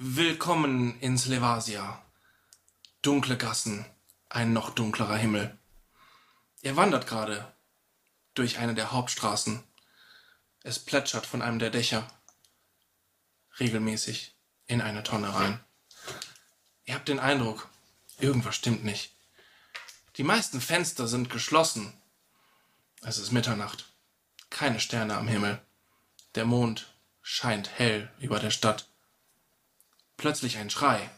Willkommen ins Levasia. Dunkle Gassen, ein noch dunklerer Himmel. Ihr wandert gerade durch eine der Hauptstraßen. Es plätschert von einem der Dächer regelmäßig in eine Tonne rein. Ihr habt den Eindruck, irgendwas stimmt nicht. Die meisten Fenster sind geschlossen. Es ist Mitternacht. Keine Sterne am Himmel. Der Mond scheint hell über der Stadt. Plötzlich ein Schrei.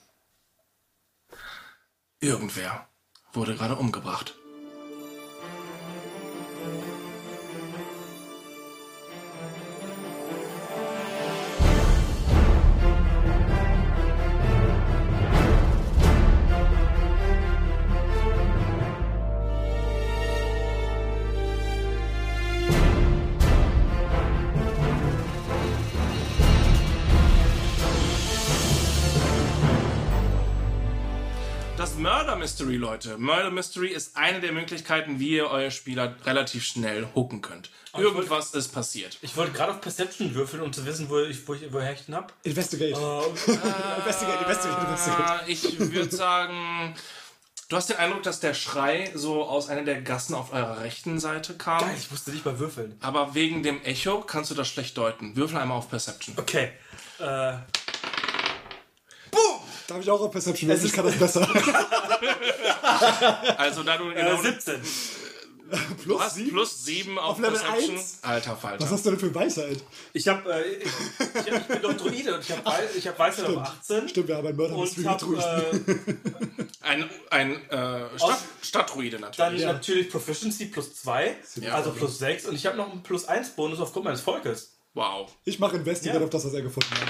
Irgendwer wurde gerade umgebracht. Das Murder Mystery, Leute. Murder Mystery ist eine der Möglichkeiten, wie ihr eure Spieler relativ schnell hooken könnt. Irgendwas ist passiert. Ich wollte gerade auf Perception würfeln, um zu wissen, wo ich, wo ich, woher ich den hab. Investigate. investigate, investigate, investigate. Ah, ich würde sagen, du hast den Eindruck, dass der Schrei so aus einer der Gassen auf eurer rechten Seite kam. Geil, ich musste nicht mal würfeln. Aber wegen dem Echo kannst du das schlecht deuten. Würfel einmal auf Perception. Okay. Äh, Darf ich auch auf Perception würfeln? Ich kann das besser. Also da du äh, genau 17. Plus du hast sieben? plus 7 auf, Auf Level Perception. 1? Alter Falter. Was hast du denn für Weisheit? Ich hab, äh, ich, ich, ich bin doch Druide und ich hab, Wei- ich hab Weisheit auf 18. Stimmt, wir haben einen Mörder Und hab, äh, Ein, ein äh, Stadt, Stadtruide dann natürlich. Ja. natürlich Proficiency plus 2, Ja. also plus 6. Und ich habe noch einen plus 1 Bonus aufgrund meines Volkes. Wow. Ich mache Investigate Ja. auf das, was er gefunden hat.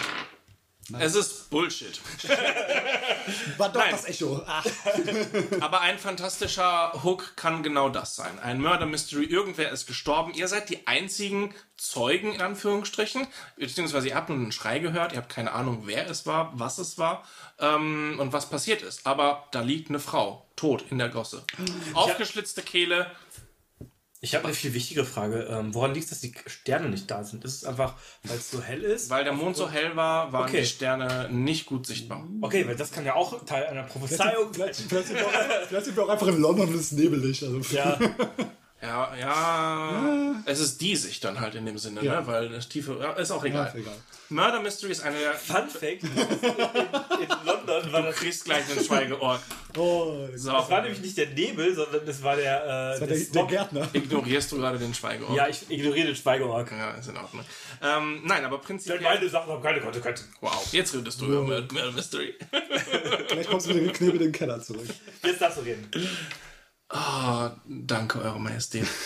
Es ist Bullshit. War doch Nein. das Echo. Ach, Aber ein fantastischer Hook kann genau das sein. Ein Murder Mystery, irgendwer ist gestorben. Ihr seid die einzigen Zeugen, in Anführungsstrichen. Beziehungsweise ihr habt nur einen Schrei gehört. Ihr habt keine Ahnung, wer es war, was es war ähm, und was passiert ist. Aber da liegt eine Frau, tot in der Gosse. Aufgeschlitzte Kehle. Ich habe eine viel wichtige Frage. Ähm, woran liegt es, dass die Sterne nicht da sind? Ist es einfach, weil es so hell ist? Weil der Mond so hell war, waren Okay. die Sterne nicht gut sichtbar. Okay, weil das kann ja auch Teil einer Prophezeiung vielleicht, vielleicht, sind wir auch, vielleicht sind wir auch einfach in London und es ist nebelig. Also, Ja, Ja, ja. Es ist die Sicht dann halt in dem Sinne, Ja. ne? Weil das tiefe. Ja, ist auch egal. ist egal. Murder Mystery ist eine der. Fun Fact: in, in London war Du das, kriegst gleich einen Schweigeort. Oh, So. das war nämlich nicht der Nebel, sondern das war der, äh, das war der der. Gärtner. Ignorierst du gerade den Schweigeort? Ja, ich ignoriere den Schweigeorg. Ja, ist in Ordnung. Ähm, nein, aber Denn prinzipiell. meine Sachen haben keine Konsequenzen. Wow, jetzt redest du über Murder Murder Mystery. Vielleicht kommst du mit dem Knebel in den Keller zurück. Jetzt darfst du reden. Ah, danke, Eure Majestät.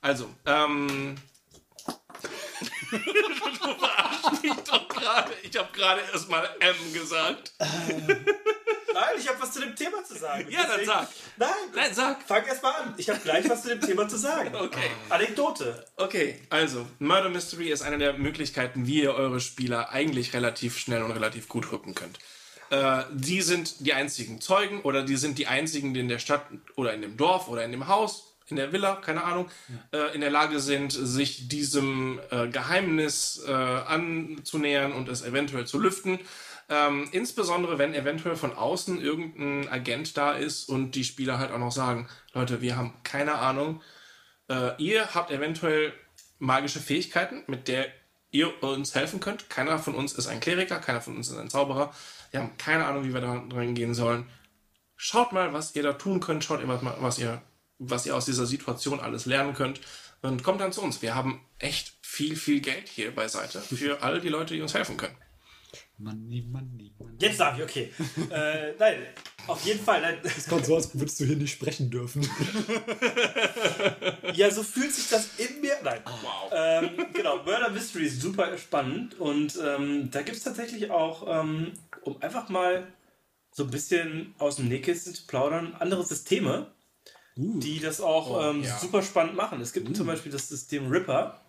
Also, ähm. du verarschst mich doch gerade. Ich habe gerade erstmal M gesagt. Nein, ich habe was zu dem Thema zu sagen. Ja, dann sag. Nein, Nein, sag. fang erst mal an. Ich habe gleich was zu dem Thema zu sagen. Okay. Anekdote. Okay, also, Murder Mystery ist eine der Möglichkeiten, wie ihr eure Spieler eigentlich relativ schnell und relativ gut rücken könnt. Äh, die sind die einzigen Zeugen oder die sind die einzigen, die in der Stadt oder in dem Dorf oder in dem Haus, in der Villa, keine Ahnung, äh, in der Lage sind, sich diesem äh, Geheimnis äh, anzunähern und es eventuell zu lüften. Ähm, insbesondere, wenn eventuell von außen irgendein Agent da ist und die Spieler halt auch noch sagen, Leute, wir haben keine Ahnung, äh, ihr habt eventuell magische Fähigkeiten, mit der ihr uns helfen könnt. Keiner von uns ist ein Kleriker, keiner von uns ist ein Zauberer. Wir haben keine Ahnung, wie wir da dran gehen sollen. Schaut mal, was ihr da tun könnt. Schaut mal, was ihr, was ihr aus dieser Situation alles lernen könnt. Und kommt dann zu uns. Wir haben echt viel, viel Geld hier beiseite für all die Leute, die uns helfen können. Money, money, money. Jetzt darf ich, okay. äh, nein, auf jeden Fall. Nein. Es kommt so, als würdest du hier nicht sprechen dürfen. Ja, so fühlt sich das in mir. Nein. Wow. Ähm, genau, Murder Mystery ist super spannend und ähm, da gibt es tatsächlich auch, ähm, um einfach mal so ein bisschen aus dem Nähkästchen zu plaudern, andere Systeme, die das auch ähm, ja. super spannend machen. Es gibt zum Beispiel das System Ripper,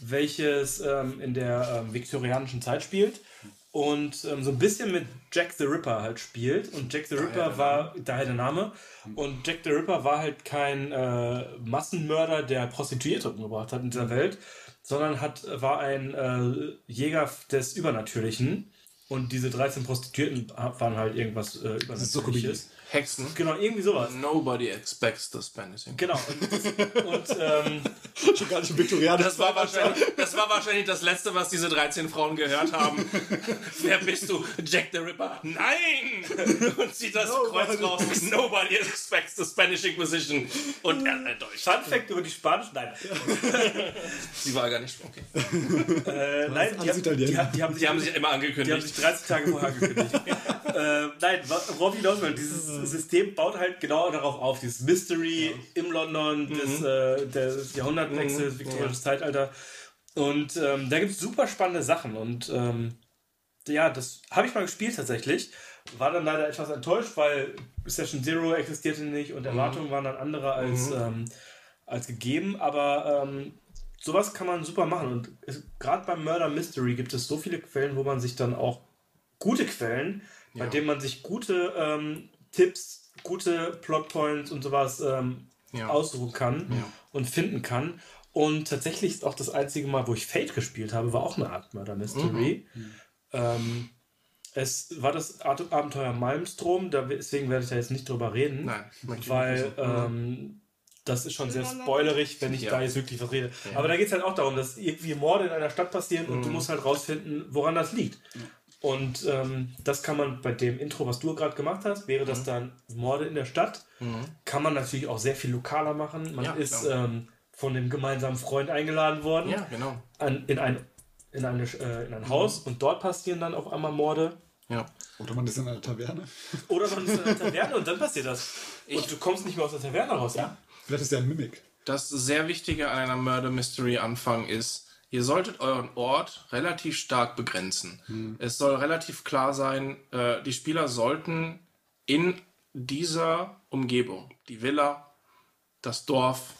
welches ähm, in der ähm, viktorianischen Zeit spielt und ähm, so ein bisschen mit Jack the Ripper halt spielt. Und Jack the Ripper der war, daher der Name, und Jack the Ripper war halt kein äh, Massenmörder, der Prostituierte umgebracht hat in dieser Welt, sondern hat, war ein äh, Jäger des Übernatürlichen Und diese 13 Prostituierten waren halt irgendwas äh, Übernatürliches. Hexen. Genau, irgendwie sowas. Nobody expects the Spanish. Genau. Und, und ähm, Schon gar nicht im Viktorianer. Das war, wahrscheinlich, das war wahrscheinlich das Letzte, was diese 13 Frauen gehört haben. Wer bist du? Jack the Ripper? Nein! Und zieht das Kreuz raus. Nobody expects the Spanish Inquisition. Und er äh, Deutsch. Fun Fact über die Spanisch. Nein. Sie war gar nicht. Okay. Äh, nein, die, haben- die, haben- die haben sich Die haben sich immer Die haben angekündigt. sich 30 Tage vorher angekündigt. äh, nein, worauf ich hinaus will, dieses System baut halt genau darauf auf. Dieses Mystery im London des, äh, des Jahrhundertwechsels, Mhm. viktorianisches Zeitalter. Und ähm, da gibt es super spannende Sachen. Und ähm, ja, das habe ich mal gespielt tatsächlich. War dann leider etwas enttäuscht, weil Session Zero existierte nicht und Erwartungen waren dann andere als, ähm, als gegeben. Aber ähm, sowas kann man super machen. Und gerade beim Murder Mystery gibt es so viele Quellen, wo man sich dann auch gute Quellen, bei Ja. denen man sich gute ähm, Tipps, gute Plotpoints und sowas ähm, Ja. aussuchen kann Ja. und finden kann. Und tatsächlich ist auch das einzige Mal, wo ich Fate gespielt habe, war auch eine Art Murder Mystery. Mhm. Ähm, es war das Abenteuer Malmstrom, da, deswegen werde ich da jetzt nicht drüber reden. Nein, Weil so. ähm, das ist schon sehr spoilerig, wenn ich Ja. da jetzt wirklich was rede. Aber da geht es halt auch darum, dass irgendwie Morde in einer Stadt passieren und du musst halt rausfinden, woran das liegt. Und ähm, das kann man bei dem Intro, was du gerade gemacht hast, wäre das dann Morde in der Stadt. Kann man natürlich auch sehr viel lokaler machen. Man Ja, ist klar. ähm, von dem gemeinsamen Freund eingeladen worden Ja, genau. an, in, ein, in, eine, äh, in ein Haus und dort passieren dann auf einmal Morde. Ja. Oder man ist in einer Taverne. Oder man ist in einer Taverne und dann passiert das. Und du kommst nicht mehr aus der Taverne raus. Ja. Vielleicht ist ja ein Mimik. Das sehr Wichtige an einer Murder Mystery Anfang ist, ihr solltet euren Ort relativ stark begrenzen. Es soll relativ klar sein, äh, die Spieler sollten in dieser Umgebung, die Villa, das Dorf,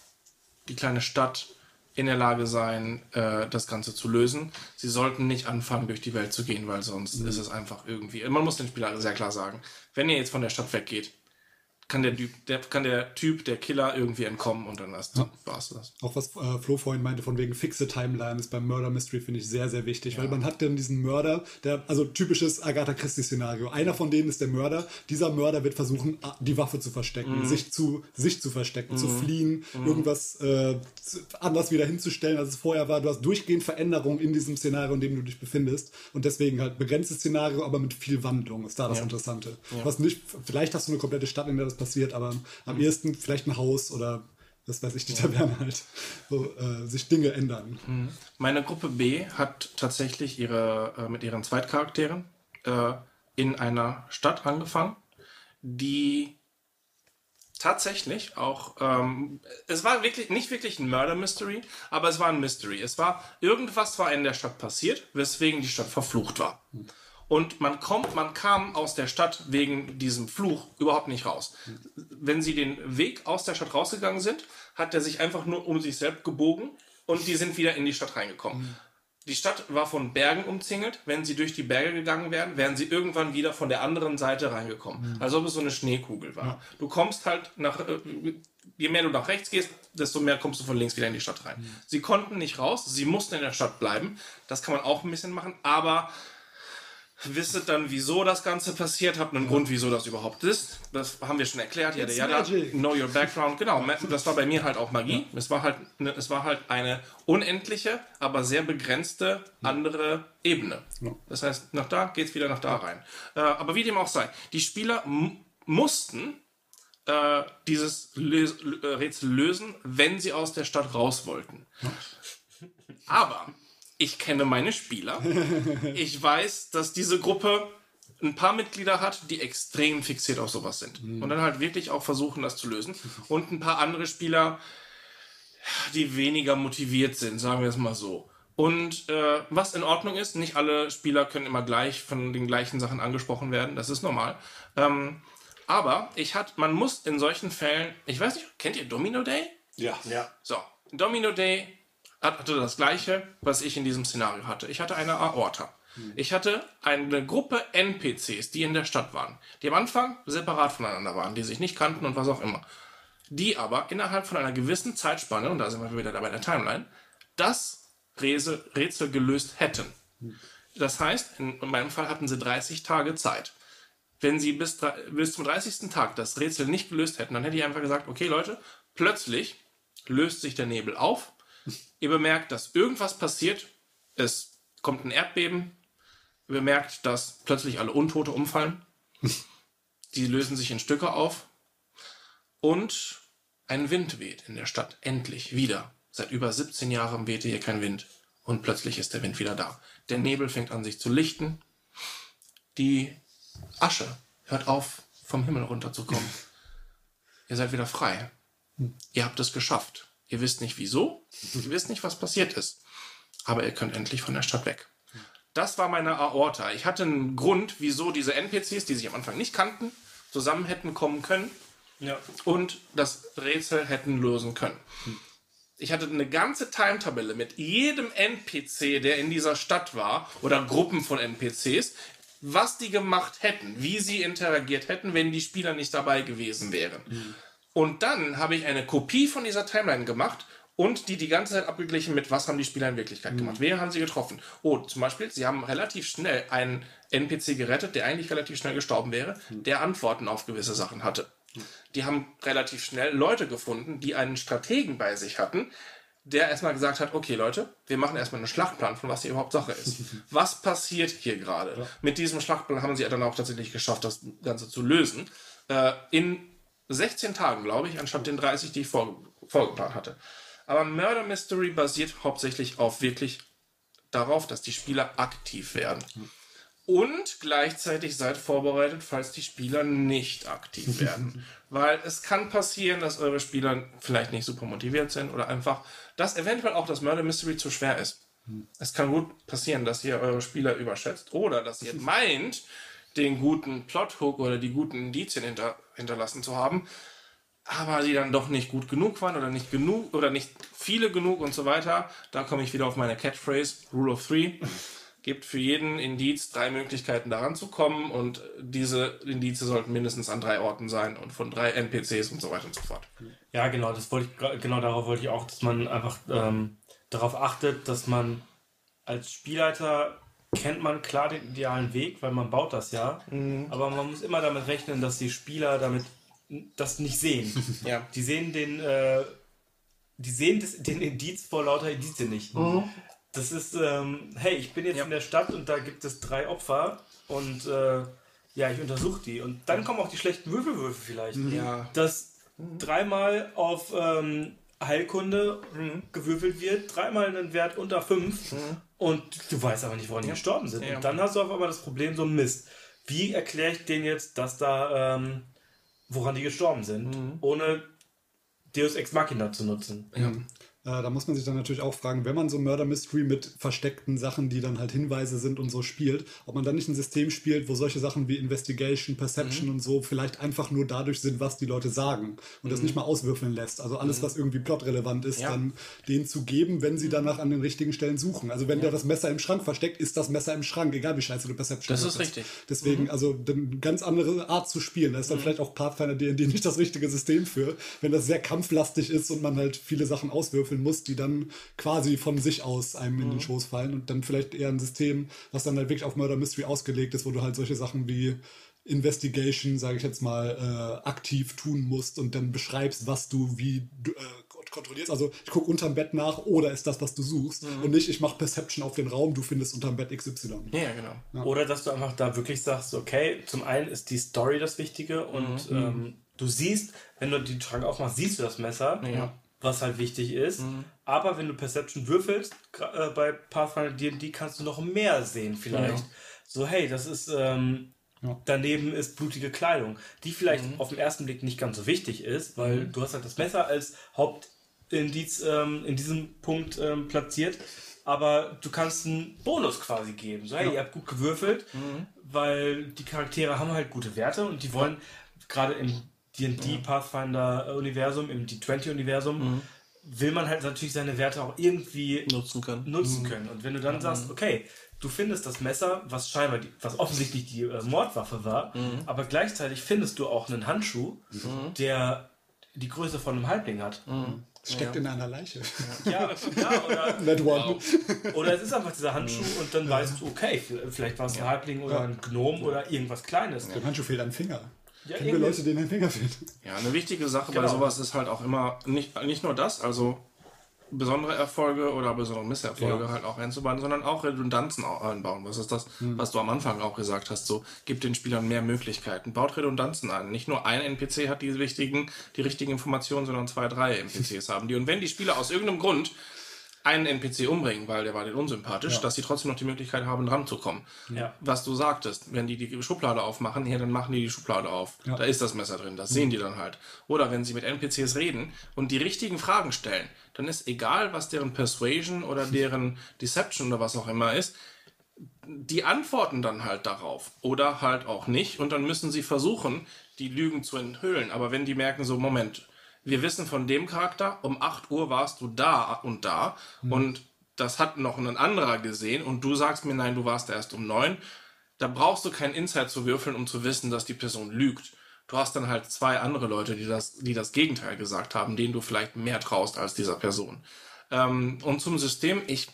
die kleine Stadt, in der Lage sein, äh, das Ganze zu lösen. Sie sollten nicht anfangen, durch die Welt zu gehen, weil sonst ist es einfach irgendwie. Man muss den Spieler sehr klar sagen, wenn ihr jetzt von der Stadt weggeht, kann der, Typ, der, kann der Typ, der Killer, irgendwie entkommen und dann war's war's das. Auch was äh, Flo vorhin meinte, von wegen fixe Timelines beim Murder Mystery finde ich sehr, sehr wichtig, weil man hat dann diesen Mörder, der, also typisches Agatha Christie-Szenario. Einer von denen ist der Mörder. Dieser Mörder wird versuchen, die Waffe zu verstecken, sich, zu, sich zu verstecken, zu fliehen, irgendwas äh, anders wieder hinzustellen, als es vorher war. Du hast durchgehend Veränderungen in diesem Szenario, in dem du dich befindest. Und deswegen halt begrenztes Szenario, aber mit viel Wandlung ist da das Interessante. Was nicht, vielleicht hast du eine komplette Stadt, in der das passiert, aber am ehesten vielleicht ein Haus oder das weiß ich, die Taverne halt, wo äh, sich Dinge ändern. Meine Gruppe B hat tatsächlich ihre, äh, mit ihren Zweitcharakteren äh, in einer Stadt angefangen, die tatsächlich auch, ähm, es war wirklich nicht wirklich ein Murder Mystery, aber es war ein Mystery. Es war, irgendwas war in der Stadt passiert, weswegen die Stadt verflucht war. Und man kommt, man kam aus der Stadt wegen diesem Fluch überhaupt nicht raus. Wenn sie den Weg aus der Stadt rausgegangen sind, hat er sich einfach nur um sich selbst gebogen und die sind wieder in die Stadt reingekommen. Die Stadt war von Bergen umzingelt. Wenn sie durch die Berge gegangen wären, wären sie irgendwann wieder von der anderen Seite reingekommen. Als ob es so eine Schneekugel war. Du kommst halt nach, äh, je mehr du nach rechts gehst, desto mehr kommst du von links wieder in die Stadt rein. Sie konnten nicht raus, sie mussten in der Stadt bleiben. Das kann man auch ein bisschen machen, aber wisset dann, wieso das Ganze passiert, habt einen Grund, wieso das überhaupt ist. Das haben wir schon erklärt. Jada, jada. magic. Know your background. Genau, das war bei mir halt auch Magie. Es, war halt eine, es war halt eine unendliche, aber sehr begrenzte andere Ebene. Das heißt, nach da geht's wieder nach da rein. Äh, aber wie dem auch sei, die Spieler mussten äh, dieses Lös äh, Rätsel lösen, wenn sie aus der Stadt raus wollten. Aber ich kenne meine Spieler. Ich weiß, dass diese Gruppe ein paar Mitglieder hat, die extrem fixiert auf sowas sind. Und dann halt wirklich auch versuchen, das zu lösen. Und ein paar andere Spieler, die weniger motiviert sind, sagen wir es mal so. Und äh, was in Ordnung ist, nicht alle Spieler können immer gleich von den gleichen Sachen angesprochen werden, das ist normal. Ähm, aber ich hat, man muss in solchen Fällen, ich weiß nicht, kennt ihr Domino Day? Ja. ja. So, Domino Day hatte das gleiche, was ich in diesem Szenario hatte. Ich hatte eine Aorta. Ich hatte eine Gruppe NPCs, die in der Stadt waren, die am Anfang separat voneinander waren, die sich nicht kannten und was auch immer. Die aber innerhalb von einer gewissen Zeitspanne, und da sind wir wieder dabei der Timeline, das Rätsel, gelöst hätten. Das heißt, in meinem Fall hatten sie 30 Tage Zeit. Wenn sie bis, bis zum 30. Tag das Rätsel nicht gelöst hätten, dann hätte ich einfach gesagt, okay Leute, plötzlich löst sich der Nebel auf. Ihr bemerkt, dass irgendwas passiert. Es kommt ein Erdbeben. Ihr bemerkt, dass plötzlich alle Untote umfallen. Die lösen sich in Stücke auf. Und ein Wind weht in der Stadt. Endlich wieder. Seit über 17 Jahren wehte hier kein Wind. Und plötzlich ist der Wind wieder da. Der Nebel fängt an sich zu lichten. Die Asche hört auf, vom Himmel runterzukommen. Ihr seid wieder frei. Ihr habt es geschafft. Ihr wisst nicht wieso. Ihr wisst nicht, was passiert ist. Aber ihr könnt endlich von der Stadt weg. Das war meine Aorta. Ich hatte einen Grund, wieso diese NPCs, die sich am Anfang nicht kannten, zusammen hätten kommen können Ja. und das Rätsel hätten lösen können. Ich hatte eine ganze Timetabelle mit jedem NPC, der in dieser Stadt war, oder Gruppen von NPCs, was die gemacht hätten, wie sie interagiert hätten, wenn die Spieler nicht dabei gewesen wären. Und dann habe ich eine Kopie von dieser Timeline gemacht und die die ganze Zeit abgeglichen mit, was haben die Spieler in Wirklichkeit gemacht. Wer haben sie getroffen? Oh, zum Beispiel, sie haben relativ schnell einen NPC gerettet, der eigentlich relativ schnell gestorben wäre, der Antworten auf gewisse Sachen hatte. Die haben relativ schnell Leute gefunden, die einen Strategen bei sich hatten, der erstmal gesagt hat, okay Leute, wir machen erstmal einen Schlachtplan, von was hier überhaupt Sache ist. Was passiert hier gerade? Mit diesem Schlachtplan haben sie dann auch tatsächlich geschafft, das Ganze zu lösen. Äh, in 16 Tagen, glaube ich, anstatt den 30, die ich vor, vorgeplant hatte. Aber Murder Mystery basiert hauptsächlich auf wirklich darauf, dass die Spieler aktiv werden. Und gleichzeitig seid vorbereitet, falls die Spieler nicht aktiv werden. Weil es kann passieren, dass eure Spieler vielleicht nicht super motiviert sind oder einfach, dass eventuell auch das Murder Mystery zu schwer ist. Es kann gut passieren, dass ihr eure Spieler überschätzt oder dass ihr meint, den guten Plothook oder die guten Indizien hinter, hinterlassen zu haben, aber die dann doch nicht gut genug waren oder nicht genug oder nicht viele genug und so weiter. Da komme ich wieder auf meine Catchphrase, Rule of Three. Gibt für jeden Indiz drei Möglichkeiten daran zu kommen und diese Indize sollten mindestens an drei Orten sein und von drei NPCs und so weiter und so fort. Ja, genau, das wollte ich, genau darauf wollte ich auch, dass man einfach ähm, darauf achtet, dass man als Spielleiter kennt man klar den idealen Weg, weil man baut das ja, aber man muss immer damit rechnen, dass die Spieler damit das nicht sehen. Ja. Die sehen den, äh, die sehen das, den Indiz vor lauter Indizien nicht. Das ist, ähm, hey, ich bin jetzt Ja. in der Stadt und da gibt es drei Opfer und äh, ja, ich untersuche die. Und dann kommen auch die schlechten Würfelwürfe vielleicht. Ja. Dass dreimal auf ähm, Heilkunde gewürfelt wird, dreimal einen Wert unter fünf und du weißt aber nicht, woran die gestorben sind. Ja. Und dann hast du auf einmal das Problem, so Mist. Wie erkläre ich denen jetzt, dass da, ähm, woran die gestorben sind, ohne Deus Ex Machina zu nutzen? Äh, da muss man sich dann natürlich auch fragen, wenn man so Murder Mystery mit versteckten Sachen, die dann halt Hinweise sind und so spielt, ob man dann nicht ein System spielt, wo solche Sachen wie Investigation, Perception und so vielleicht einfach nur dadurch sind, was die Leute sagen und das nicht mal auswürfeln lässt. Also alles, was irgendwie plotrelevant ist, Ja. dann denen zu geben, wenn sie danach an den richtigen Stellen suchen. Also wenn der das Messer im Schrank versteckt, ist das Messer im Schrank, egal wie scheiße du Perception Das ist hast. richtig. Deswegen, also eine ganz andere Art zu spielen. Da ist dann vielleicht auch Pathfinder D&D nicht das richtige System für, wenn das sehr kampflastig ist und man halt viele Sachen auswürfeln muss, die dann quasi von sich aus einem in den Schoß fallen und dann vielleicht eher ein System, was dann halt wirklich auf Murder Mystery ausgelegt ist, wo du halt solche Sachen wie Investigation, sage ich jetzt mal, äh, aktiv tun musst und dann beschreibst, was du wie du, äh, kontrollierst. Also ich gucke unterm Bett nach oder ist das, was du suchst und nicht, ich mache Perception auf den Raum, du findest unterm Bett XY. Ja, genau. Oder dass du einfach da wirklich sagst, okay, zum einen ist die Story das Wichtige und ähm, du siehst, wenn du den Schrank aufmachst, siehst du das Messer, Ja. Was halt wichtig ist. Aber wenn du Perception würfelst, äh, bei Pathfinder D&D kannst du noch mehr sehen vielleicht. Ja. So, hey, das ist... Ähm, Ja. Daneben ist blutige Kleidung, die vielleicht auf den ersten Blick nicht ganz so wichtig ist, weil du hast halt das Messer als Hauptindiz ähm, in diesem Punkt ähm, platziert, aber du kannst einen Bonus quasi geben. So, hey, ihr habt gut gewürfelt, weil die Charaktere haben halt gute Werte und die wollen gerade im D&D Pathfinder Universum, im D20 Universum, will man halt natürlich seine Werte auch irgendwie Nutzen können. nutzen können. Und wenn du dann sagst, okay, du findest das Messer, was scheinbar, die, was offensichtlich die äh, Mordwaffe war, aber gleichzeitig findest du auch einen Handschuh, der die Größe von einem Halbling hat. Es steckt in einer Leiche. Ja, ja oder, one. oder es ist einfach dieser Handschuh und dann weißt du, okay, vielleicht war es ein Halbling oder ein Gnom oder irgendwas Kleines. Dem Handschuh fehlt ein Finger. Ja, Kennen wir Leute, denen ein Finger fehlt? Ja, eine wichtige Sache bei Genau. sowas ist halt auch immer nicht, nicht nur das, also besondere Erfolge oder besondere Misserfolge Ja. halt auch einzubauen, sondern auch Redundanzen auch einbauen. Was ist das, Hm. was du am Anfang auch gesagt hast? So, gibt den Spielern mehr Möglichkeiten. Baut Redundanzen ein. Nicht nur ein NPC hat die wichtigen, die richtigen Informationen, sondern zwei, drei NPCs haben die. Und wenn die Spieler aus irgendeinem Grund einen NPC umbringen, weil der war denen unsympathisch, dass sie trotzdem noch die Möglichkeit haben, dran zu kommen. Ja. Was du sagtest, wenn die die Schublade aufmachen, ja, dann machen die die Schublade auf. Da ist das Messer drin, das sehen die dann halt. Oder wenn sie mit NPCs reden und die richtigen Fragen stellen, dann ist egal, was deren Persuasion oder deren Deception oder was auch immer ist, die antworten dann halt darauf oder halt auch nicht und dann müssen sie versuchen, die Lügen zu enthüllen. Aber wenn die merken, so, Moment, wir wissen von dem Charakter, um 8 Uhr warst du da und da und das hat noch ein anderer gesehen und du sagst mir, nein, du warst erst um 9, da brauchst du keinen Insight zu würfeln, um zu wissen, dass die Person lügt. Du hast dann halt zwei andere Leute, die das, die das Gegenteil gesagt haben, denen du vielleicht mehr traust als dieser Person. Ähm, und zum System, ich,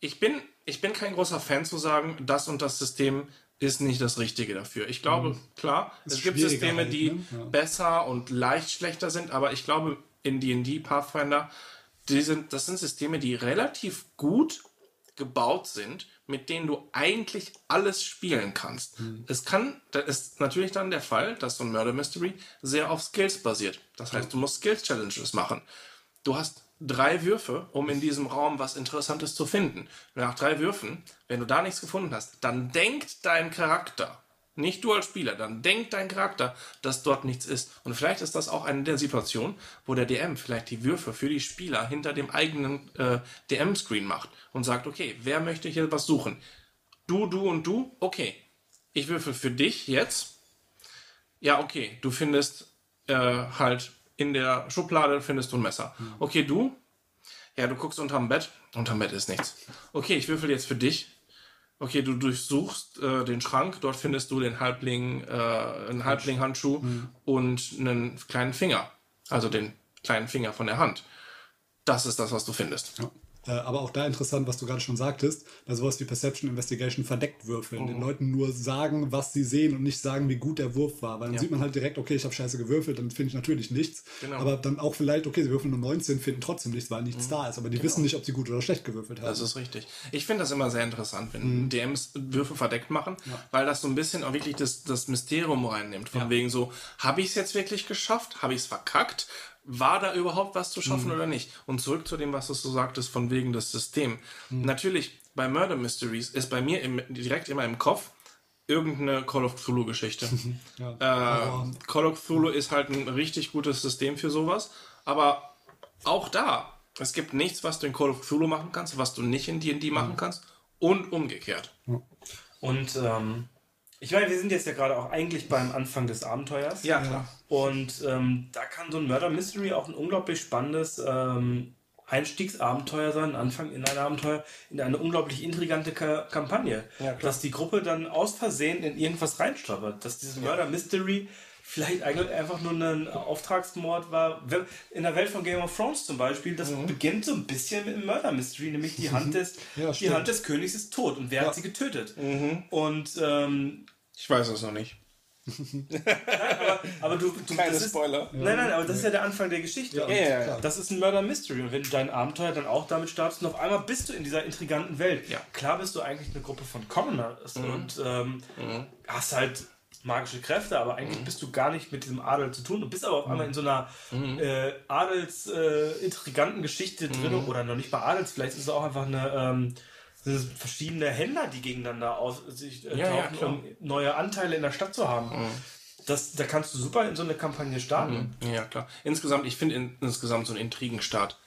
ich, bin, ich bin kein großer Fan zu sagen, das und das System ist nicht das Richtige dafür. Ich glaube, klar, es Ist gibt schwieriger Systeme, halt, die ne? Ja. besser und leicht schlechter sind, aber ich glaube, in D&D Pathfinder, die sind, das sind Systeme, die relativ gut gebaut sind, mit denen du eigentlich alles spielen kannst. Es kann, da ist natürlich dann der Fall, dass so ein Murder Mystery sehr auf Skills basiert. Das heißt, du musst Skills Challenges machen. Du hast drei Würfe, um in diesem Raum was Interessantes zu finden. Nach drei Würfen, wenn du da nichts gefunden hast, dann denkt dein Charakter, nicht du als Spieler, dann denkt dein Charakter, dass dort nichts ist. Und vielleicht ist das auch eine der Situationen, wo der DM vielleicht die Würfe für die Spieler hinter dem eigenen äh, DM-Screen macht und sagt, okay, wer möchte hier was suchen? Du, du und du? Okay. Ich würfel für dich jetzt. Ja, okay. Du findest äh, halt in der Schublade findest du ein Messer. Okay, du? Ja, du guckst unterm Bett. Unterm Bett ist nichts. Okay, ich würfel jetzt für dich. Okay, du durchsuchst äh, den Schrank, dort findest du den Halbling, äh, einen Halbling-Handschuh und einen kleinen Finger. Also den kleinen Finger von der Hand. Das ist das, was du findest. Ja. Äh, aber auch da interessant, was du gerade schon sagtest, bei sowas wie Perception Investigation verdeckt würfeln. Den Leuten nur sagen, was sie sehen und nicht sagen, wie gut der Wurf war. Weil dann sieht man halt direkt, okay, ich habe scheiße gewürfelt, dann finde ich natürlich nichts. Genau. Aber dann auch vielleicht, okay, sie würfeln nur 19, finden trotzdem nichts, weil nichts da ist. Aber die wissen nicht, ob sie gut oder schlecht gewürfelt haben. Das ist richtig. Ich finde das immer sehr interessant, wenn DMs Würfe verdeckt machen, weil das so ein bisschen auch wirklich das, das Mysterium reinnimmt. Von wegen so, habe ich es jetzt wirklich geschafft? Habe ich es verkackt? War da überhaupt was zu schaffen oder nicht? Und zurück zu dem, was du so sagtest, von wegen des Systems. Natürlich, bei Murder Mysteries ist bei mir im, direkt immer im Kopf irgendeine Call of Cthulhu-Geschichte. Ja. Äh, Call of Cthulhu ist halt ein richtig gutes System für sowas. Aber auch da, es gibt nichts, was du in Call of Cthulhu machen kannst, was du nicht in D&D machen kannst. Und umgekehrt. Und ähm, ich meine, wir sind jetzt ja gerade auch eigentlich beim Anfang des Abenteuers. Ja, klar. Und ähm, da kann so ein Murder Mystery auch ein unglaublich spannendes ähm, Einstiegsabenteuer sein, ein Anfang in ein Abenteuer, in eine unglaublich intrigante Ka Kampagne. Ja, dass die Gruppe dann aus Versehen in irgendwas reinstolpert. Dass dieses Murder Mystery vielleicht eigentlich einfach nur ein Auftragsmord war. In der Welt von Game of Thrones zum Beispiel, das Mhm. beginnt so ein bisschen mit dem Murder Mystery, nämlich die Hand des, Ja, die. Hand des Königs ist tot und wer hat sie getötet? Mhm. Und ähm, Ich weiß es noch nicht. aber, aber du, du Keine das ist, Spoiler. Nein, nein, aber das ist ja der Anfang der Geschichte. Ja, ja. Das ist ein Murder Mystery. Und wenn du dein Abenteuer dann auch damit startest und auf einmal bist du in dieser intriganten Welt. Ja. Klar bist du eigentlich eine Gruppe von Commoners Mhm. und ähm, hast halt magische Kräfte, aber Mhm. eigentlich bist du gar nicht mit diesem Adel zu tun. Du bist aber auf einmal in so einer Mhm. äh, Adels-intriganten Geschichte drin oder noch nicht bei Adels. Vielleicht ist es auch einfach eine. Ähm, verschiedene Händler, die gegeneinander aus, sich äh, Ja, ja, tauchen, klar. um neue Anteile in der Stadt zu haben. Das, da kannst du super in so eine Kampagne starten. Ja, klar. Insgesamt, ich finde in, insgesamt so einen Intrigenstart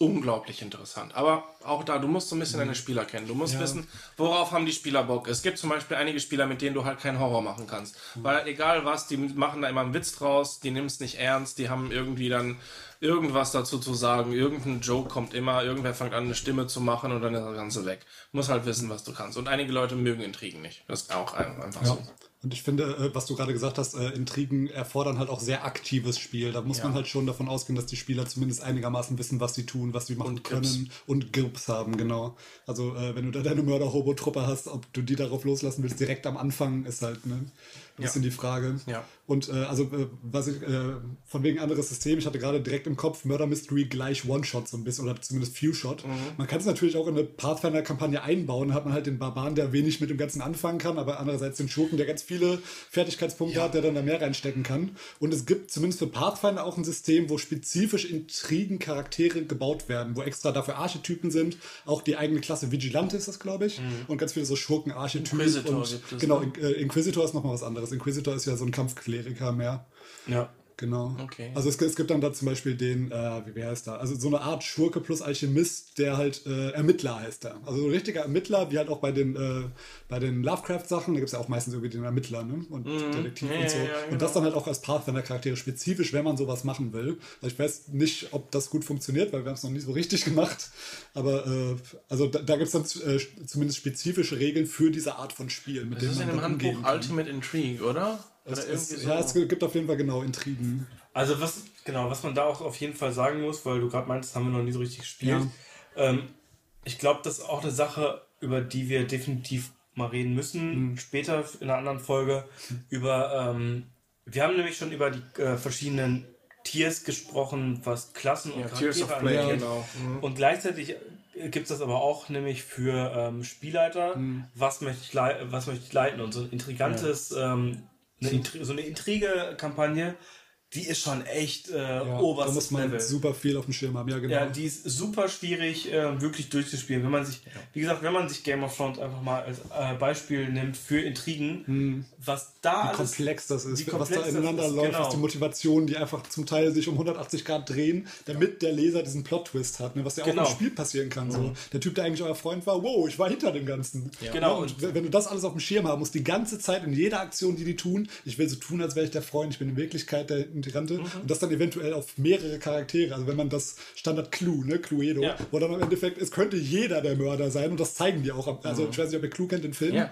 unglaublich interessant. Aber auch da, du musst so ein bisschen deine Spieler kennen. Du musst wissen, worauf haben die Spieler Bock. Es gibt zum Beispiel einige Spieler, mit denen du halt keinen Horror machen kannst. Weil egal was, die machen da immer einen Witz draus, die nimmst es nicht ernst, die haben irgendwie dann irgendwas dazu zu sagen, irgendein Joke kommt immer, irgendwer fängt an, eine Stimme zu machen und dann ist das Ganze weg. Du musst halt wissen, was du kannst. Und einige Leute mögen Intrigen nicht. Das ist auch ein- einfach Ja. so. Und ich finde, äh, was du gerade gesagt hast, äh, Intrigen erfordern halt auch sehr aktives Spiel. Da muss ja. man halt schon davon ausgehen, dass die Spieler zumindest einigermaßen wissen, was sie tun, was sie machen und können Grips. und Grips haben, genau. Also äh, wenn du da deine Mörder-Hobo-Truppe hast, ob du die darauf loslassen willst, direkt am Anfang, ist halt ne, ein bisschen ja. die Frage. Ja. Und äh, also, äh, was ich, äh, von wegen anderes System, ich hatte gerade direkt im Kopf Murder Mystery gleich One-Shot so ein bisschen, oder zumindest Few-Shot. Mhm. Man kann es natürlich auch in eine Pathfinder-Kampagne einbauen, hat man halt den Barbaren, der wenig mit dem Ganzen anfangen kann, aber andererseits den Schurken, der ganz viele Fertigkeitspunkte ja. hat, der dann da mehr reinstecken kann. Und es gibt zumindest für Pathfinder auch ein System, wo spezifisch Intrigen-Charaktere gebaut werden, wo extra dafür Archetypen sind. Auch die eigene Klasse Vigilante ist das, glaube ich. Mhm. Und ganz viele so Schurken-Archetypen. Inquisitor und, gibt es, Genau, ne? Inquisitor ist nochmal was anderes. Inquisitor ist ja so ein Kampfkleriker mehr. Ja. Genau. Okay. Also es, es, gibt dann da zum Beispiel den, äh, wie heißt da? Also so eine Art Schurke plus Alchemist, der halt äh, Ermittler heißt da. Also ein richtiger Ermittler, wie halt auch bei den, äh, bei den Lovecraft-Sachen, da gibt es ja auch meistens irgendwie den Ermittler, ne? Und mhm. Detektiv ja, und so. Ja, ja, genau. Und das dann halt auch als Pathfinder-Charaktere spezifisch, wenn man sowas machen will. Also ich weiß nicht, ob das gut funktioniert, weil wir haben es noch nie so richtig gemacht. Aber äh, also da, da gibt es dann äh, zumindest spezifische Regeln für diese Art von Spiel, mit das ist in dem Handbuch Ultimate Intrigue, oder? Es, es, so. Ja, es gibt auf jeden Fall genau Intrigen. Also was, genau, was man da auch auf jeden Fall sagen muss, weil du gerade meintest, haben wir noch nie so richtig gespielt. Ja. Ähm, ich glaube, das ist auch eine Sache, über die wir definitiv mal reden müssen, mhm. später in einer anderen Folge. Über, ähm, wir haben nämlich schon über die äh, verschiedenen Tiers gesprochen, was Klassen und ja, Charaktere angeht. Genau. Mhm. Und gleichzeitig gibt es das aber auch nämlich für ähm, Spielleiter, mhm. was, möchte ich was möchte ich leiten und so ein intrigantes ja. ähm, eine so eine Intrige-Kampagne, die ist schon echt äh, ja, oberstes Da muss man Level. super viel auf dem Schirm haben, ja genau. Ja, die ist super schwierig äh, wirklich durchzuspielen. Wenn man sich, ja. wie gesagt, wenn man sich Game of Thrones einfach mal als äh, Beispiel nimmt für Intrigen, hm. was da wie alles, komplex das ist, was da ineinander ist, läuft, genau. was die Motivationen, die einfach zum Teil sich um 180 Grad drehen, damit der Leser diesen Plot-Twist hat, ne, was ja genau. auch im Spiel passieren kann. Mhm. So. Der Typ, der eigentlich euer Freund war, wow, ich war hinter dem Ganzen. Ja. Genau. und wenn du das alles auf dem Schirm haben musst, die ganze Zeit in jeder Aktion, die die tun, ich will so tun, als wäre ich der Freund, ich bin in Wirklichkeit der Integrante mhm. und das dann eventuell auf mehrere Charaktere. Also wenn man das Standard Clue, ne, Cluedo, ja. wo dann im Endeffekt, es könnte jeder der Mörder sein und das zeigen die auch. Also mhm. ich weiß nicht, ob ihr Clue kennt, den Film. Ja.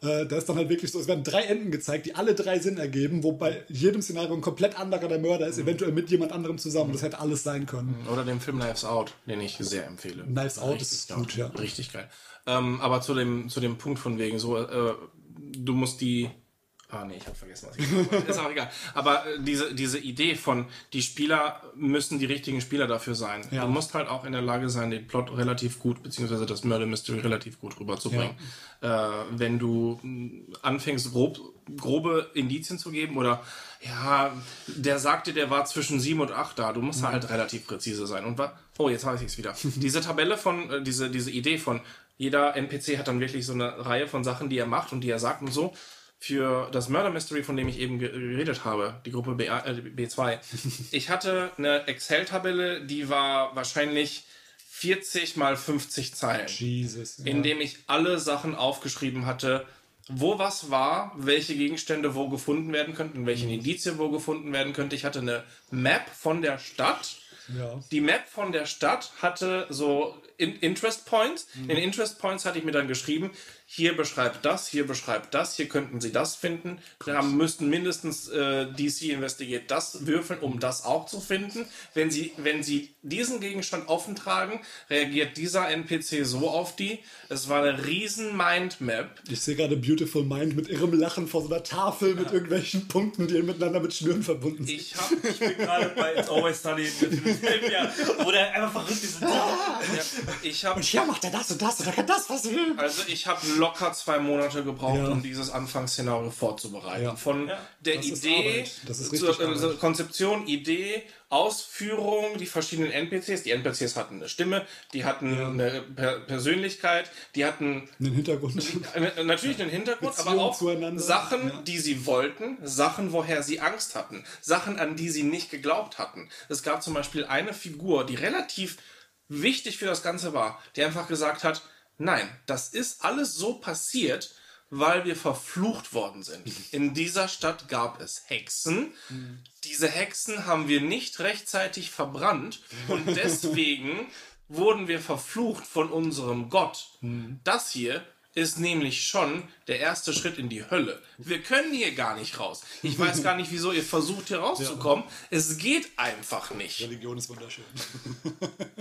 Äh, da ist dann halt wirklich so, es werden drei Enden gezeigt, die alle drei Sinn ergeben, wobei jedem Szenario ein komplett anderer der Mörder ist, mhm. eventuell mit jemand anderem zusammen. Das hätte alles sein können. Mhm. Oder den Film Knives Out, den ich sehr empfehle. Knives Out richtig ist gut, ja. Richtig geil. Ähm, aber zu dem, zu dem Punkt von wegen, so, äh, du musst die Ah, nee, ich habe vergessen, was ich wollte. Ist auch egal. Aber äh, diese, diese Idee von, die Spieler müssen die richtigen Spieler dafür sein. Ja. Du musst halt auch in der Lage sein, den Plot relativ gut, beziehungsweise das Murder Mystery relativ gut rüberzubringen. Ja. Äh, wenn du mm, anfängst, grob, grobe Indizien zu geben oder, ja, der sagte, der war zwischen sieben und acht da. Du musst mhm. halt relativ präzise sein. Und was? Oh, jetzt weiß ich es wieder. diese Tabelle von, äh, diese, diese Idee von, jeder NPC hat dann wirklich so eine Reihe von Sachen, die er macht und die er sagt und so für das Murder Mystery, von dem ich eben geredet habe, die Gruppe B, äh, B2. Ich hatte eine Excel-Tabelle, die war wahrscheinlich 40 mal 50 Zeilen. Jesus. Ja. In dem ich alle Sachen aufgeschrieben hatte, wo was war, welche Gegenstände wo gefunden werden könnten, welche mhm. Indizien wo gefunden werden könnte. Ich hatte eine Map von der Stadt. Ja. Die Map von der Stadt hatte so Interest Points. Mhm. In Interest Points hatte ich mir dann geschrieben, hier beschreibt das, hier beschreibt das, hier könnten Sie das finden. Da müssten mindestens äh, DC Investigate das würfeln, um das auch zu finden. Wenn Sie, wenn Sie diesen Gegenstand offen tragen, reagiert dieser NPC so auf die. Es war eine riesen Mindmap. Ich sehe gerade Beautiful Mind mit ihrem Lachen vor so einer Tafel ja. mit irgendwelchen Punkten, die miteinander mit Schnüren verbunden sind. Ich, hab, ich bin gerade bei It's Always Sunny in Philadelphia, wo der einfach verrückt ist. Ja, ich hab, und hier macht er das und das und da kann das passieren. Also ich habe locker zwei Monate gebraucht, ja. um dieses Anfangsszenario vorzubereiten. Ja. Von ja. der das Idee zur äh, Konzeption, Idee, Ausführung, die verschiedenen NPCs. Die NPCs hatten eine Stimme, die hatten eine per Persönlichkeit, die hatten einen Hintergrund. Äh, natürlich einen Hintergrund, Beziehung aber auch zueinander. Sachen, die sie wollten, Sachen, woher sie Angst hatten, Sachen, an die sie nicht geglaubt hatten. Es gab zum Beispiel eine Figur, die relativ wichtig für das Ganze war, die einfach gesagt hat, Nein, das ist alles so passiert, weil wir verflucht worden sind. In dieser Stadt gab es Hexen. Diese Hexen haben wir nicht rechtzeitig verbrannt und deswegen wurden wir verflucht von unserem Gott. Das hier ist nämlich schon der erste Schritt in die Hölle. Wir können hier gar nicht raus. Ich weiß gar nicht, wieso ihr versucht, hier rauszukommen. Es geht einfach nicht. Religion ist wunderschön.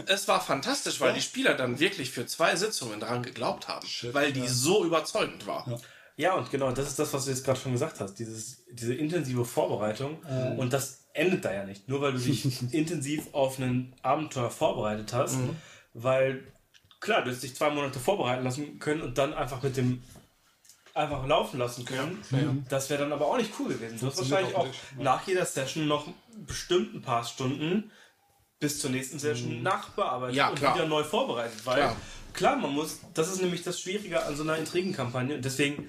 Es war fantastisch, weil die Spieler dann wirklich für zwei Sitzungen daran geglaubt haben, weil die so überzeugend war. Ja, und genau, das ist das, was du jetzt gerade schon gesagt hast. Dieses, diese intensive Vorbereitung. Und das endet da ja nicht. Nur weil du dich intensiv auf ein Abenteuer vorbereitet hast. Weil, klar, du hättest dich zwei Monate vorbereiten lassen können und dann einfach mit dem einfach laufen lassen können. Das wäre dann aber auch nicht cool gewesen. Du hast wahrscheinlich auch auch ja. nach jeder Session noch bestimmt ein paar Stunden bis zur nächsten Session nachbearbeitet Ja, und klar. wieder neu vorbereitet. Weil Klar. klar. man muss, das ist nämlich das Schwierige an so einer Intrigenkampagne. Und deswegen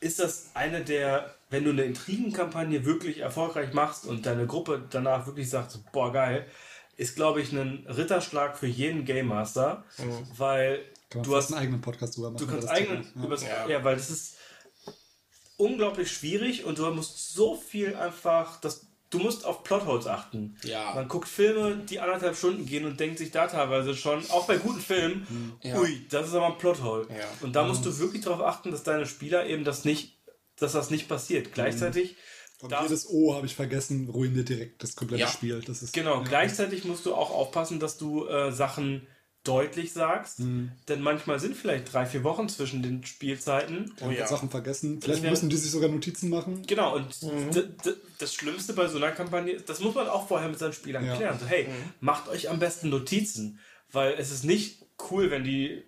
ist das eine der, wenn du eine Intrigenkampagne wirklich erfolgreich machst und deine Gruppe danach wirklich sagt, boah geil, ist glaube ich ein Ritterschlag für jeden Game Master, weil Kann man du hast einen eigenen Podcast drüber machen. Du kannst über das eigenen, übers, Ja. ja. weil das ist unglaublich schwierig und du musst so viel einfach, das, du musst auf Plotholes achten. Ja. Man guckt Filme, die anderthalb Stunden gehen und denkt sich da teilweise schon, auch bei guten Filmen, Ja. ui, das ist aber ein Plothole. Ja. Und da musst du wirklich darauf achten, dass deine Spieler eben das nicht, dass das nicht passiert. Gleichzeitig Und darf- jedes O habe ich vergessen, ruiniert direkt das komplette Ja. Spiel. Das ist, Genau, ja. gleichzeitig musst du auch aufpassen, dass du äh, Sachen deutlich sagst, Mhm. denn manchmal sind vielleicht drei, vier Wochen zwischen den Spielzeiten. Man ja. Sachen vergessen. Vielleicht müssen die sich sogar Notizen machen. Genau, und d- das Schlimmste bei so einer Kampagne, das muss man auch vorher mit seinen Spielern Ja. klären. So, hey, macht euch am besten Notizen, weil es ist nicht cool, wenn die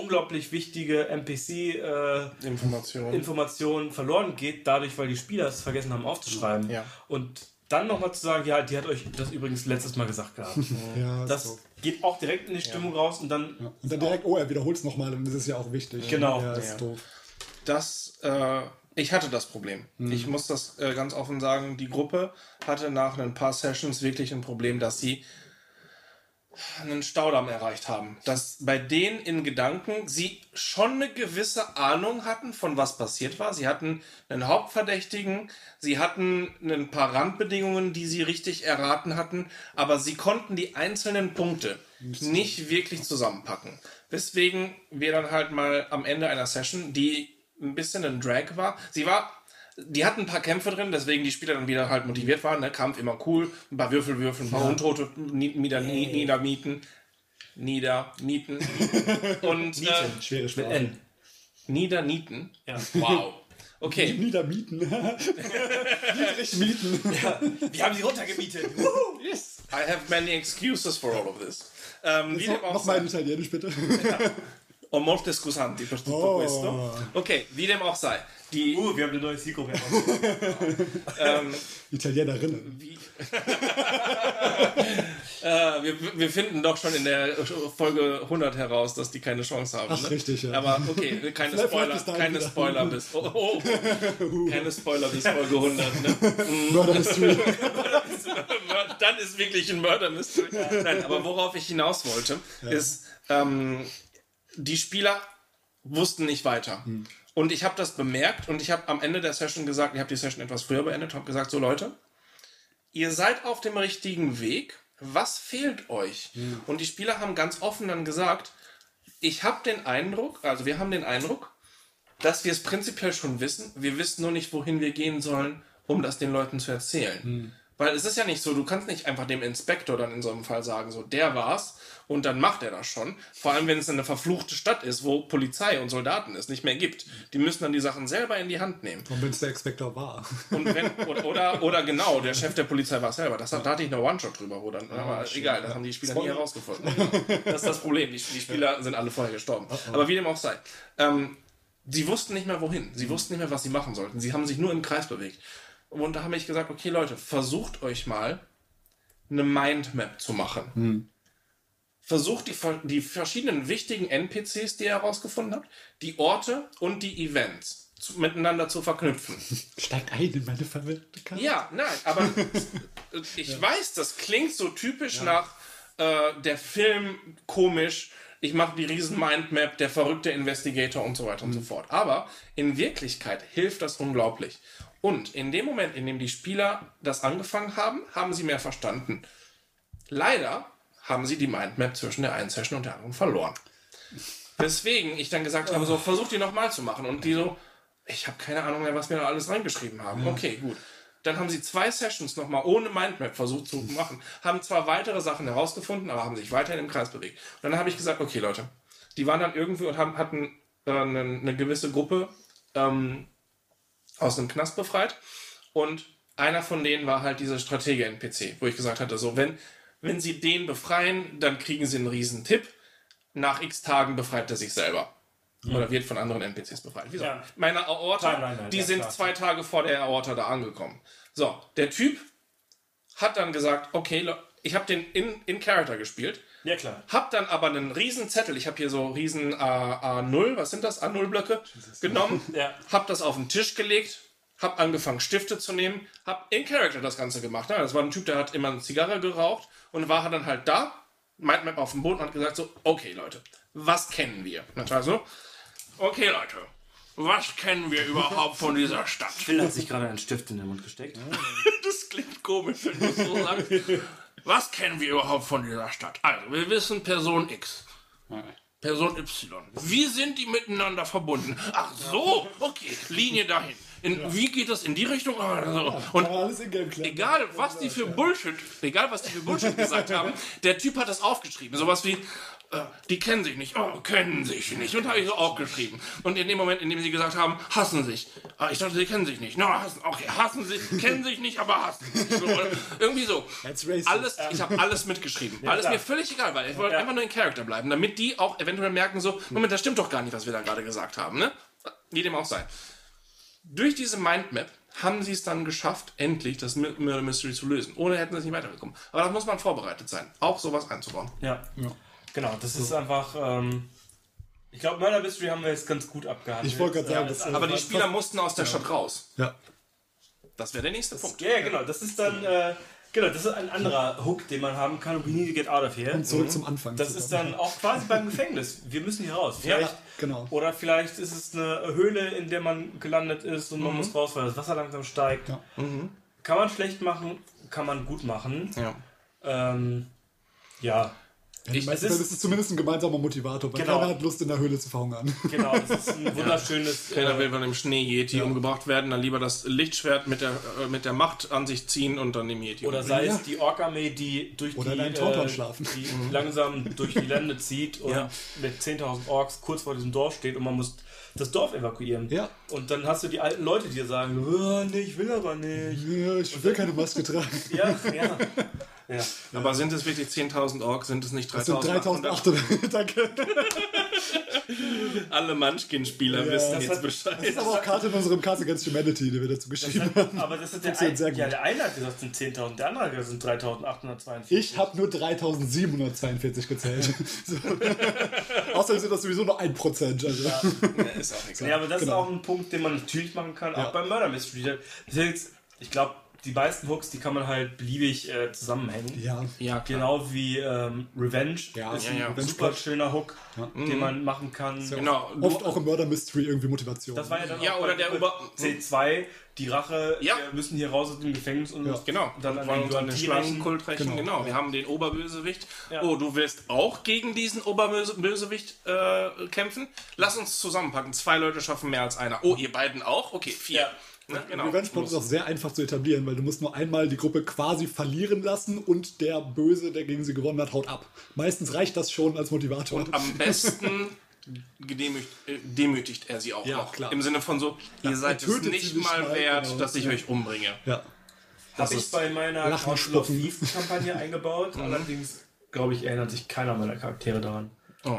unglaublich wichtige NPC-Information Informationen. verloren geht, dadurch, weil die Spieler es vergessen haben aufzuschreiben. Ja. Und dann nochmal zu sagen, ja, die hat euch das übrigens letztes Mal gesagt gehabt. Ja, Das so. geht auch direkt in die Stimmung raus und dann Ja. Und dann direkt, oh, er wiederholt es nochmal und das ist ja auch wichtig. Genau. Ja, ist Ja. doof. Das, äh, ich hatte das Problem. Mhm. Ich muss das äh, ganz offen sagen. Die Gruppe hatte nach ein paar Sessions wirklich ein Problem, dass sie einen Staudamm erreicht haben. Dass bei denen in Gedanken sie schon eine gewisse Ahnung hatten, von was passiert war. Sie hatten einen Hauptverdächtigen, sie hatten ein paar Randbedingungen, die sie richtig erraten hatten, aber sie konnten die einzelnen Punkte nicht wirklich zusammenpacken. Weswegen wir dann halt mal am Ende einer Session, die ein bisschen ein Drag war, sie war die hatten ein paar Kämpfe drin, deswegen die Spieler dann wieder halt motiviert waren. Ne? Kampf immer cool, ein paar Würfel würfeln, ein paar Untote nie- nieder, nie- niedermieten. Niedermieten. Und äh, Schwere Sprache. N. niedernieten. Ja. Wow. Okay. Niedermieten. Niedrig mieten. Wir haben sie runtergemietet. Yes. I have many excuses for all of this. Ähm, Nochmal in Italienisch, bitte. Ho molte scusanti per tutto Oh. questo. Okay, wie dem auch sei. Die, Uh, wir haben eine neue Zielgruppe. ähm, Italienerinnen. wie, äh, wir, wir finden doch schon in der Folge 100 heraus, dass die keine Chance haben. Ach, ne? richtig, ja. Aber okay, keine Spoiler, keine. Spoiler bis. Oh, oh. Keine Spoiler bis Folge 100. Ne? Murder Mystery. Dann ist wirklich ein Murder Mystery. Nein, aber worauf ich hinaus wollte, ist, ähm, die Spieler wussten nicht weiter. Und ich habe das bemerkt und ich habe am Ende der Session gesagt, ich habe die Session etwas früher beendet, habe gesagt, so Leute, ihr seid auf dem richtigen Weg. Was fehlt euch? Und die Spieler haben ganz offen dann gesagt, ich habe den Eindruck, also wir haben den Eindruck, dass wir es prinzipiell schon wissen. Wir wissen nur nicht, wohin wir gehen sollen, um das den Leuten zu erzählen. Weil es ist ja nicht so, du kannst nicht einfach dem Inspektor dann in so einem Fall sagen, so, der war's und dann macht er das schon. Vor allem, wenn es eine verfluchte Stadt ist, wo Polizei und Soldaten es nicht mehr gibt. Die müssen dann die Sachen selber in die Hand nehmen. Und wenn es der Inspektor war. Wenn, oder, oder, oder genau, der Chef der Polizei war es selber. Das, Da hatte ich eine One-Shot drüber, wo dann, aber egal, das haben die Spieler nie Spoiler. herausgefunden. Das ist das Problem. Die, die Spieler sind alle vorher gestorben. Aber wie dem auch sei. Ähm, sie wussten nicht mehr wohin. Sie wussten nicht mehr, was sie machen sollten. Sie haben sich nur im Kreis bewegt. Und da habe ich gesagt, okay Leute, versucht euch mal eine Mindmap zu machen. Versucht die, die verschiedenen wichtigen NPCs, die ihr herausgefunden habt, die Orte und die Events zu, miteinander zu verknüpfen. Steigt ein in meine verwirrte Karte. Ja, nein, aber ich weiß, das klingt so typisch nach äh, der Film komisch. Ich mache die riesen Mindmap, der verrückte Investigator und so weiter und so fort. Aber in Wirklichkeit hilft das unglaublich. Und in dem Moment, in dem die Spieler das angefangen haben, haben sie mehr verstanden. Leider haben sie die Mindmap zwischen der einen Session und der anderen verloren. Weswegen ich dann gesagt habe, so, versuch die nochmal zu machen. Und die so, ich habe keine Ahnung mehr, was wir da alles reingeschrieben haben. Okay, gut. Dann haben sie zwei Sessions nochmal ohne Mindmap versucht zu machen, haben zwar weitere Sachen herausgefunden, aber haben sich weiterhin im Kreis bewegt. Und dann habe ich gesagt, okay Leute, die waren dann irgendwie und haben, hatten äh, eine, eine gewisse Gruppe ähm, aus einem Knast befreit. Und einer von denen war halt dieser Stratege-NPC, wo ich gesagt hatte, so, wenn, wenn sie den befreien, dann kriegen sie einen riesen Tipp. Nach x Tagen befreit er sich selber. Oder wird von anderen NPCs befreit. Wieso? Ja. Meine Aorta, Timeline halt, die ja, sind klar. zwei Tage vor der Aorta da angekommen. So, der Typ hat dann gesagt, okay, ich habe den in, in Character gespielt, Ja, klar. hab dann aber einen riesen Zettel, ich habe hier so riesen A, A0, was sind das, A0-Blöcke, genommen, Ja. hab das auf den Tisch gelegt, hab angefangen Stifte zu nehmen, hab in Character das Ganze gemacht. Ne? Das war ein Typ, der hat immer eine Zigarre geraucht und war dann halt da, Mindmap auf dem Boden und hat gesagt so, okay Leute, was kennen wir? Das war so, okay Leute, was kennen wir überhaupt von dieser Stadt? Phil hat sich gerade einen Stift in den Mund gesteckt. Das klingt komisch, wenn du so sagst. Was kennen wir überhaupt von dieser Stadt? Also, wir wissen Person X. Person Y. Wie sind die miteinander verbunden? Ach so, okay, Linie dahin. In, wie geht das in die Richtung? Ah, so. Und egal, was die für Bullshit, egal was die für Bullshit gesagt haben, der Typ hat das aufgeschrieben. Sowas wie, äh, die kennen sich nicht. Oh, kennen sich nicht. Und habe ich so aufgeschrieben. Und in dem Moment, in dem sie gesagt haben, hassen sich. Ah, ich dachte, sie kennen sich nicht. No, hassen. Okay, hassen sich, kennen sich nicht, aber hassen. So, oder irgendwie so. Alles, ich habe alles mitgeschrieben. alles klar. mir völlig egal, weil ich wollte einfach nur in Charakter bleiben, damit die auch eventuell merken so, Moment, das stimmt doch gar nicht, was wir da gerade gesagt haben, ne? Wie dem auch sei. Durch diese Mindmap haben sie es dann geschafft, endlich das Murder Mystery zu lösen. Ohne hätten sie es nicht weitergekommen. Aber da muss man vorbereitet sein, auch sowas einzubauen. Ja. Ja. Genau, das ist einfach. Ähm, ich glaube, Murder Mystery haben wir jetzt ganz gut abgehandelt. Ich wollte gerade sagen, Ja, das- ist Aber die Spieler mussten aus der Stadt raus. Ja. Das wäre der nächste Punkt. Ja, ja, genau. Das ist dann. Äh, genau, das ist ein anderer Hook, den man haben kann. We need to get out of here. Und zurück zum Anfang. Das ist dann auch quasi beim Gefängnis. Wir müssen hier raus. Vielleicht, genau. Oder vielleicht ist es eine Höhle, in der man gelandet ist und man muss raus, weil das Wasser langsam steigt. Ja. Kann man schlecht machen, kann man gut machen. Ja. Ähm, ja, In den meisten es ist- Fällen ist es zumindest ein gemeinsamer Motivator, weil Genau. keiner hat Lust, in der Höhle zu verhungern. genau. Das ist ein wunderschönes. Keiner äh, will von dem Schnee-Yeti umgebracht werden, dann lieber das Lichtschwert mit der, äh, mit der Macht an sich ziehen und dann dem Yeti Oder umbringen. sei es die Ork-Armee, die durch Oder die, äh, schlafen. die langsam durch die Lände zieht und Ja. mit 10.000 Orks kurz vor diesem Dorf steht und man muss das Dorf evakuieren. Ja. Und dann hast du die alten Leute, die dir sagen, oh, nee, ich will aber nicht. Ja, ich will keine Maske tragen. Ja, ja. Ja. Aber sind es wirklich 10.000 Orks? Sind es nicht Das sind 3.800? 3800. Danke. Alle Munchkin-Spieler Ja, wissen jetzt hat- Bescheid. Das ist aber auch Karte in unserem Cast Against Humanity, die wir dazu geschrieben haben. Aber das ist der, ein, sehr ja, gut. der eine hat gesagt, es sind 10.000, der andere hat gesagt, es sind 3.842. Ich habe nur 3742 gezählt. So. Außerdem sind das sowieso nur 1%. Also. Ja, ist auch egal. Ja, aber das Genau. ist auch ein Punkt, den man natürlich machen kann, Ja. auch beim Murder Mystery. Das ist jetzt, ich glaube, die meisten Hooks, die kann man halt beliebig äh, zusammenhängen. Ja. Ja, klar. Genau wie ähm, Revenge Ja, ist ja, ein ja. Revenge super schöner Hook, den man machen kann. Genau. Oft auch im Murder Mystery irgendwie Motivation. Das war ja dann Ja, auch oder bei der Ober- C2, die Rache, Ja. wir müssen hier raus aus dem Gefängnis und Ja. Genau, dann wir an wollen den uns an den. Schlangenkult rächen. Genau. Genau. wir haben den Oberbösewicht. Ja. Oh, du willst auch gegen diesen Oberbösewicht äh, kämpfen? Lass uns zusammenpacken. Zwei Leute schaffen mehr als einer. Oh, ihr beiden auch? Okay, vier. Ja. Ne? Genau. Revenge Plot ist auch sehr einfach zu etablieren, weil du musst nur einmal die Gruppe quasi verlieren lassen und der Böse, der gegen sie gewonnen hat, haut ab. Meistens reicht das schon als Motivator. Und am besten gedemütigt, äh, demütigt er sie auch Ja, noch. klar. Im Sinne von so, ihr seid er es nicht mal wert, genau. dass ich Ja. euch umbringe. ja. Habe ich ist bei meiner Council of Spucken. Thieves Kampagne eingebaut. Mhm. Allerdings, glaube ich, erinnert sich keiner meiner Charaktere daran. Oh,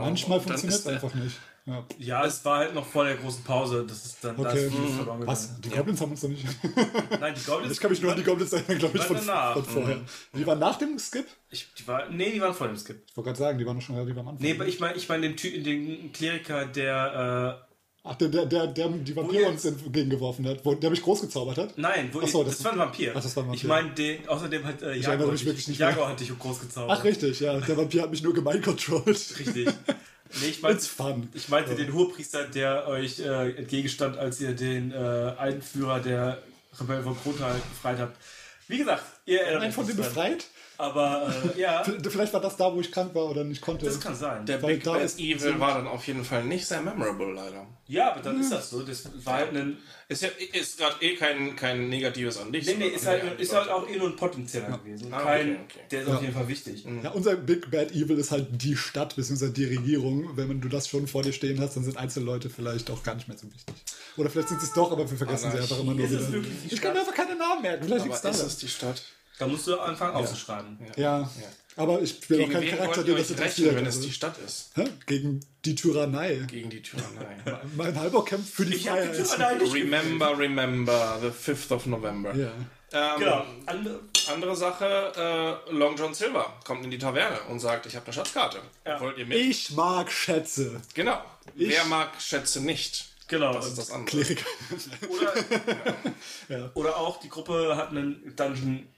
Manchmal funktioniert es einfach nicht. Ja. Ja, es war halt noch vor der großen Pause. Das ist dann da Okay. ist vieles verloren. Was? Die Goblins haben uns noch nicht. Nein, die Goblins. Ich kann mich nur an die Goblins erinnern, glaube ich, von, von vorher. Die waren nach dem Skip? Ich, die war, nee, die waren vor dem Skip. Ich wollte gerade sagen, die waren doch schon relativ am Anfang. Nee, aber ich meine ich mein den, Ty- den Kleriker, der. Ach, der, der, der, der die Vampire Wo uns entgegengeworfen hat, wo, der mich groß gezaubert hat. Äh, nein, wo Ach so, ich, das- das, war ein Vampir. Ach, das war ein Ich Vampir. meine, den, außerdem hat äh, Jago, mich hat wirklich nicht. Jago hat dich groß gezaubert. Ach, richtig, ja. Der Vampir hat mich nur gemein controlled. Richtig. Nee, ich meinte, It's fun. ich meinte den Hohepriester, der euch äh, entgegenstand, als ihr den äh, Einführer der Rebellen von Krontal befreit habt. Wie gesagt, ihr erinnert euch von dann. befreit? Aber äh, ja, Vielleicht war das da, wo ich krank war oder nicht konnte. das kann sein. Der Weil Big da Bad ist- Evil war dann auf jeden Fall nicht sehr memorable, leider. Ja, aber dann ist das so. Das war halt ein. Ist ja ist gerade eh kein, kein Negatives an dich. Nee, nee, ist halt, ist halt auch eh nur ein potenzieller gewesen. Ah, Kein, okay, okay. Der ist auf jeden Fall wichtig. Ja, unser Big Bad Evil ist halt die Stadt bzw. die Regierung. Wenn man, du das schon vor dir stehen hast, dann sind Einzelleute vielleicht auch gar nicht mehr so wichtig. Oder vielleicht sind sie es doch, aber wir vergessen sie Anarchie. einfach immer nur Ist es wieder. Ich kann mir einfach keine Namen merken. Vielleicht Aber ist es die Stadt? Da musst du anfangen aufzuschreiben. Ja. aber ich bin auch Gegen kein wen Charakter, der das interessiert. wenn es Also. die Stadt ist? Hä? Gegen die Tyrannei. Gegen die Tyrannei. Mein Halber kämpft für die Ich habe die Freiheit. Tyrannei nicht remember, remember, the 5th of November. Ja. Ähm, Genau. Andere, Andere Sache, äh, Long John Silver kommt in die Taverne und sagt, ich habe eine Schatzkarte. Ja. Wollt ihr mit? Ich mag Schätze. Genau. Wer mag Schätze nicht? genau. Das ist das andere. Kleriker. Oder, Ja. oder auch die Gruppe hat einen Dungeon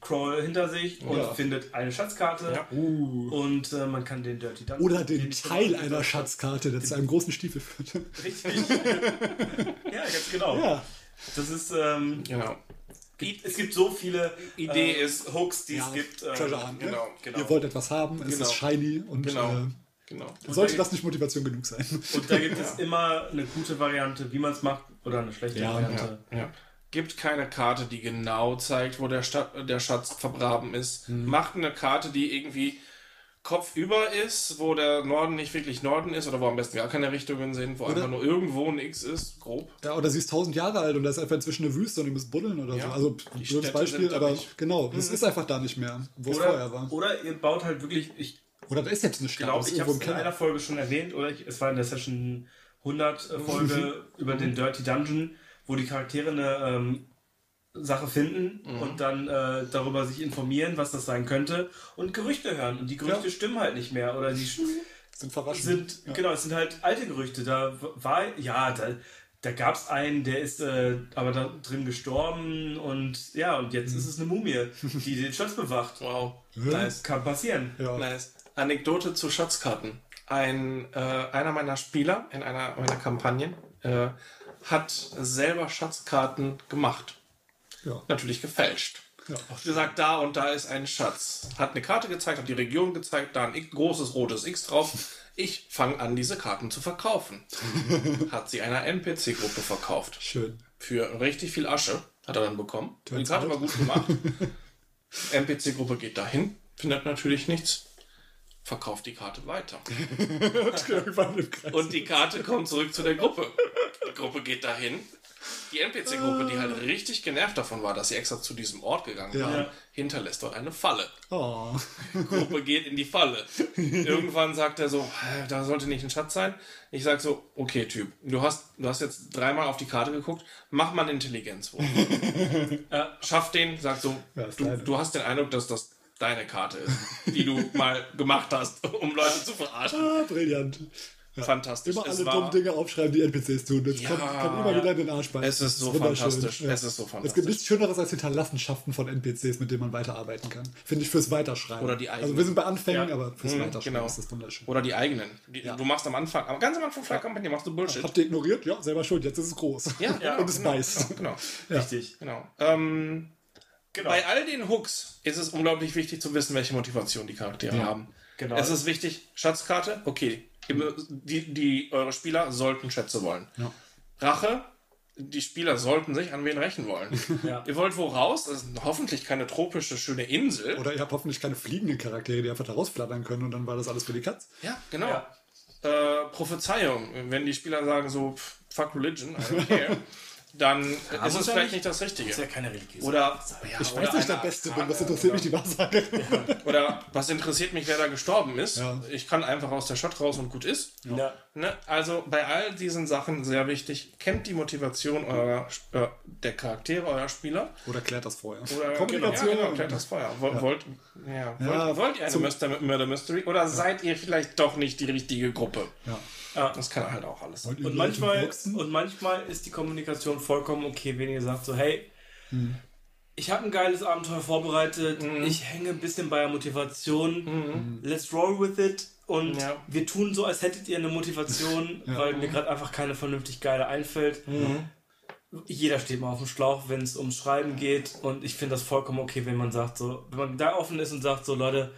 Crawl hinter sich und Ja. findet eine Schatzkarte Ja. und äh, man kann den Dirty Dungeon Oder den Teil den- einer Schatzkarte, der zu einem großen Stiefel führt. Richtig. ja, ganz genau. Ja. Das ist ähm, Genau. es gibt so viele Idee äh, ist- Hooks, die Ja, es gibt. ähm, Treasure Hunt. Genau, ne? genau. Ihr wollt etwas haben, es Genau. ist shiny und Genau. äh, Genau. sollte da- das nicht Motivation genug sein. Und da gibt es immer eine gute Variante, wie man es macht, oder eine schlechte Ja, Variante. Ja. Gibt keine Karte, die genau zeigt, wo der, Stadt, der Schatz vergraben ist. Macht eine Karte, die irgendwie kopfüber ist, wo der Norden nicht wirklich Norden ist oder wo am besten gar keine Richtungen sind, wo einfach nur irgendwo ein X ist, grob. Ja, oder sie ist tausend Jahre alt und da ist einfach inzwischen eine Wüste und ihr müsst buddeln oder Ja. so. Also, blödes Beispiel, aber nicht. genau, es ist einfach da nicht mehr, wo es vorher Oder, war. oder ihr baut halt wirklich, ich Oder da ist jetzt eine Stadt, das ist ich habe es in einer. Folge schon erwähnt, oder ich, es war in der Session 100 Folge über den Dirty Dungeon, wo die Charaktere eine ähm, Sache finden und dann äh, darüber sich informieren, was das sein könnte und Gerüchte hören. Und die Gerüchte Ja. stimmen halt nicht mehr oder die Sind verwaschen. sind, genau, es sind halt alte Gerüchte. Da war, ja, da, da gab es einen, der ist äh, aber da drin gestorben und ja, und jetzt ist es eine Mumie, die den Schatz bewacht. Wow. Das kann passieren. ja. Nice. Anekdote zu Schatzkarten. Ein, äh, einer meiner Spieler in einer meiner Kampagnen äh, hat selber Schatzkarten gemacht. Ja. Natürlich gefälscht. Ja. Hat gesagt, da und da ist ein Schatz. Hat eine Karte gezeigt, hat die Region gezeigt, da ein großes rotes X drauf. Ich fange an, diese Karten zu verkaufen. hat sie einer NPC-Gruppe verkauft. Schön. Für richtig viel Asche hat er dann bekommen. Die Karte war gut gemacht. NPC-Gruppe geht dahin, findet natürlich nichts, verkauft die Karte weiter. Und die Karte kommt zurück zu der Gruppe. Die Gruppe geht dahin. Die NPC-Gruppe, die halt richtig genervt davon war, dass sie extra zu diesem Ort gegangen Ja. waren, hinterlässt dort eine Falle. Oh. Die Gruppe geht in die Falle. Irgendwann sagt er so, "Hä, da sollte nicht ein Schatz sein. Ich sag so, okay, Typ, du hast, du hast jetzt dreimal auf die Karte geguckt, mach mal einen Intelligenzwurf. äh, schaff den, sag so, Ja, du, du hast den Eindruck, dass das deine Karte ist, die du mal gemacht hast, um Leute zu verarschen. Ah, brillant. Fantastisch. Immer Es alle dummen Dinge aufschreiben, die NPCs tun. Das Ja, kann, kann immer ja. wieder in den Arsch beißen. Es ist so wunderschön. fantastisch. Es ist so Es fantastisch. gibt nichts Schöneres als Hinterlassenschaften von NPCs, mit denen man weiterarbeiten kann. Finde ich fürs Weiterschreiben. Oder die Also eigenen. wir sind bei Anfängen, Ja. aber fürs Mhm, Weiterschreiben genau. ist das wunderschön. Oder die eigenen. Die, Du machst am Anfang, aber ganz am Anfang von der Kampagne machst du Bullshit. Habt ihr ignoriert? Ja, selber schuld. Jetzt ist es groß. Ja, ja, Und es genau, beißt. Genau, Richtig. genau. Ähm, Genau. Bei all den Hooks ist es unglaublich wichtig zu wissen, welche Motivation die Charaktere Ja. haben. Genau. Es ist wichtig, Schatzkarte, okay. Die, die, eure Spieler sollten Schätze wollen. Ja. Rache, die Spieler sollten sich an wen rächen wollen. Ja. Ihr wollt wo raus? Das ist hoffentlich keine tropische, schöne Insel. Oder ihr habt hoffentlich keine fliegenden Charaktere, die einfach da rausflattern können und dann war das alles für die Katz. Ja, genau. Ja. Äh, Prophezeiung. Wenn die Spieler sagen so, fuck religion, I don't care, dann ist muss es ja vielleicht nicht- nicht das Richtige. ist ja keine Religion. Oder, ja, Ich oder weiß nicht, der Beste bin. Was interessiert mich die Wahrsage? Oder was interessiert mich, wer da gestorben ist? Ja. Ich kann einfach aus der Stadt raus und gut ist. Ja. Ne? Also bei all diesen Sachen sehr wichtig, kennt die Motivation eurer, äh, der Charaktere eurer Spieler. Oder klärt das vorher. Oder Kommunikation. Ja, genau, klärt das vorher. Woll, Wollt, ja, wollt, Ja, wollt ihr eine Murder Mystery oder seid ihr vielleicht doch nicht die richtige Gruppe? Ja. Ja. Das kann halt auch alles sein. Und Leute manchmal, boxen? und manchmal ist die Kommunikation vollkommen okay, wenn ihr sagt so, hey, Hm. ich habe ein geiles Abenteuer vorbereitet, Mhm. ich hänge ein bisschen bei der Motivation, let's roll with it und Ja. wir tun so, als hättet ihr eine Motivation, weil mir gerade einfach keine vernünftig geile einfällt. Mhm. jeder steht mal auf dem Schlauch, wenn es ums Schreiben geht. Und ich finde das vollkommen okay, wenn man sagt, so, wenn man da offen ist und sagt, so, Leute,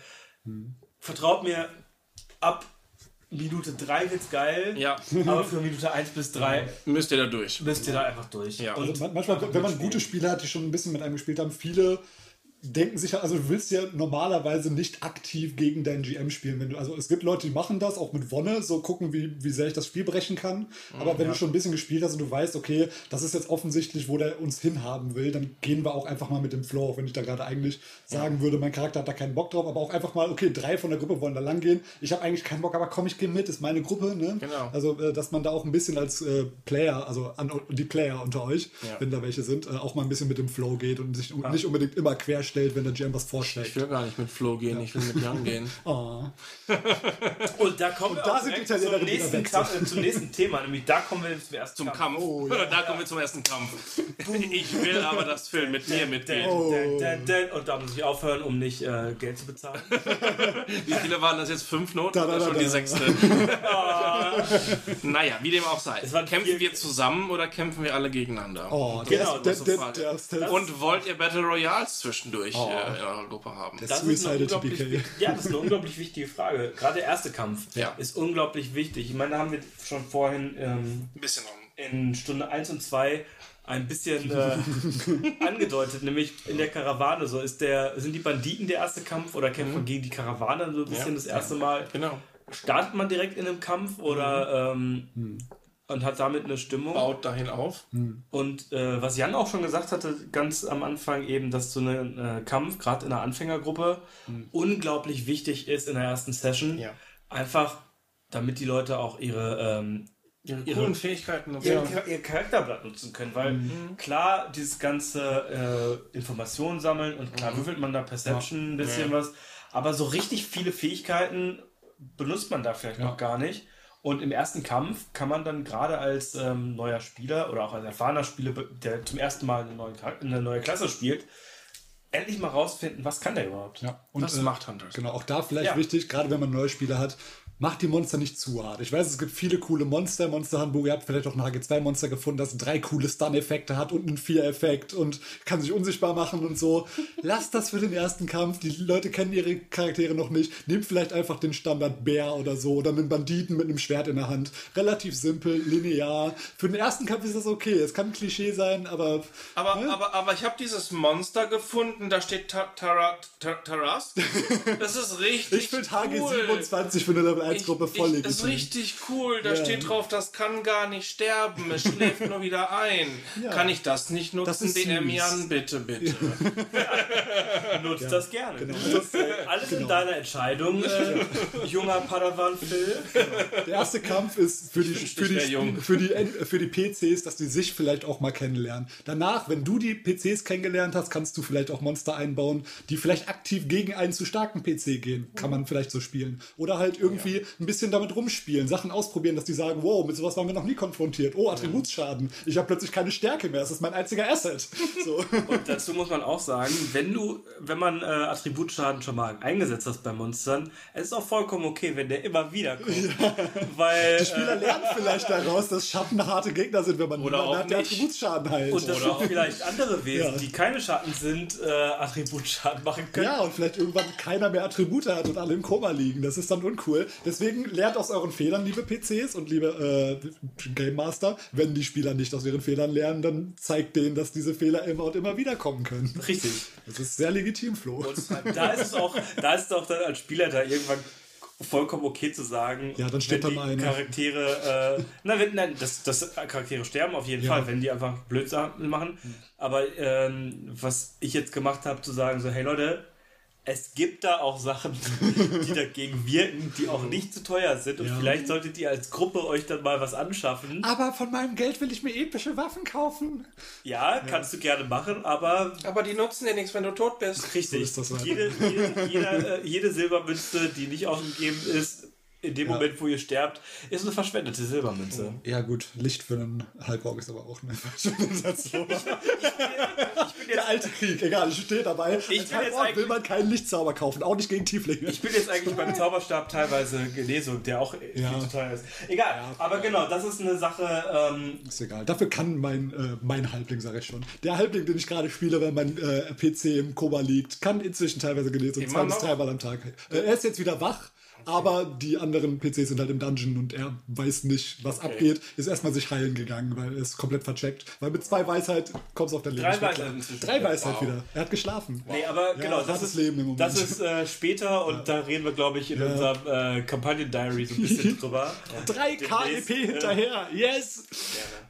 vertraut mir, ab Minute 3 wird's geil, Ja, aber für Minute 1 bis 3 müsst ihr da durch. müsst ihr da einfach durch. Ja. Also man- manchmal, wenn man gute Spieler hat, die schon ein bisschen mit einem gespielt haben, viele denken sich, also du willst ja normalerweise nicht aktiv gegen deinen GM spielen. Wenn du, also es gibt Leute, die machen das, auch mit Wonne, so gucken, wie, wie sehr ich das Spiel brechen kann. Aber wenn du schon ein bisschen gespielt hast und du weißt, okay, das ist jetzt offensichtlich, wo der uns hinhaben will, dann gehen wir auch einfach mal mit dem Flow, auch wenn ich da gerade eigentlich sagen würde, mein Charakter hat da keinen Bock drauf, aber auch einfach mal, okay, drei von der Gruppe wollen da lang gehen. Ich habe eigentlich keinen Bock, aber komm, ich gehe mit, ist meine Gruppe. Ne? Genau. Also, äh, dass man da auch ein bisschen als äh, Player, also an die Player unter euch, Ja. wenn da welche sind, äh, auch mal ein bisschen mit dem Flow geht und sich nicht unbedingt immer quer stellt, wenn der GM was Ich vorschlägt. will gar nicht mit Flo gehen, ich will mit Jan gehen. Oh. Und da kommen wir da sind die zum nächsten. Kampf, äh, zum nächsten Thema, nämlich da kommen wir zum ersten Zum Kampf. Kampf. Oh, ja. Da kommen wir zum ersten Kampf. Ich will aber, dass Phil mit mir dun, dun. Und da muss ich aufhören, um nicht äh, Geld zu bezahlen. Wie viele waren das jetzt? Fünf Noten Da, da, oder da, schon da. die sechste? naja, wie dem auch sei. Kämpfen wir zusammen oder kämpfen wir alle gegeneinander? Oh, Genau, das der, der, der, Und wollt ihr Battle Royals zwischendurch Oh. äh, in eurer Gruppe haben? Der- Das ist eine unglaublich, ja, das ist eine unglaublich wichtige Frage. Gerade der erste Kampf Ja. ist unglaublich wichtig. Ich meine, da haben wir schon vorhin ähm, Ein bisschen in Stunde 1 und 2 ein bisschen äh, angedeutet, nämlich in der Karawane. So ist der, sind die Banditen der erste Kampf oder kämpft man gegen die Karawane so ein bisschen Ja. das erste Mal? Genau. Startet man direkt in einem Kampf oder ähm, und hat damit eine Stimmung? Baut dahin auf. Und äh, was Jan auch schon gesagt hatte, ganz am Anfang eben, dass so ein äh, Kampf, gerade in der Anfängergruppe, unglaublich wichtig ist in der ersten Session. Ja. Einfach, damit die Leute auch ihre, ähm, Ihre Ihre- coolen Fähigkeiten nutzen. ihr, ihr Charakterblatt nutzen können. Weil klar, dieses ganze äh, Informationen sammeln und klar würfelt man da Perception ein bisschen Ja. was, aber so richtig viele Fähigkeiten benutzt man da vielleicht noch gar nicht. Und im ersten Kampf kann man dann gerade als ähm, neuer Spieler oder auch als erfahrener Spieler, der zum ersten Mal eine neue, eine neue Klasse spielt, endlich mal rausfinden, was kann der überhaupt. ja. Und, Das äh, macht Hunters. Genau, auch da vielleicht Ja. wichtig, gerade wenn man neue Spieler hat, macht die Monster nicht zu hart. Ich weiß, es gibt viele coole Monster, Monster Handbuch, ihr habt vielleicht auch ein HG2-Monster gefunden, das drei coole Stun-Effekte hat und einen Vier-Effekt und kann sich unsichtbar machen und so. Lasst das für den ersten Kampf, die Leute kennen ihre Charaktere noch nicht. Nehmt vielleicht einfach den Standard Bär oder so oder einen Banditen mit einem Schwert in der Hand. Relativ simpel, linear. Für den ersten Kampf ist das okay. Es kann ein Klischee sein, aber Aber, aber, aber ich habe dieses Monster gefunden, da steht Ta- Tara, Ta- Taras. Das ist richtig ich finde HG cool. 27 für eine Level 1 Gruppe Ich- voll ich. Das ist richtig cool. Da Ja. steht drauf, das kann gar nicht sterben. Es schläft nur wieder ein. Ja. Kann ich das nicht nutzen? Das ist DM. Jan, bitte, bitte. Nutzt das gerne. genau. Das ist, äh, alles in deiner Entscheidung, äh, junger Padawan Phil. Der erste Kampf ist für die, für, die, für, die, für die PCs, dass die sich vielleicht auch mal kennenlernen. Danach, wenn du die PCs kennengelernt hast, kannst du vielleicht auch Monster einbauen, die vielleicht aktiv gegen einen zu starken PC gehen. Kann man vielleicht so spielen. Oder halt irgendwie ein bisschen damit rumspielen, Sachen ausprobieren, dass die sagen, wow, mit sowas waren wir noch nie konfrontiert. Oh, Attributsschaden. Ich habe plötzlich keine Stärke mehr. Das ist mein einziger Asset. So. Und dazu muss man auch sagen, wenn du, wenn man äh, Attributschaden schon mal eingesetzt hast bei Monstern, es ist auch vollkommen okay, wenn der immer wieder kommt. Weil Die Spieler äh, lernen vielleicht daraus, dass Schatten harte Gegner sind, wenn man Oder auch hat, der nicht. Attributsschaden heilt. und dass auch vielleicht andere Wesen, Ja. die keine Schatten sind, äh, Attributschaden machen können. Ja, und vielleicht irgendwann keiner mehr Attribute hat und alle im Koma liegen. Das ist dann uncool. Deswegen lernt aus euren Fehlern, liebe PCs und liebe äh, Game Master. Wenn die Spieler nicht aus ihren Fehlern lernen, dann zeigt denen, dass diese Fehler immer und immer wieder kommen können. Richtig. Das ist sehr legitim, Flo. Da ist es auch, da ist es auch dann als Spieler da irgendwann vollkommen okay zu sagen, Ja, dann stirbt wenn dann die. Charaktere, äh, na, wenn, nein, das, das Charaktere sterben auf jeden Ja. Fall, wenn die einfach Blödsinn machen. Aber ähm, was ich jetzt gemacht habe, zu sagen so, hey Leute, es gibt da auch Sachen, die dagegen wirken, die auch nicht zu teuer sind. Und Ja. vielleicht solltet ihr als Gruppe euch dann mal was anschaffen. Aber von meinem Geld will ich mir epische Waffen kaufen. Ja, kannst du gerne machen, aber Aber die nutzen dir nichts, wenn du tot bist. Richtig. So ist das leider. jede, jede, jeder, äh, jede Silbermünze, die nicht ausgegeben ist, in dem Ja. Moment, wo ihr sterbt, ist eine verschwendete Silbermünze. Ja, gut, Licht für einen Halborg ist aber auch eine. Ich bin Der alte Krieg, egal, ich stehe dabei. Ich Als bin jetzt Halbort will man keinen Lichtzauber kaufen, auch nicht gegen Tieflinge. Ich bin jetzt eigentlich beim Zauberstab teilweise gelesen, der auch Ja. viel zu teuer ist. Egal, aber genau, das ist eine Sache. Ähm, Ist egal. Dafür kann mein, äh, mein Halbling, sage ich schon. Der Halbling, den ich gerade spiele, wenn mein äh, PC im Koma liegt, kann inzwischen teilweise gelesen, Immer zwei bis dreimal am Tag. Äh, er ist jetzt wieder wach, aber die anderen PCs sind halt im Dungeon und er weiß nicht, was abgeht. Ist erstmal sich heilen gegangen, weil er ist komplett vercheckt. Weil mit zwei Weisheit kommst du auf dein Leben. Drei Weisheit. Drei Weisheit Wow. wieder. Er hat geschlafen. nee, aber genau, das ist, Leben im Moment. das ist äh, später und da reden wir, glaube ich, in unserem äh, Kampagnen-Diary so ein bisschen drüber. 3 demnächst, KEP äh, hinterher. Yes!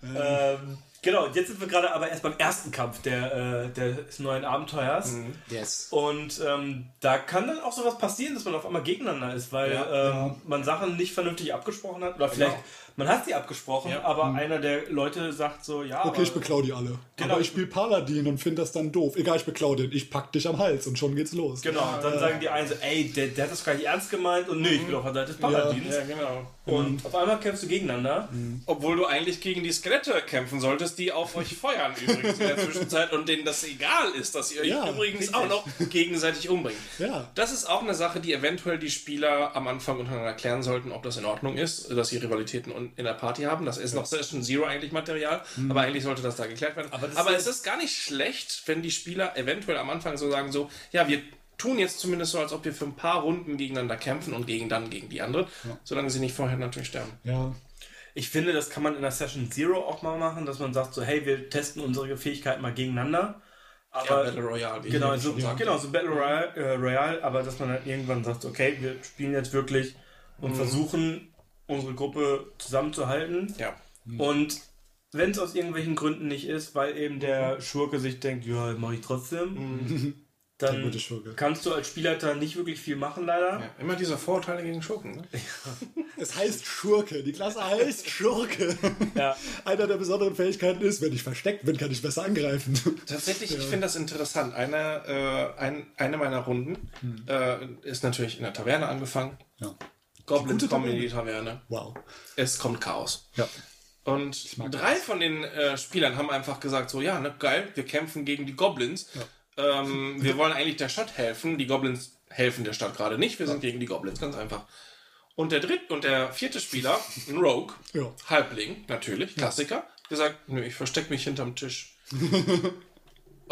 Ähm, genau, jetzt sind wir gerade aber erst beim ersten Kampf der, äh, des neuen Abenteuers. Yes. Und ähm, da kann dann auch sowas passieren, dass man auf einmal gegeneinander ist, weil ähm, man Sachen nicht vernünftig abgesprochen hat. Oder vielleicht, man hat sie abgesprochen, Ja. aber einer der Leute sagt so, ja, Okay, ich beklau die alle. Genau. Aber ich spiele Paladin und finde das dann doof. Egal, ich beklau den. Ich pack dich am Hals und schon geht's los. Genau, dann sagen die einen so, ey, der, der hat das gar nicht ernst gemeint und nee, ich bin auf der Seite des Paladins. Ja, genau. Und auf einmal kämpfst du gegeneinander. Obwohl du eigentlich gegen die Skelette kämpfen solltest, die auf euch feuern übrigens in der Zwischenzeit und denen das egal ist, dass ihr euch Ja, übrigens auch noch gegenseitig umbringt. Ja. Das ist auch eine Sache, die eventuell die Spieler am Anfang untereinander klären sollten, ob das in Ordnung ist, dass sie Rivalitäten in der Party haben. Das ist noch Session Zero eigentlich Material, aber eigentlich sollte das da geklärt werden. Aber Aber, das es ist gar nicht schlecht, wenn die Spieler eventuell am Anfang so sagen, so, ja, wir tun jetzt zumindest so, als ob wir für ein paar Runden gegeneinander kämpfen und gegen dann gegen die anderen, solange sie nicht vorher natürlich sterben. Ja. Ich finde, das kann man in der Session Zero auch mal machen, dass man sagt so, hey, wir testen unsere Fähigkeiten mal gegeneinander. Ja, Aber Battle Royale. Genau, so, genau, so Battle Royale, äh, Royale, aber dass man dann irgendwann sagt, okay, wir spielen jetzt wirklich und versuchen, unsere Gruppe zusammenzuhalten. Ja. Und wenn es aus irgendwelchen Gründen nicht ist, weil eben der Schurke sich denkt, ja, mache ich trotzdem, Der dann kannst du als Spielleiter nicht wirklich viel machen, leider. Ja, immer diese Vorurteile gegen Schurken. Ne? Es heißt Schurke. Die Klasse heißt Schurke. Ja. Einer der besonderen Fähigkeiten ist, wenn ich versteckt bin, kann ich besser angreifen. Tatsächlich, ich finde das interessant. Eine, äh, ein, eine meiner Runden äh, ist natürlich in der Taverne angefangen. Ja. Goblins kommen in die Taverne. Wow. Es kommt Chaos. Ja. Und drei von den äh, Spielern haben einfach gesagt, so, ja, ne, geil, wir kämpfen gegen die Goblins. Ähm, wir wollen eigentlich der Stadt helfen. Die Goblins helfen der Stadt gerade nicht. Wir sind gegen die Goblins, ganz einfach. Und der dritte und der vierte Spieler, ein Rogue, Ja. Halbling, natürlich, Klassiker, gesagt, nö, ich verstecke mich hinterm Tisch.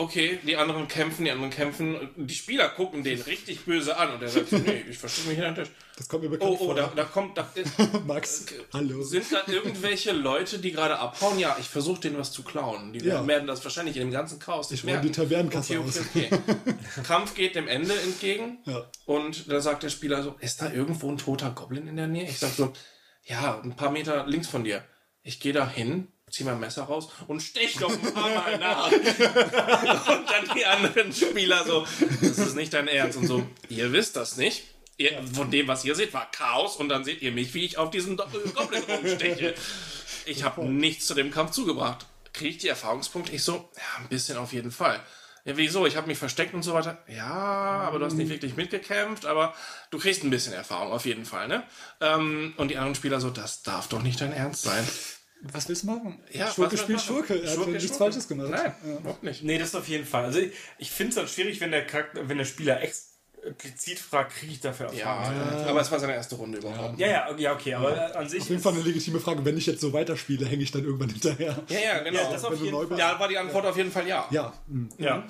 Okay, die anderen kämpfen, die anderen kämpfen. Die Spieler gucken den richtig böse an und er sagt, so, nee, ich verstecke mich hinterm Tisch. Das kommt mir bekannt Oh, oh, vor. da, da kommt, da ist, Max, hallo. sind da irgendwelche Leute, die gerade abhauen? Ja, ich versuche denen was zu klauen. Die Ja. werden das wahrscheinlich in dem ganzen Chaos nicht Ich räume die Tavernenkasse okay, okay, okay. Kampf geht dem Ende entgegen. Ja. Und da sagt der Spieler so, ist da irgendwo ein toter Goblin in der Nähe? Ich sag so, ja, ein paar Meter links von dir. Ich gehe da hin, zieh mein Messer raus und stech doch ein paar Mal nach. und dann die anderen Spieler so, das ist nicht dein Ernst. Und so, ihr wisst das nicht. Ihr, von dem, was ihr seht, war Chaos und dann seht ihr mich, wie ich auf diesen Do- Goblin rumsteche. Ich habe nichts zu dem Kampf zugebracht. Kriege ich die Erfahrungspunkte? Ich so, ja, ein bisschen auf jeden Fall. Ja, wieso? Ich habe mich versteckt und so weiter. Ja, aber du hast nicht wirklich mitgekämpft, aber du kriegst ein bisschen Erfahrung auf jeden Fall, ne? Ähm, und die anderen Spieler so, das darf doch nicht dein Ernst sein. Was willst du machen? Ja, Schurke spielt Schurke. Er hat Schurke, nichts Schurke. Falsches gemacht. Nein, überhaupt nicht. Nee, das auf jeden Fall. Also ich, ich finde es dann schwierig, wenn der Charakter, wenn der Spieler explizit fragt, kriege ich dafür Erfahrung. Ja, aber es war seine erste Runde überhaupt. Ja, ja, ja, okay, aber äh, an sich Auf jeden Fall eine legitime Frage. Wenn ich jetzt so weiterspiele, hänge ich dann irgendwann hinterher. Ja, ja, genau. Ja, das auf jeden Fall. Ja, war die Antwort auf jeden Fall ja. Ja. hm. Ja,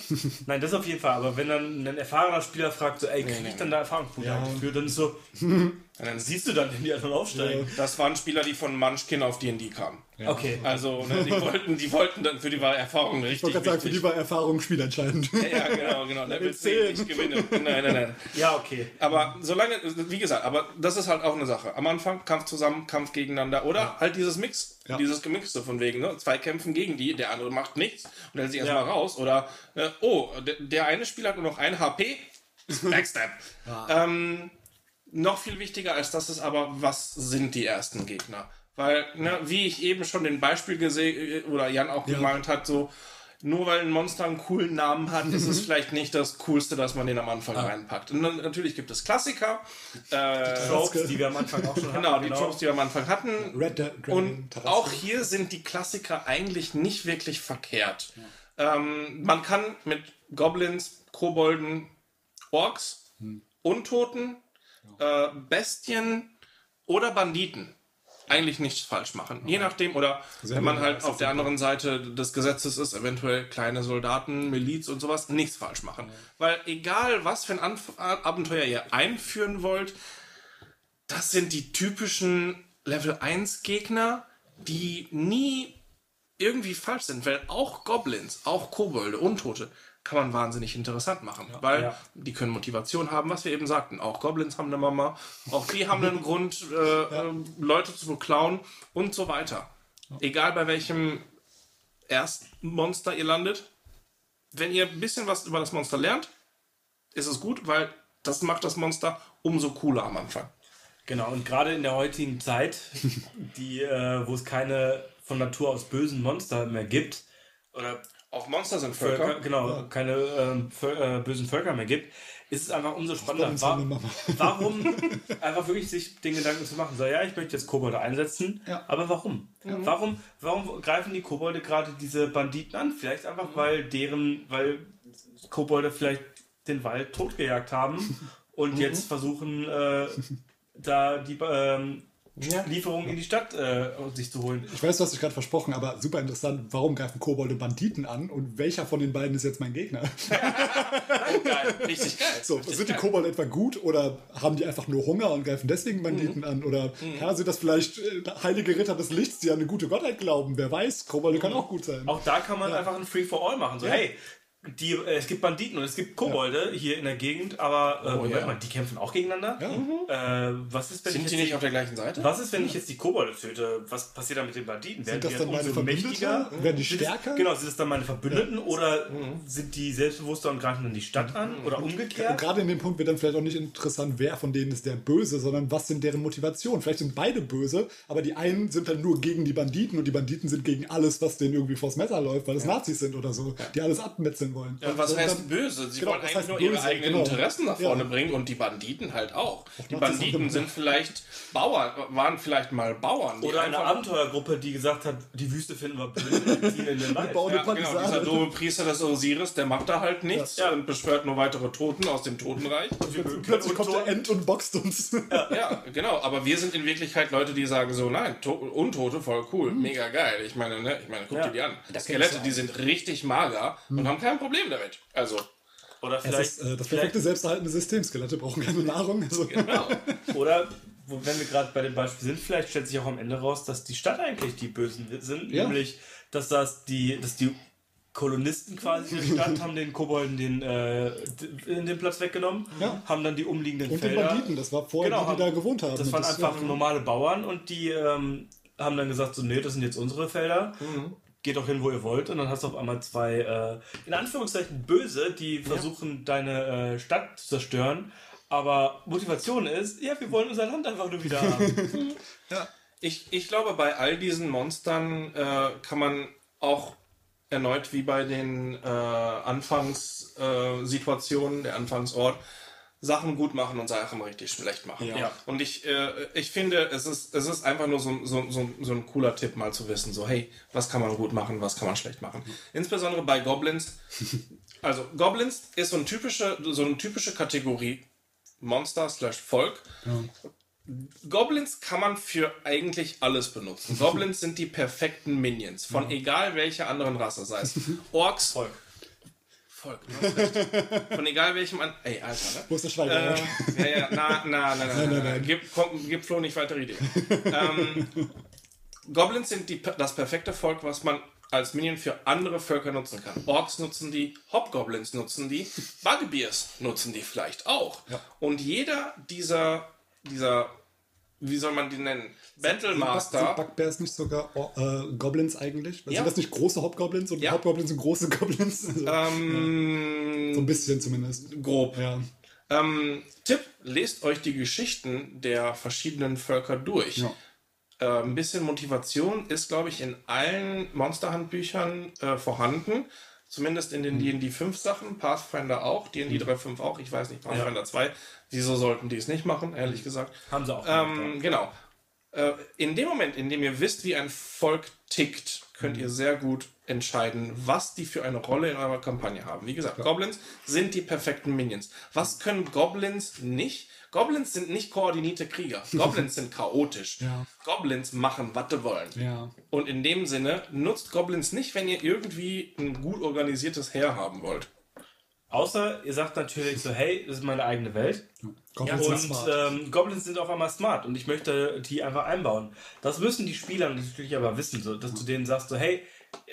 nein, das auf jeden Fall. Aber wenn dann ein erfahrener Spieler fragt, so, ey, krieg nee, ich dann da Erfahrungspunkte Ja. eigentlich für, dann ist so, Und dann siehst du dann, wenn die anderen aufsteigen. Das waren Spieler, die von Munchkin auf D&D kamen. Okay. Also, ne, die wollten, die wollten dann, für die war Erfahrung richtig Ich wollte gerade sagen, für die war Erfahrung spielentscheidend. Ja, genau, genau. Level 10 nicht gewinnen. Nein, nein, nein. Ja, okay. Aber solange, wie gesagt, aber das ist halt auch eine Sache. Am Anfang Kampf zusammen, Kampf gegeneinander oder halt dieses Mix, Ja. dieses Gemixte von wegen, ne? Zwei kämpfen gegen die, der andere macht nichts und hält sich erstmal Ja. raus. Oder, äh, oh, der, der eine Spieler hat nur noch ein HP, Backstab. ähm, noch viel wichtiger als das ist aber, was sind die ersten Gegner? Weil, ne, wie ich eben schon den Beispiel gesehen, oder Jan auch gemalt hat, so, nur weil ein Monster einen coolen Namen hat, ist es vielleicht nicht das Coolste, dass man den am Anfang reinpackt. Und dann, natürlich gibt es Klassiker, äh, Tropes, die wir am Anfang auch schon hatten. genau, die Tropes, die wir am Anfang hatten. Red Dead Dragon, Und Tarasque. auch hier sind die Klassiker eigentlich nicht wirklich verkehrt. Ähm, man kann mit Goblins, Kobolden, Orks, Untoten, äh, Bestien oder Banditen eigentlich nichts falsch machen. Je nachdem, oder wenn man halt auf der anderen Seite des Gesetzes ist, eventuell kleine Soldaten, Miliz und sowas, nichts falsch machen. Weil egal, was für ein Anf Abenteuer ihr einführen wollt, das sind die typischen Level 1 Gegner, die nie irgendwie falsch sind, weil auch Goblins, auch Kobolde, Untote, kann man wahnsinnig interessant machen, weil Ja. die können Motivation haben, was wir eben sagten. Auch Goblins haben eine Mama, auch die haben einen Grund, äh, äh, Leute zu beklauen und so weiter. Egal bei welchem Erstmonster ihr landet, wenn ihr ein bisschen was über das Monster lernt, ist es gut, weil das macht das Monster umso cooler am Anfang. Genau, und gerade in der heutigen Zeit, die, äh, wo es keine von Natur aus bösen Monster mehr gibt, oder Auch Monster sind Völker, Völker. genau, keine ähm, Völ äh, bösen Völker mehr gibt, ist es einfach umso spannender. Goblins haben eine Wa Mama. warum einfach wirklich sich den Gedanken zu machen, so ja, ich möchte jetzt Kobolde einsetzen, Ja. aber warum? Warum, warum greifen die Kobolde gerade diese Banditen an? Vielleicht einfach, weil deren, weil Kobolde vielleicht den Wald totgejagt haben und jetzt versuchen, äh, da die ähm, Ja. Lieferung in die Stadt äh, sich zu holen. Ich weiß, du hast dich gerade versprochen, aber super interessant, warum greifen Kobolde Banditen an und welcher von den beiden ist jetzt mein Gegner? Geil, richtig geil. So, Richtig sind die. Kobolde etwa gut oder haben die einfach nur Hunger und greifen deswegen Banditen an? Oder ja, sind das vielleicht äh, heilige Ritter des Lichts, die an eine gute Gottheit glauben? Wer weiß, Kobolde kann auch gut sein. Auch da kann man einfach ein Free-for-All machen. So, hey, die, äh, es gibt Banditen und es gibt Kobolde hier in der Gegend, aber äh, Moment ja. mal, die kämpfen auch gegeneinander? Äh, was ist, wenn Sind ich die nicht auf der gleichen Seite? was ist, wenn ich jetzt die Kobolde töte? Was passiert dann mit den Banditen? Werden das die dann meine mächtiger? Werden die Sind stärker? Genau, sind es dann meine Verbündeten oder sind die selbstbewusster und greifen dann die Stadt an? Oder Und umgekehrt? gerade in dem Punkt wird dann vielleicht auch nicht interessant, wer von denen ist der Böse, sondern was sind deren Motivationen. Vielleicht sind beide böse, aber die einen sind dann nur gegen die Banditen und die Banditen sind gegen alles, was denen irgendwie vors Messer läuft, weil es Nazis sind oder so, die alles abmetzeln wollen. Und was heißt dann- böse? Sie Genau, wollen eigentlich nur ihre böse? eigenen Genau. Interessen nach Ja. vorne bringen und die Banditen halt auch. Die Banditen sind vielleicht Bauern, waren vielleicht mal Bauern. Oder eine Abenteuergruppe, die gesagt hat, die Wüste finden wir blöd, wir ziehen in den Wald. bauen Ja, genau, dieser doofe Priester des Osiris, der macht da halt nichts Ja. und beschwört nur weitere Toten aus dem Totenreich. Plötzlich kommt der End und boxt uns. Ja, genau, aber wir sind in Wirklichkeit Leute, die sagen so, nein, to Untote, voll cool, mega geil. Ich meine, ne, ich meine, guck Ja. dir die an. Skelette, die sind richtig mager und haben kein Problem damit. Also, Oder Das vielleicht, ist äh, das vielleicht perfekte selbsterhaltende System. Skelette brauchen keine Nahrung. Also, genau. Oder, wo, wenn wir gerade bei dem Beispiel sind, vielleicht stellt sich auch am Ende raus, dass die Stadt eigentlich die Bösen sind. Ja. Nämlich, dass das die, dass die Kolonisten quasi der Stadt haben den Kobolden den, äh, den Platz weggenommen, Ja. haben dann die umliegenden und die Felder. Banditen, das war vorher, Genau, die, die da gewohnt haben. Das Und waren einfach ja, normale Bauern und die ähm, haben dann gesagt, so, nee, das sind jetzt unsere Felder. Geht doch hin, wo ihr wollt. Und dann hast du auf einmal zwei, äh, in Anführungszeichen, Böse, die versuchen, deine äh, Stadt zu zerstören. Aber Motivation ist, ja, wir wollen unser Land einfach nur wieder haben. Ich, ich glaube, bei all diesen Monstern äh, kann man auch erneut wie bei den äh, Anfangssituationen, äh, der Anfangsort, Sachen gut machen und Sachen richtig schlecht machen. Ja. Und ich, äh, ich finde, es ist, es ist einfach nur so, so, so, so ein cooler Tipp, mal zu wissen, so, hey, was kann man gut machen, was kann man schlecht machen. Insbesondere bei Goblins. Also, Goblins ist so, ein typische, so eine typische Kategorie Monster slash Volk. Goblins kann man für eigentlich alles benutzen. Goblins sind die perfekten Minions von egal welcher anderen Rasse, sei es Orks, Volk. Volk. Von egal welchem an. Ey, Alter, ne? Wo ist der Schweiger? Ähm, ja, ja, na, na, na, na, na, na. Gib, komm, gib Flo nicht weitere Ideen. ähm, Goblins sind die, das perfekte Volk, was man als Minion für andere Völker nutzen kann. Orks nutzen die, Hobgoblins nutzen die, Bugbears nutzen die vielleicht auch. Und jeder dieser, dieser, wie soll man die nennen? Sind Battlemaster. Bugbears nicht sogar oh, äh, Goblins eigentlich? Ja. Sind das nicht große Hobgoblins und Ja. Hobgoblins sind große Goblins? Also, Ähm, so ein bisschen zumindest. grob. Ja. Ähm, Tipp, lest euch die Geschichten der verschiedenen Völker durch. Ja. Äh, ein bisschen Motivation ist, glaube ich, in allen Monsterhandbüchern äh, vorhanden. Zumindest in den Mhm. D&D 5 Sachen, Pathfinder auch, D&D 3.5 auch, ich weiß nicht, Pathfinder 2. Wieso sollten die es nicht machen, ehrlich gesagt. Haben sie auch. Ähm, genau. Äh, in dem Moment, in dem ihr wisst, wie ein Volk tickt, könnt ihr sehr gut entscheiden, was die für eine Rolle in eurer Kampagne haben. Wie gesagt, Goblins sind die perfekten Minions. Was können Goblins nicht? Goblins sind nicht koordinierte Krieger. Goblins sind chaotisch. Ja. Goblins machen, was sie wollen. Ja. Und in dem Sinne, nutzt Goblins nicht, wenn ihr irgendwie ein gut organisiertes Heer haben wollt. Außer ihr sagt natürlich so, hey, das ist meine eigene Welt. Goblins sind und smart. ähm, Goblins sind auf einmal smart und ich möchte die einfach einbauen. Das müssen die Spieler natürlich aber wissen, so, dass du denen sagst, so, hey,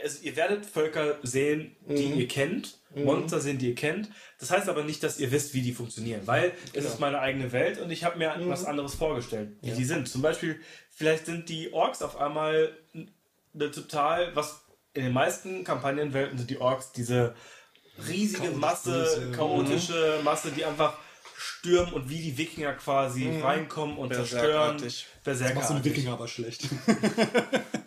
also ihr werdet Völker sehen, die Mhm. ihr kennt, Monster sehen, die ihr kennt. Das heißt aber nicht, dass ihr wisst, wie die funktionieren, weil es Genau. ist meine eigene Welt und ich habe mir Mhm. was anderes vorgestellt, wie die sind. Zum Beispiel, vielleicht sind die Orks auf einmal eine total, was in den meisten Kampagnenwelten sind die Orks diese riesige Chaotisch Masse, böse. chaotische Masse, die einfach stürmen und wie die Wikinger quasi reinkommen und zerstören. Berserkartig. Macht so ein. Wikinger aber schlecht.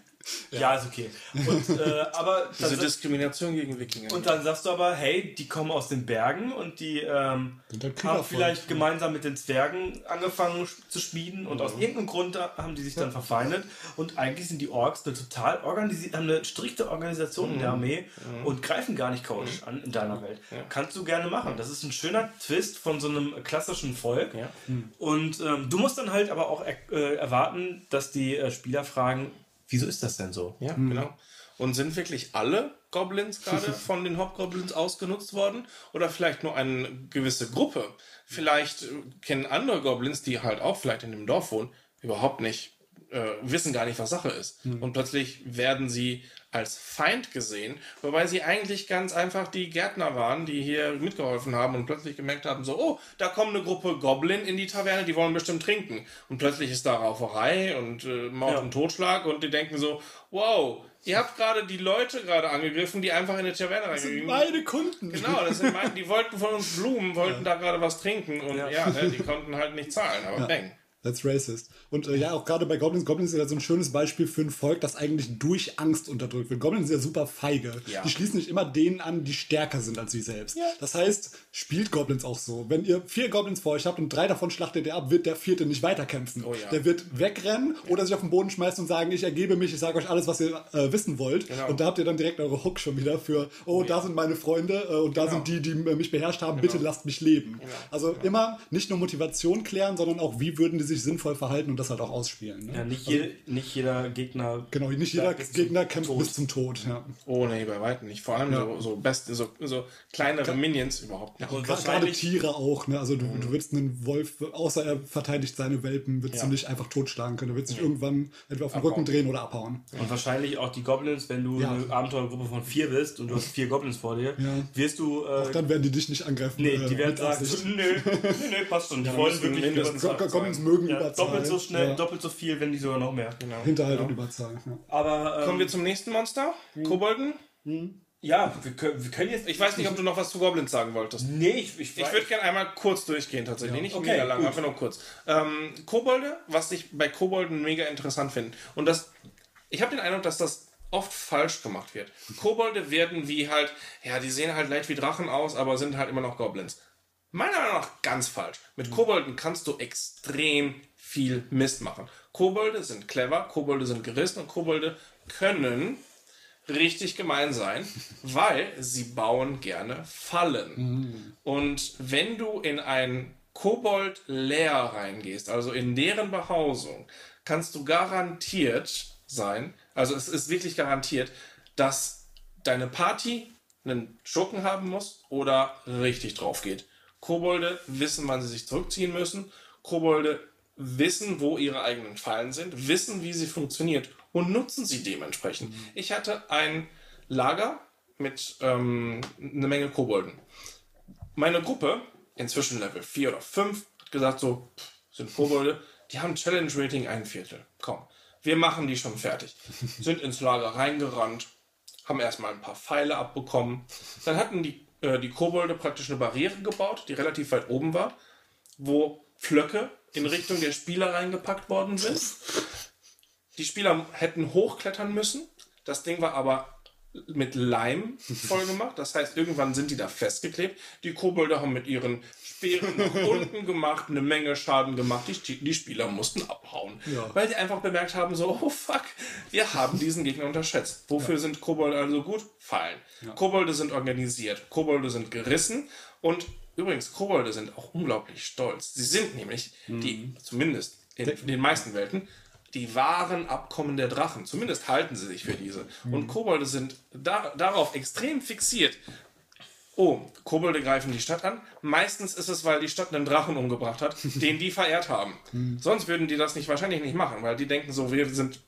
Ja, ist okay. Und, äh, aber Diese Diskrimination gegen Wikinger. und dann sagst du aber, hey, die kommen aus den Bergen und die ähm, haben vielleicht gemeinsam mit den Zwergen angefangen zu schmieden und aus irgendeinem Grund haben die sich dann verfeindet und eigentlich sind die Orks eine total organisiert, haben eine strikte Organisation in der Armee und greifen gar nicht chaotisch an in deiner Welt. Kannst du gerne machen. Das ist ein schöner Twist von so einem klassischen Volk. Ja. Und ähm, du musst dann halt aber auch er äh, erwarten, dass die äh, Spieler fragen, wieso ist das denn so? Ja, genau. Und sind wirklich alle Goblins gerade von den Hobgoblins ausgenutzt worden? Oder vielleicht nur eine gewisse Gruppe? Vielleicht äh, kennen andere Goblins, die halt auch vielleicht in dem Dorf wohnen, überhaupt nicht, äh, wissen gar nicht, was Sache ist. Und plötzlich werden sie als Feind gesehen, wobei sie eigentlich ganz einfach die Gärtner waren, die hier mitgeholfen haben und plötzlich gemerkt haben, so, oh, da kommt eine Gruppe Goblin in die Taverne, die wollen bestimmt trinken. Und plötzlich ist da Rauferei und äh, Mord Ja. und Totschlag und die denken so, wow, ihr habt gerade die Leute gerade angegriffen, die einfach in die Taverne reingegangen Meine Kunden. Genau, das sind meine, die wollten von uns Blumen, wollten da gerade was trinken und ja, ne, die konnten halt nicht zahlen, aber bang. That's racist. Und äh, ja, auch gerade bei Goblins, Goblins sind ja so ein schönes Beispiel für ein Volk, das eigentlich durch Angst unterdrückt wird. Goblins sind ja super feige. Ja. Die schließen nicht immer denen an, die stärker sind als sie selbst. Das heißt, spielt Goblins auch so. Wenn ihr vier Goblins vor euch habt und drei davon schlachtet ihr ab, wird der vierte nicht weiterkämpfen. Oh ja. Der wird wegrennen oder sich auf den Boden schmeißen und sagen, ich ergebe mich, ich sage euch alles, was ihr äh, wissen wollt. Genau. Und da habt ihr dann direkt eure Hook schon wieder für, oh, da sind meine Freunde äh, und da Genau. sind die, die äh, mich beherrscht haben, bitte lasst mich leben. Also immer nicht nur Motivation klären, sondern auch, wie würden die sich sinnvoll verhalten und das halt auch ausspielen. Ne? Ja, nicht, jede, nicht jeder Gegner. Genau, nicht jeder Gegner kämpft Tod. bis zum Tod. Ja. Oh nee, bei weitem nicht. Vor allem so, so best, so, so kleinere Minions überhaupt nicht. Und Gerade wahrscheinlich Tiere auch, ne? Also du, du würdest einen Wolf, außer er verteidigt seine Welpen, würdest Ja. du nicht einfach totschlagen können. Du würdest dich irgendwann entweder auf den Rücken drehen oder abhauen. Und wahrscheinlich auch die Goblins, wenn du Ja. eine Abenteuergruppe von vier bist und du hast vier Goblins vor dir, Ja. wirst du. Äh, Dann werden die dich nicht angreifen. nee, äh, die werden sagen. Nö, nö, nö, passt schon. Die Ja, wollen wirklich Goblins mögen Ja, Überzahl. doppelt so schnell, Ja. doppelt so viel, wenn nicht sogar noch mehr. Hinterhalt Genau. und Überzahl. Ja. Aber ähm, Kommen wir zum nächsten Monster, Kobolden. ja, wir können, wir können jetzt. Ich weiß nicht, ob du noch was zu Goblins sagen wolltest. Nee, ich, ich, Ich würde gerne einmal kurz durchgehen, tatsächlich. Nicht Okay, mega lang, gut. einfach nur kurz. Ähm, Kobolde, was ich bei Kobolden mega interessant finde. Und das, ich habe den Eindruck, dass das oft falsch gemacht wird. Kobolde werden wie halt, ja, die sehen halt leicht wie Drachen aus, aber sind halt immer noch Goblins. Meiner Meinung nach ganz falsch. Mit Kobolden kannst du extrem viel Mist machen. Kobolde sind clever, Kobolde sind gerissen und Kobolde können richtig gemein sein, weil sie bauen gerne Fallen. Und wenn du in ein Kobold leer reingehst, also in deren Behausung, kannst du garantiert sein, also es ist wirklich garantiert, dass deine Party einen Schurken haben muss oder richtig drauf geht. Kobolde wissen, wann sie sich zurückziehen müssen. Kobolde wissen, wo ihre eigenen Fallen sind, wissen, wie sie funktioniert und nutzen sie dementsprechend. Ich hatte ein Lager mit ähm, eine Menge Kobolden. Meine Gruppe, inzwischen Level 4 oder 5, hat gesagt so, pff, sind Kobolde, die haben Challenge Rating ein Viertel. Komm, wir machen die schon fertig. Sind ins Lager reingerannt, haben erstmal ein paar Pfeile abbekommen. Dann hatten die, äh, die Kobolde praktisch eine Barriere gebaut, die relativ weit oben war, wo Pflöcke in Richtung der Spieler reingepackt worden sind. Die Spieler hätten hochklettern müssen. Das Ding war aber mit Leim voll gemacht. Das heißt, irgendwann sind die da festgeklebt. Die Kobolde haben mit ihren Speeren nach unten gemacht, eine Menge Schaden gemacht. Die, die Spieler mussten abhauen. Ja. Weil die einfach bemerkt haben, so, oh fuck, wir haben diesen Gegner unterschätzt. Wofür sind Kobolde also gut? Fallen. Kobolde sind organisiert. Kobolde sind gerissen. Und übrigens, Kobolde sind auch unglaublich stolz. Sie sind nämlich die, zumindest in, in den meisten Welten, die wahren Abkommen der Drachen. Zumindest halten sie sich für diese. Und Kobolde sind da, darauf extrem fixiert. Oh, Kobolde greifen die Stadt an. Meistens ist es, weil die Stadt einen Drachen umgebracht hat, den die verehrt haben. Sonst würden die das nicht wahrscheinlich nicht machen, weil die denken so, wir sind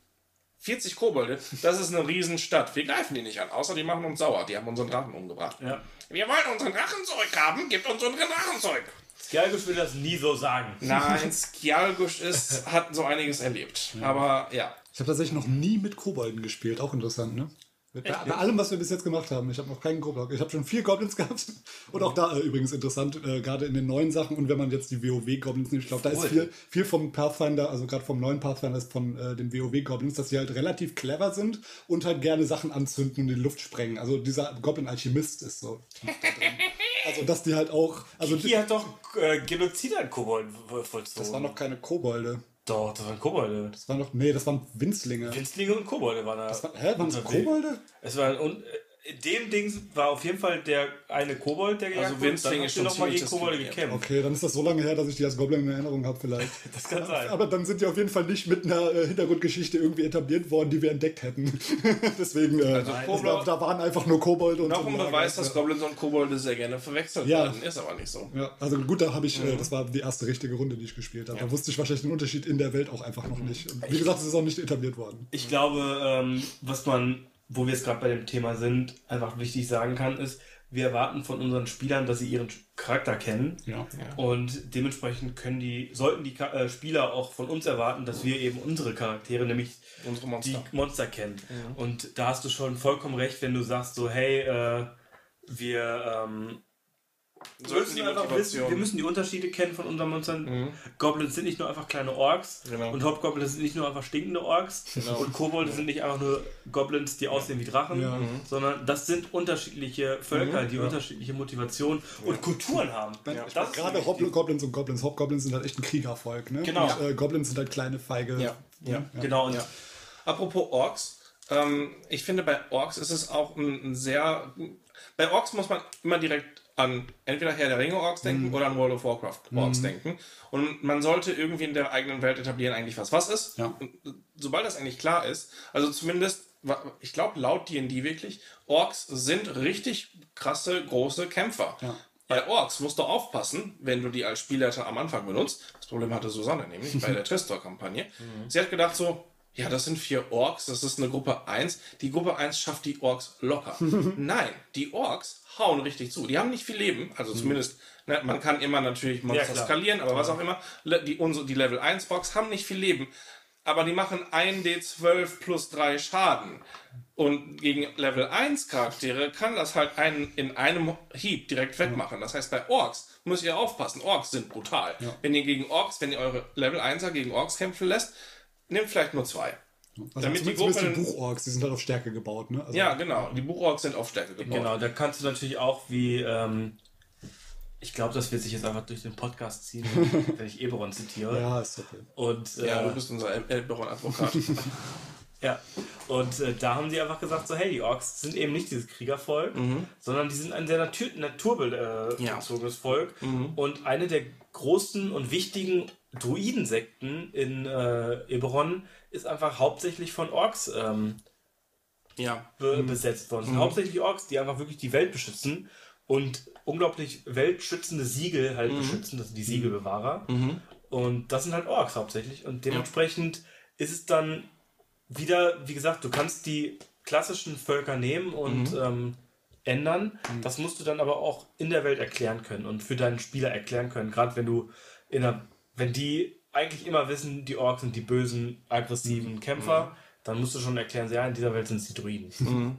40 Kobolde, das ist eine Riesenstadt. Wir greifen die nicht an, außer die machen uns sauer. Die haben unseren Drachen umgebracht. Ja. Wir wollen unseren Drachen zurückhaben, gibt uns unseren Drachen zurück. Skjalgus will das nie so sagen. Nein, Skjalgusch ist, hat so einiges erlebt. Aber ja. Ich habe tatsächlich noch nie mit Kobolden gespielt, auch interessant, ne? Bei, bei allem, was wir bis jetzt gemacht haben. Ich habe noch keinen Kobold. Ich habe schon vier Goblins gehabt. Und auch da äh, übrigens interessant, äh, gerade in den neuen Sachen. Und wenn man jetzt die WoW-Goblins nimmt, ich glaube, da ist viel, viel vom Pathfinder, also gerade vom neuen Pathfinder, ist von äh, den WoW-Goblins, dass sie halt relativ clever sind und halt gerne Sachen anzünden und in die Luft sprengen. Also dieser Goblin-Alchemist ist so. Also, dass die halt auch. Also, Kiki hat doch äh, Genozid an Kobolden vollzogen. das waren noch keine Kobolde. Doch, das waren Kobolde. Das waren noch. Nee, das waren Winzlinge. Winzlinge und Kobolde waren da. Das war, hä, waren das. Kobolde? Es war und äh, in dem Ding war auf jeden Fall der eine Kobold, der gejagt Also wurde. Winzling Dann ist schon noch mal ziemlich gegen Kobolde gekämpft. Okay, dann ist das so lange her, dass ich die als Goblin in Erinnerung habe, vielleicht. Das kann sein. Aber dann sind die auf jeden Fall nicht mit einer äh, Hintergrundgeschichte irgendwie etabliert worden, die wir entdeckt hätten. Deswegen, äh, Also Kobold- da, da waren einfach nur Kobolde und Noch ein Beweis, dass Goblins und Kobolde sehr gerne verwechselt Ja. werden. Ist aber nicht so. Ja, also gut, da habe ich, äh, das war die erste richtige Runde, die ich gespielt habe. Da wusste ich wahrscheinlich den Unterschied in der Welt auch einfach noch nicht. Und wie gesagt, es ist auch nicht etabliert worden. Ich glaube, ähm, was man, wo wir jetzt gerade bei dem Thema sind, einfach wichtig sagen kann, ist, wir erwarten von unseren Spielern, dass sie ihren Charakter kennen. Ja. Und dementsprechend können die, sollten die Ka- äh, Spieler auch von uns erwarten, dass wir eben unsere Charaktere, nämlich Unsere Monster. die Monster kennen. Und da hast du schon vollkommen recht, wenn du sagst so, hey, äh, wir ähm, Sollten müssen die wissen, wir müssen die Unterschiede kennen von unseren Monstern. Goblins sind nicht nur einfach kleine Orks Genau. und Hobgoblins sind nicht nur einfach stinkende Orks und Kobolde sind nicht einfach nur Goblins, die aussehen wie Drachen, Ja. sondern das sind unterschiedliche Völker, die unterschiedliche Motivationen und Kulturen haben. Gerade wichtig. Hobl Goblins und Goblins. Hobgoblins sind halt echt ein Kriegervolk. Ne? Genau. Und, äh, Goblins sind halt kleine, feige. Ja. Ja. Genau, und Ja. Apropos Orks, ähm, ich finde bei Orks ist es auch ein, ein sehr. Bei Orks muss man immer direkt an entweder Herr der Ringe Orks denken Mhm. oder an World of Warcraft Orks denken. Und man sollte irgendwie in der eigenen Welt etablieren, eigentlich was was ist. Ja. Sobald das eigentlich klar ist, also zumindest, ich glaube laut D&D wirklich, Orks sind richtig krasse, große Kämpfer. Ja. Bei Orks musst du aufpassen, wenn du die als Spielleiter am Anfang benutzt. Das Problem hatte Susanne nämlich bei der Tristor-Kampagne. Sie hat gedacht so, ja, das sind vier Orks, das ist eine Gruppe 1. Die Gruppe 1 schafft die Orks locker. Nein, die Orks hauen richtig zu. Die haben nicht viel Leben, also zumindest, ne, man kann immer natürlich Monster klar. skalieren, aber was auch immer. Die, unsere, die Level 1 Orks haben nicht viel Leben, aber die machen 1d12 plus 3 Schaden. Und gegen Level 1 Charaktere kann das halt einen in einem Hieb direkt wegmachen. Das heißt, bei Orks müsst ihr aufpassen. Orks sind brutal. Wenn ihr gegen Orks, wenn ihr eure Level 1er gegen Orks kämpfen lässt, nehmt vielleicht nur zwei. Also Damit die zumindest die Gruppe- Buchorks, die sind halt auf Stärke gebaut. Ne? Also, Ja, genau. Die Buchorks sind auf Stärke gebaut. Genau, da kannst du natürlich auch wie, ähm, ich glaube, das wird sich jetzt einfach durch den Podcast ziehen, wenn ich Eberon zitiere. Ja, ist okay. Und, äh, Ja, du bist unser Elberon-Advokat. Ja, und äh, da haben sie einfach gesagt, so hey, die Orks sind eben nicht dieses Kriegervolk, sondern die sind ein sehr natur naturbezogenes äh, Ja. Volk. Und eine der großen und wichtigen Druidensekten in äh, Eberron ist einfach hauptsächlich von Orks ähm, ja. be besetzt worden. Sind hauptsächlich Orks, die einfach wirklich die Welt beschützen und unglaublich weltschützende Siegel halt beschützen, das sind die Siegelbewahrer. Und das sind halt Orks hauptsächlich. Und dementsprechend ist es dann wieder, wie gesagt, du kannst die klassischen Völker nehmen und ähm, ändern. Das musst du dann aber auch in der Welt erklären können und für deinen Spieler erklären können. Gerade wenn du in der, wenn die eigentlich immer wissen, die Orks sind die bösen, aggressiven Kämpfer, dann musst du schon erklären, ja, in dieser Welt sind es die Druiden.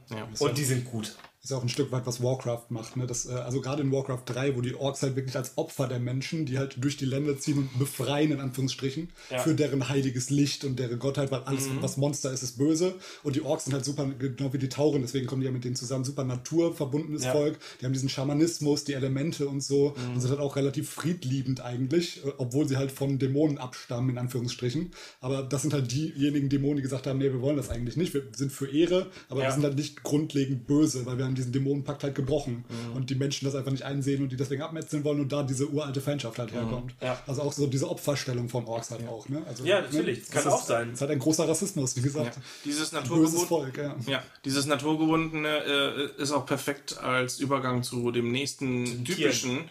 ja. Und die sind gut. Ist ja auch ein Stück weit, was Warcraft macht. Ne? Das, äh, also gerade in Warcraft 3, wo die Orks halt wirklich als Opfer der Menschen, die halt durch die Länder ziehen und befreien, in Anführungsstrichen, Ja. für deren heiliges Licht und deren Gottheit, weil alles, was Monster ist, ist böse. Und die Orks sind halt super, genau wie die Tauren, deswegen kommen die ja mit denen zusammen, super naturverbundenes Ja. Volk. Die haben diesen Schamanismus, die Elemente und so. Und sind halt auch relativ friedliebend eigentlich, äh, obwohl sie halt von Dämonen abstammen, in Anführungsstrichen. Aber das sind halt diejenigen Dämonen, die gesagt haben, nee, wir wollen das eigentlich nicht. Wir sind für Ehre, aber Ja. wir sind halt nicht grundlegend böse, weil wir haben diesen Dämonenpakt halt gebrochen. Mhm. Und die Menschen das einfach nicht einsehen und die deswegen abmetzeln wollen und da diese uralte Feindschaft halt herkommt. Mhm. Ja. Also auch so diese Opferstellung von Orks halt auch. Ne? Also, Ja, natürlich. Ne? Das kann ist, auch sein. Es ist halt ein großer Rassismus, wie gesagt. Dieses Böses naturgebundene, Volk, ja. ja, dieses naturgebundene äh, ist auch perfekt als Übergang zu dem nächsten typischen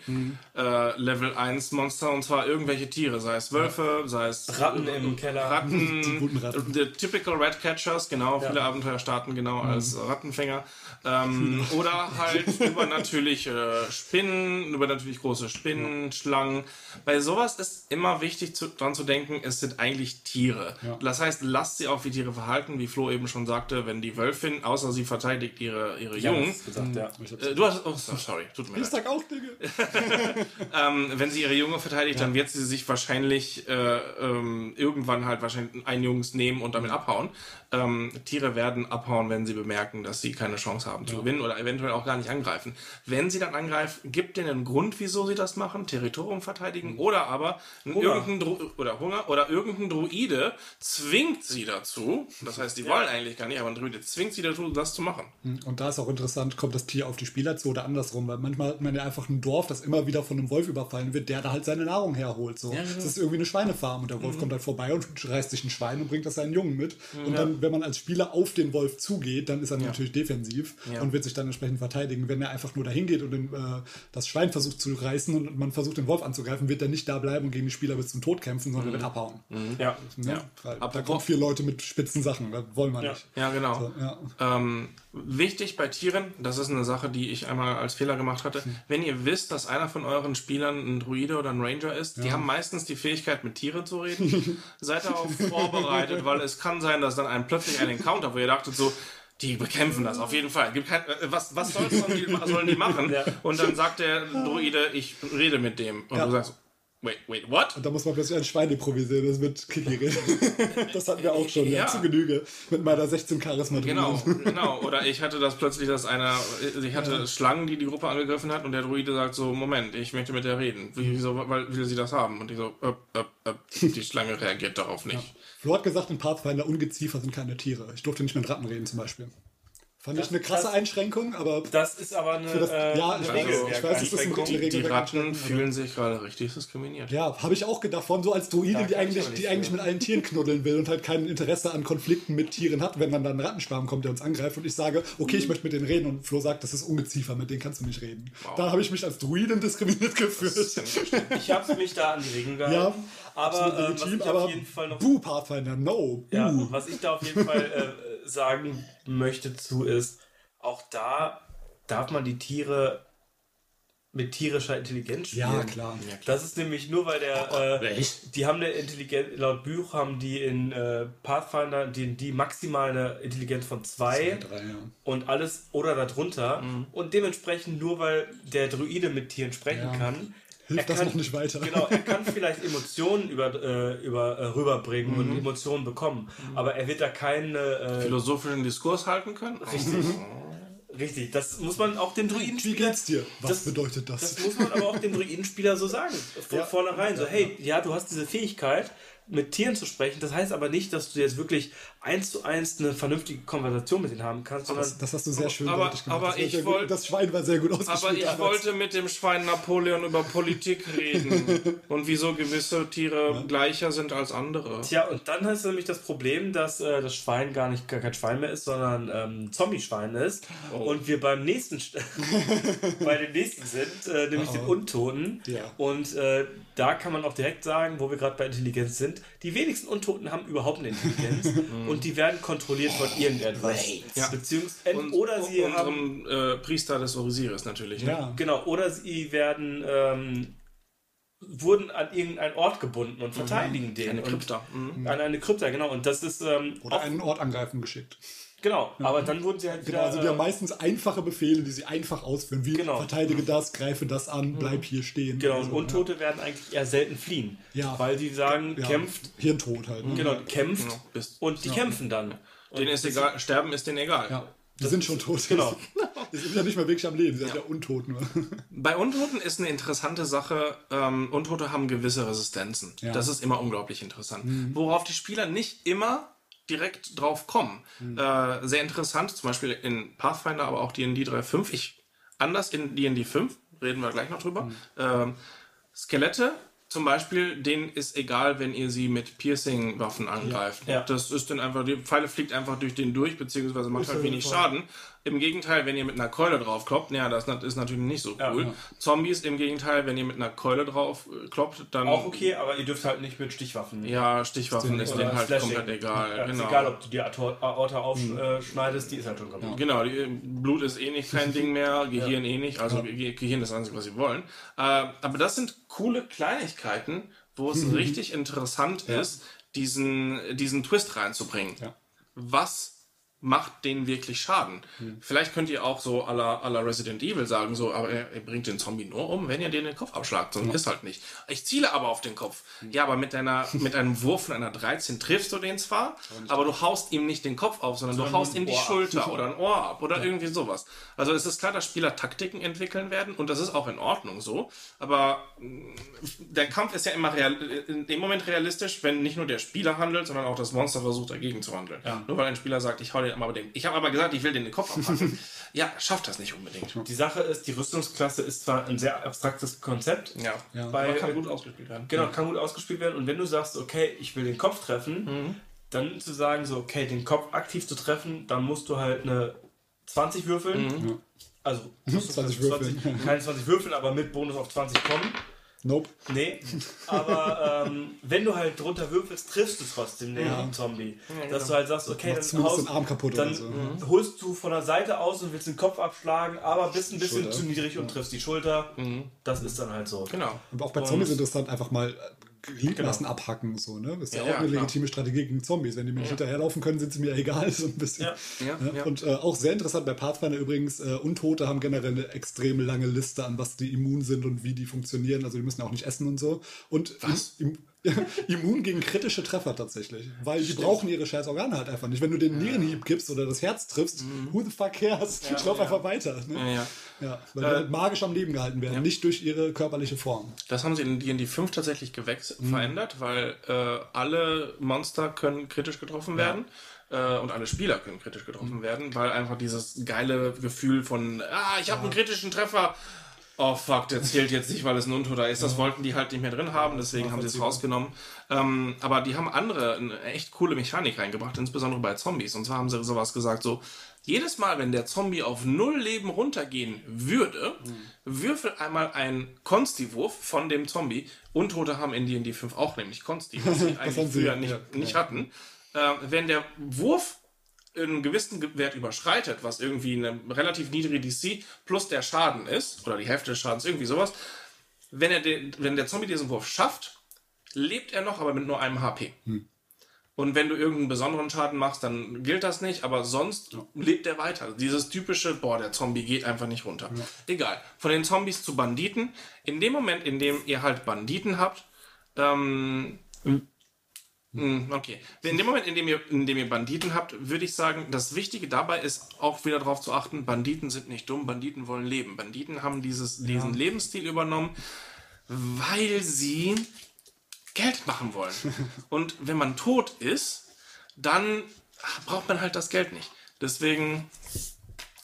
äh, Level 1 Monster und zwar irgendwelche Tiere, sei es Wölfe, sei es Ratten im Keller. Ratten, Die guten Ratten. The typical Rat Catchers, genau, viele Abenteuer starten genau als Rattenfänger. Ähm, oder halt übernatürliche Spinnen, übernatürlich große Spinnen, Schlangen. Bei sowas ist immer wichtig zu, dran zu denken, es sind eigentlich Tiere. Ja. Das heißt, lasst sie auch wie Tiere verhalten, wie Flo eben schon sagte, wenn die Wölfin, außer sie verteidigt ihre, ihre Ja, Jungen. gesagt, ja. Äh, du hast, oh, so- sorry, tut mir Ich leid. sag auch Dinge. Ähm, wenn sie ihre Junge verteidigt, dann wird sie sich wahrscheinlich äh, ähm, irgendwann halt wahrscheinlich einen Jungs nehmen und damit abhauen. Ähm, Tiere werden abhauen, wenn sie bemerken, dass sie keine Chance haben zu gewinnen oder eventuell auch gar nicht angreifen. Wenn sie dann angreifen, gibt denen einen Grund, wieso sie das machen, Territorium verteidigen oder aber irgendein Dru oder Hunger oder irgendein Druide zwingt sie dazu. Das heißt, die wollen eigentlich gar nicht, aber ein Druide zwingt sie dazu, das zu machen. Und da ist auch interessant, kommt das Tier auf die Spieler zu oder andersrum, weil manchmal hat man ja einfach ein Dorf, das immer wieder von einem Wolf überfallen wird, der da halt seine Nahrung herholt. So. genau. Das ist irgendwie eine Schweinefarm und der Mhm. Wolf kommt halt vorbei und reißt sich ein Schwein und bringt das seinen Jungen mit. Und dann, wenn man als Spieler auf den Wolf zugeht, dann ist er natürlich defensiv Ja. und wird sich dann entsprechend verteidigen. Wenn er einfach nur dahin geht und den, äh, das Schwein versucht zu reißen und man versucht den Wolf anzugreifen, wird er nicht da bleiben und gegen die Spieler bis zum Tod kämpfen, sondern wird abhauen. Ja. Ne? Weil da kommen vier Leute mit spitzen Sachen, das wollen wir Ja. nicht. Ja, genau. So, ja. Ähm, wichtig bei Tieren, das ist eine Sache, die ich einmal als Fehler gemacht hatte. Wenn ihr wisst, dass einer von euren Spielern ein Druide oder ein Ranger ist, die haben meistens die Fähigkeit, mit Tieren zu reden. Seid darauf vorbereitet, weil es kann sein, dass dann einem plötzlich ein Encounter, wo ihr dachtet so, die bekämpfen das auf jeden Fall. Gibt kein, äh, was was soll's, sollen, die, sollen die machen? Ja. Und dann sagt der Druide, ich rede mit dem. Und Ja. du sagst, wait, wait, what? Und da muss man plötzlich ein Schwein improvisieren, das mit Kiki reden. das hatten wir auch schon, ja. Ja. zu Genüge. Mit meiner 16 Charisma drin. Genau, genau. Oder ich hatte das plötzlich, dass einer, ich hatte Schlangen, die die Gruppe angegriffen hat und der Druide sagt so, Moment, ich möchte mit der reden. Wie- Wieso, weil will sie das haben? Und die so, öp, öp, öp. die Schlange reagiert darauf nicht. Flo hat gesagt, in Pathfinder Ungeziefer sind keine Tiere. Ich durfte nicht mit Ratten reden zum Beispiel. Fand ich eine krasse das- Einschränkung, aber Das ist aber eine, das- äh, ja, eine ich weiß, Regelwerk- ich weiß, es ist ein Einschränkung. Regel- Die Ratten fühlen sich gerade richtig diskriminiert. ja, habe ich auch gedacht, vor allem so als Druide, Da die eigentlich, die eigentlich mit allen Tieren knuddeln will und halt kein Interesse an Konflikten mit Tieren hat, wenn dann, dann ein Rattenschwarm kommt, der uns angreift und ich sage, okay, ich möchte mit denen reden und Flo sagt, das ist Ungeziefer, mit denen kannst du nicht reden. Da habe ich mich als Druiden diskriminiert gefühlt. Ich habe mich da an die Regeln gehalten. Ja, aber äh, was ich aber auf jeden Fall noch Buh, Pathfinder, no. Ja, was ich da auf jeden Fall äh, sagen möchte zu ist, auch da darf man die Tiere mit tierischer Intelligenz spielen. Ja, klar. Das ist nämlich nur, weil der, äh, echt? die haben eine Intelligenz, laut Buch haben die in äh, Pathfinder die, die maximal eine Intelligenz von zwei Drei, ja. und alles oder darunter. Und dementsprechend nur, weil der Druide mit Tieren sprechen Ja. kann, Hilft er das noch nicht weiter. Genau, er kann vielleicht Emotionen über, äh, über, äh, rüberbringen und Emotionen bekommen, aber er wird da keine. Äh, Philosophischen Diskurs halten können? richtig. Richtig, das muss man auch dem Wie Druidenspieler. geht's dir? Was Das- bedeutet das? Das muss man aber auch dem Druidenspieler so sagen. Von Ja. vornherein. So, hey, ja, du hast diese Fähigkeit, mit Tieren zu sprechen. Das heißt aber nicht, dass du jetzt wirklich eins zu eins eine vernünftige Konversation mit ihnen haben kannst, sondern das, das hast du sehr schön Aber- gemacht. aber das, ich sehr gut. wollt- das Schwein war sehr gut ausgespielt. Aber ich damals. wollte mit dem Schwein Napoleon über Politik reden und wieso gewisse Tiere gleicher sind als andere. Tja, und dann hast du nämlich das Problem, dass äh, das Schwein gar nicht gar kein Schwein mehr ist, sondern ähm, Zombie-Schwein ist. Oh. Und wir beim nächsten St- bei dem nächsten sind, äh, nämlich den Untoten. Ja. Und äh, da kann man auch direkt sagen, wo wir gerade bei Intelligenz sind, die wenigsten Untoten haben überhaupt eine Intelligenz und die werden kontrolliert von irgendetwas. Ja. Beziehungsweise Und oder sie haben unserem äh, Priester des Osiris natürlich. Ne? Ja. Genau, oder sie werden ähm, wurden an irgendeinen Ort gebunden und verteidigen den. Eine und- Krypta. Mhm. An eine Krypta, genau. Und das ist ähm, Oder einen Ort angreifen geschickt. Genau, aber dann wurden sie halt wieder. Genau, also die haben äh, meistens einfache Befehle, die sie einfach ausführen, wie Genau. verteidige das, greife das an, bleib hier stehen. genau, Also, und Untote werden eigentlich eher selten fliehen. Ja. Weil die sagen, ja, kämpft, Hirntod halt. Ne? genau, kämpft Genau, und die kämpfen dann. Denen ist egal, sterben ist denen egal. Ja. Die sind schon tot. Genau. Die sind ja nicht mehr wirklich am Leben, sie sind ja untot nur. Bei Untoten ist eine interessante Sache, ähm, Untote haben gewisse Resistenzen. Ja. Das ist immer unglaublich interessant. Worauf die Spieler nicht immer direkt drauf kommen. Äh, sehr interessant, zum Beispiel in Pathfinder, aber auch D&D 3.5. Ich, anders in D&D 5, reden wir gleich noch drüber. Ähm, Skelette zum Beispiel, denen ist egal, wenn ihr sie mit Piercing-Waffen angreift. Ja. Das ist dann einfach, die Pfeile fliegt einfach durch den durch, beziehungsweise macht halt ja wenig. Schaden. Im Gegenteil, wenn ihr mit einer Keule drauf kloppt, naja, das ist natürlich nicht so Ja, cool. ja. Zombies im Gegenteil, wenn ihr mit einer Keule drauf äh, kloppt, dann. Auch okay, aber ihr dürft halt nicht mit Stichwaffen. Ja, Stichwaffen ist denen halt Slashing. komplett egal. Ja, genau. Ist egal, ob du die Aorta aufschneidest, die ist halt schon kaputt. Genau, die, Blut ist eh nicht kein Ding mehr, Gehirn eh nicht, also Ge- Gehirn ist das Einzige, was sie wollen. Äh, aber das sind coole Kleinigkeiten, wo es richtig interessant ist, diesen, diesen Twist reinzubringen. Ja. Was macht denen wirklich Schaden? Vielleicht könnt ihr auch so à la Resident Evil sagen, so, aber er, er bringt den Zombie nur um, wenn ihr den den Kopf abschlagt. So ist halt nicht. Ich ziele aber auf den Kopf. Ja, aber mit deiner, mit einem Wurf von einer 13 triffst du den zwar, aber du haust ihm nicht den Kopf auf, sondern du haust ihm die ab. Schulter oder ein Ohr ab oder irgendwie sowas. Also es ist klar, dass Spieler Taktiken entwickeln werden und das ist auch in Ordnung so. Aber mh, der Kampf ist ja immer real, in dem Moment realistisch, wenn nicht nur der Spieler handelt, sondern auch das Monster versucht dagegen zu handeln. Nur weil ein Spieler sagt, ich hau den aber den. Ich habe aber gesagt, ich will den den Kopf abhacken. ja, schafft das nicht unbedingt. Die Sache ist, die Rüstungsklasse ist zwar ein sehr abstraktes Konzept, Ja. Ja. Bei- aber kann gut ausgespielt werden. Genau, kann gut ausgespielt werden. Und wenn du sagst, okay, ich will den Kopf treffen, dann zu sagen, so, okay, den Kopf aktiv zu treffen, dann musst du halt eine 20 würfeln. Also, musst du 20 20 würfeln. keine 20 würfeln, aber mit Bonus auf 20 kommen. Nope. Nee, aber ähm, wenn du halt drunter würfelst, triffst du trotzdem den Ja. Zombie. Dass du halt sagst, okay, dann, haust, den Arm kaputt dann oder so. mhm. holst du von der Seite aus und willst den Kopf abschlagen, aber bist ein bisschen Schulter. zu niedrig und triffst die Schulter. Das ist dann halt so. Genau. Aber auch bei Zombies interessant, einfach mal äh, Gliedmaßen abhacken. So, ne? Das ist ja, Ja, auch eine klar. legitime Strategie gegen Zombies. Wenn die mir nicht hinterherlaufen können, sind sie mir egal. So ein bisschen. Ja. Ja, Ne? ja. Und äh, auch sehr interessant bei Pathfinder übrigens, äh, Untote haben generell eine extrem lange Liste an, was die immun sind und wie die funktionieren. Also die müssen auch nicht essen und so. Und Was? Im, immun gegen kritische Treffer tatsächlich. Weil die brauchen ihre scheiß Organe halt einfach nicht. Wenn du den Nierenhieb gibst oder das Herz triffst, who the fuck cares? ich lauf einfach weiter. Ne? Ja, ja. Ja, weil die halt magisch am Leben gehalten werden, nicht durch ihre körperliche Form. Das haben sie in D&D 5 tatsächlich gewechselt, verändert, weil äh, alle Monster können kritisch getroffen werden äh, und alle Spieler können kritisch getroffen werden, weil einfach dieses geile Gefühl von, ah, ich habe einen kritischen Treffer, oh fuck, der zählt jetzt nicht, weil es ein Untoter ist, das wollten die halt nicht mehr drin haben, deswegen haben sie es rausgenommen. Ähm, aber die haben andere, eine echt coole Mechanik reingebracht, insbesondere bei Zombies. Und zwar haben sie sowas gesagt, so, jedes Mal, wenn der Zombie auf null Leben runtergehen würde, würfel einmal einen Consti-Wurf von dem Zombie. Untote haben in D&D 5 auch nämlich Consti, was sie eigentlich früher nicht, nicht hatten. Äh, wenn der Wurf einen gewissen Ge- Wert überschreitet, was irgendwie eine relativ niedrige DC plus der Schaden ist, oder die Hälfte des Schadens, irgendwie sowas, wenn, er den, wenn der Zombie diesen Wurf schafft, lebt er noch, aber mit nur einem HP. Und wenn du irgendeinen besonderen Schaden machst, dann gilt das nicht, aber sonst lebt er weiter. Dieses typische, boah, der Zombie geht einfach nicht runter. Egal. Von den Zombies zu Banditen. In dem Moment, in dem ihr halt Banditen habt, ähm, Mm, Okay. In dem Moment, in dem, ihr, in dem ihr Banditen habt, würde ich sagen, das Wichtige dabei ist auch wieder darauf zu achten, Banditen sind nicht dumm, Banditen wollen leben. Banditen haben dieses, diesen Lebensstil übernommen, weil sie Geld machen wollen. Und wenn man tot ist, dann braucht man halt das Geld nicht. Deswegen,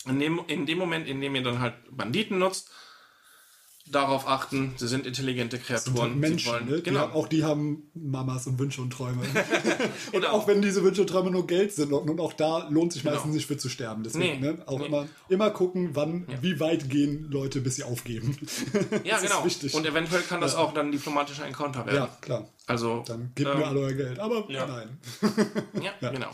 in dem, in dem Moment, in dem ihr dann halt Banditen nutzt, darauf achten, sie sind intelligente Kreaturen. sie Menschen, wollen, ne? die genau. haben, auch die haben Mamas und Wünsche und Träume. und Genau. auch wenn diese Wünsche und Träume nur Geld sind und, und auch da lohnt sich meistens Genau. nicht für zu sterben. Deswegen Nee. ne? auch Nee. immer, immer gucken, wann, wie weit gehen Leute, bis sie aufgeben. Ja, Das ist genau. wichtig. Und eventuell kann das auch dann ein diplomatischer Encounter werden. ja, klar. Also, Dann gebt ähm, mir alle euer Geld. Aber ja. nein. ja, genau.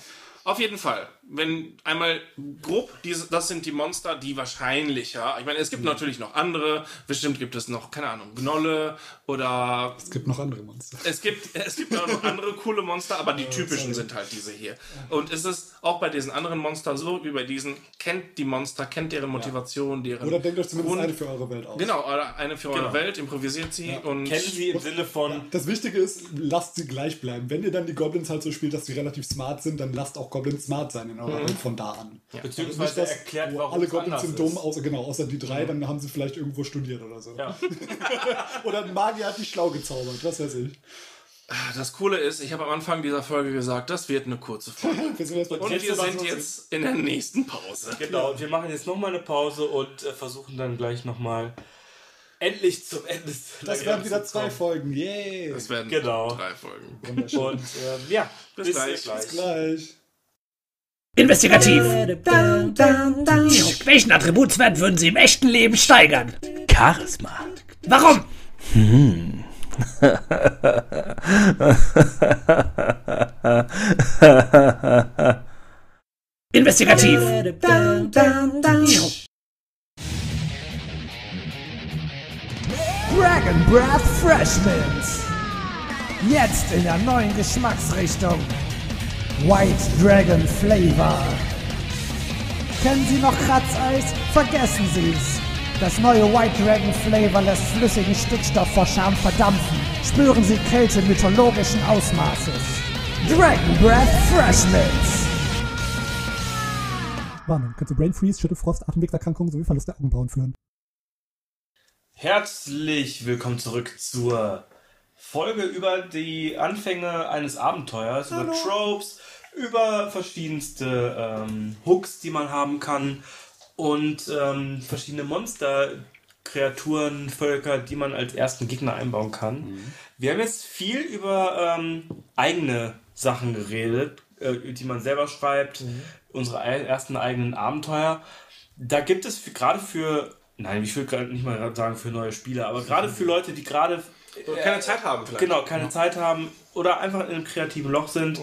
Auf jeden Fall, wenn einmal grob, diese, das sind die Monster, die wahrscheinlicher. Ich meine, es gibt Mhm. natürlich noch andere. Bestimmt gibt es noch, keine Ahnung, Gnolle oder Es gibt noch andere Monster. es gibt, es gibt auch noch andere coole Monster, aber die typischen sind halt diese hier. Und es ist auch bei diesen anderen Monstern so wie bei diesen, kennt die Monster, kennt deren Motivation, deren. Oder denkt euch zumindest Grund- eine für eure Welt aus. Genau, oder eine für eure Genau. Welt, improvisiert sie und. Kennen Sie im Sinne von. Das Wichtige ist, lasst sie gleich bleiben. Wenn ihr dann die Goblins halt so spielt, dass sie relativ smart sind, dann lasst auch Goblins smart sein in eurer Welt von da an. Beziehungsweise Nicht, dass erklärt, wo warum alle Goblins sind dumm, außer, genau, außer die drei, dann haben sie vielleicht irgendwo studiert oder so. Ja. Oder ein Magier hat die schlau gezaubert, was weiß ich. Das Coole ist, ich habe am Anfang dieser Folge gesagt, das wird eine kurze Folge. Wir sind jetzt bei Und wir sind jetzt in der nächsten Pause. Genau, und wir machen jetzt nochmal eine Pause und äh, versuchen dann gleich nochmal endlich zum Ende. des Das Diagramms werden wieder zu zwei kommen. Folgen. Yay! Das werden Genau. drei Folgen. Und äh, ja, Bis gleich. gleich. Gleich. Investigativ. Welchen Attributswert würden Sie im echten Leben steigern? Charisma. Warum? Investigativ. Dragon Breath Fresh Mints. Jetzt in der neuen Geschmacksrichtung. White Dragon Flavor. Kennen Sie noch Kratzeis? Vergessen Sie's. Das neue White Dragon Flavor lässt flüssigen Stickstoff vor Scham verdampfen. Spüren Sie Kälte mythologischen Ausmaßes. Dragon Breath Fresh Mints. Warnung, könnte Brain Freeze, Schüttelfrost, Atemwegserkrankungen sowie Verlust der Augenbrauen führen. Herzlich willkommen zurück zur Folge über die Anfänge eines Abenteuers, über Tropes, über verschiedenste ähm, Hooks, die man haben kann und ähm, verschiedene Monster, Kreaturen, Völker, die man als ersten Gegner einbauen kann. Wir haben jetzt viel über ähm, eigene Sachen geredet, äh, die man selber schreibt, unsere ei- ersten eigenen Abenteuer. Da gibt es gerade für, nein, ich will gerade nicht mal sagen für neue Spieler, aber gerade für Leute, die gerade Oder keine Zeit haben vielleicht. genau keine Zeit haben oder einfach in einem kreativen Loch sind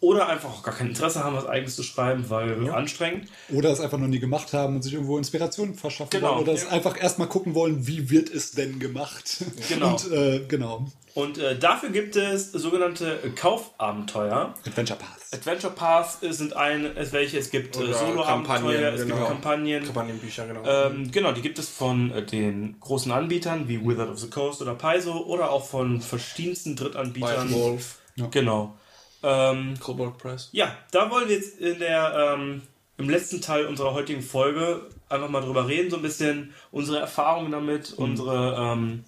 oder einfach auch gar kein Interesse haben, was eigenes zu schreiben, weil anstrengend. Oder es einfach noch nie gemacht haben und sich irgendwo Inspiration verschaffen Genau. wollen. Oder es einfach erstmal gucken wollen, wie wird es denn gemacht. Genau. Und äh, genau. Und äh, dafür gibt es sogenannte Kaufabenteuer. Adventure Paths. Adventure Paths sind ein, es welche es gibt äh, Solo-Abenteuer, es genau. gibt Kampagnen. Kampagnenbücher, genau. Ähm, genau, die gibt es von äh, den großen Anbietern wie Wizard of the Coast oder Paizo oder auch von verschiedensten Drittanbietern. Wolf, Genau. Ähm, Cobalt Press. ja, da wollen wir jetzt in der, ähm, im letzten Teil unserer heutigen Folge einfach mal drüber reden, so ein bisschen unsere Erfahrungen damit, unsere ähm,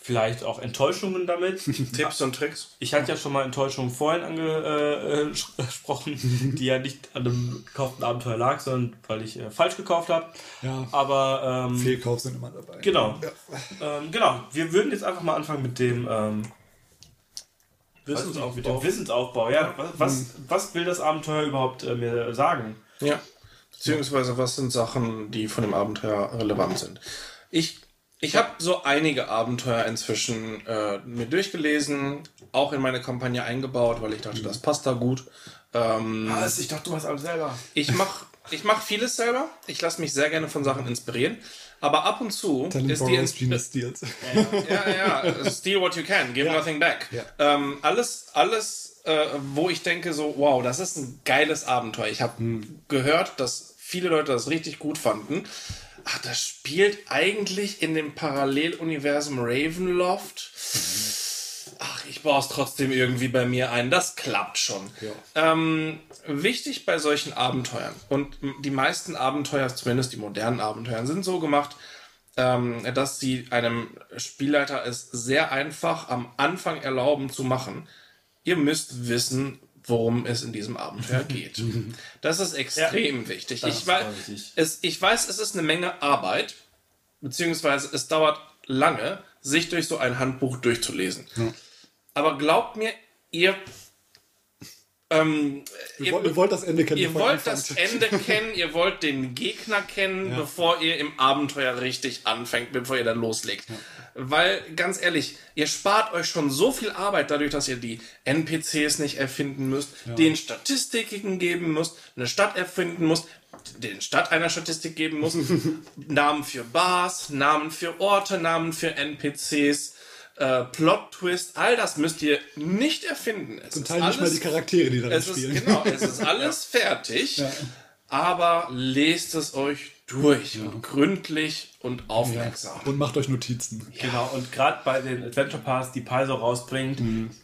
vielleicht auch Enttäuschungen damit. Tipps und Tricks. Ich hatte ja schon mal Enttäuschungen vorhin angesprochen, die ja nicht an einem gekauften Abenteuer lag, sondern weil ich äh, falsch gekauft habe. Ja, Aber ähm, Fehlkauf sind immer dabei. genau, Ja. ähm, genau. Wir würden jetzt einfach mal anfangen mit dem ähm, Wissensaufbau. Mit dem Wissensaufbau. Ja, was, was, was will das Abenteuer überhaupt äh, mir sagen? Ja. Beziehungsweise, was sind Sachen, die von dem Abenteuer relevant sind? Ich, ich habe so einige Abenteuer inzwischen äh, mir durchgelesen, auch in meine Kampagne eingebaut, weil ich dachte, das passt da gut. Ähm, Was? Ich dachte, du machst alles selber. ich mache ich mach vieles selber. Ich lasse mich sehr gerne von Sachen inspirieren. Aber ab und zu Talent ist die Genius steals. ja, ja, steal what you can, give nothing back. Ja. Ähm, alles, alles, äh, wo ich denke so, wow, das ist ein geiles Abenteuer. Ich habe gehört, dass viele Leute das richtig gut fanden. Ach, das spielt eigentlich in dem Paralleluniversum Ravenloft. Ach, ich baue es trotzdem irgendwie bei mir ein. Das klappt schon. Ähm, wichtig bei solchen Abenteuern, und die meisten Abenteuer, zumindest die modernen Abenteuer, sind so gemacht, ähm, dass sie einem Spielleiter es sehr einfach am Anfang erlauben zu machen. Ihr müsst wissen, worum es in diesem Abenteuer geht. Das ist extrem wichtig. das Ich, ist wei voll wichtig. es, ich weiß, es ist eine Menge Arbeit, beziehungsweise es dauert lange, sich durch so ein Handbuch durchzulesen. Aber glaubt mir, ihr, ähm, Ihr, wollt- ihr wollt das Ende kennen. Ihr wollt das. Ende kennen, ihr wollt den Gegner kennen, bevor ihr im Abenteuer richtig anfängt, bevor ihr dann loslegt. Weil, ganz ehrlich, ihr spart euch schon so viel Arbeit dadurch, dass ihr die NPCs nicht erfinden müsst, den Statistiken geben müsst, eine Stadt erfinden müsst, den Stadt einer Statistik geben müsst, Namen für Bars, Namen für Orte, Namen für NPCs, äh, Plot-Twist, all das müsst ihr nicht erfinden. Es Zum ist Teil nicht mal alles- die Charaktere, die darin es ist, spielen. genau, es ist alles fertig, aber lest es euch durch und gründlich und aufmerksam. Und macht euch Notizen. Genau, und gerade bei den Adventure Pass, die Paizo rausbringt,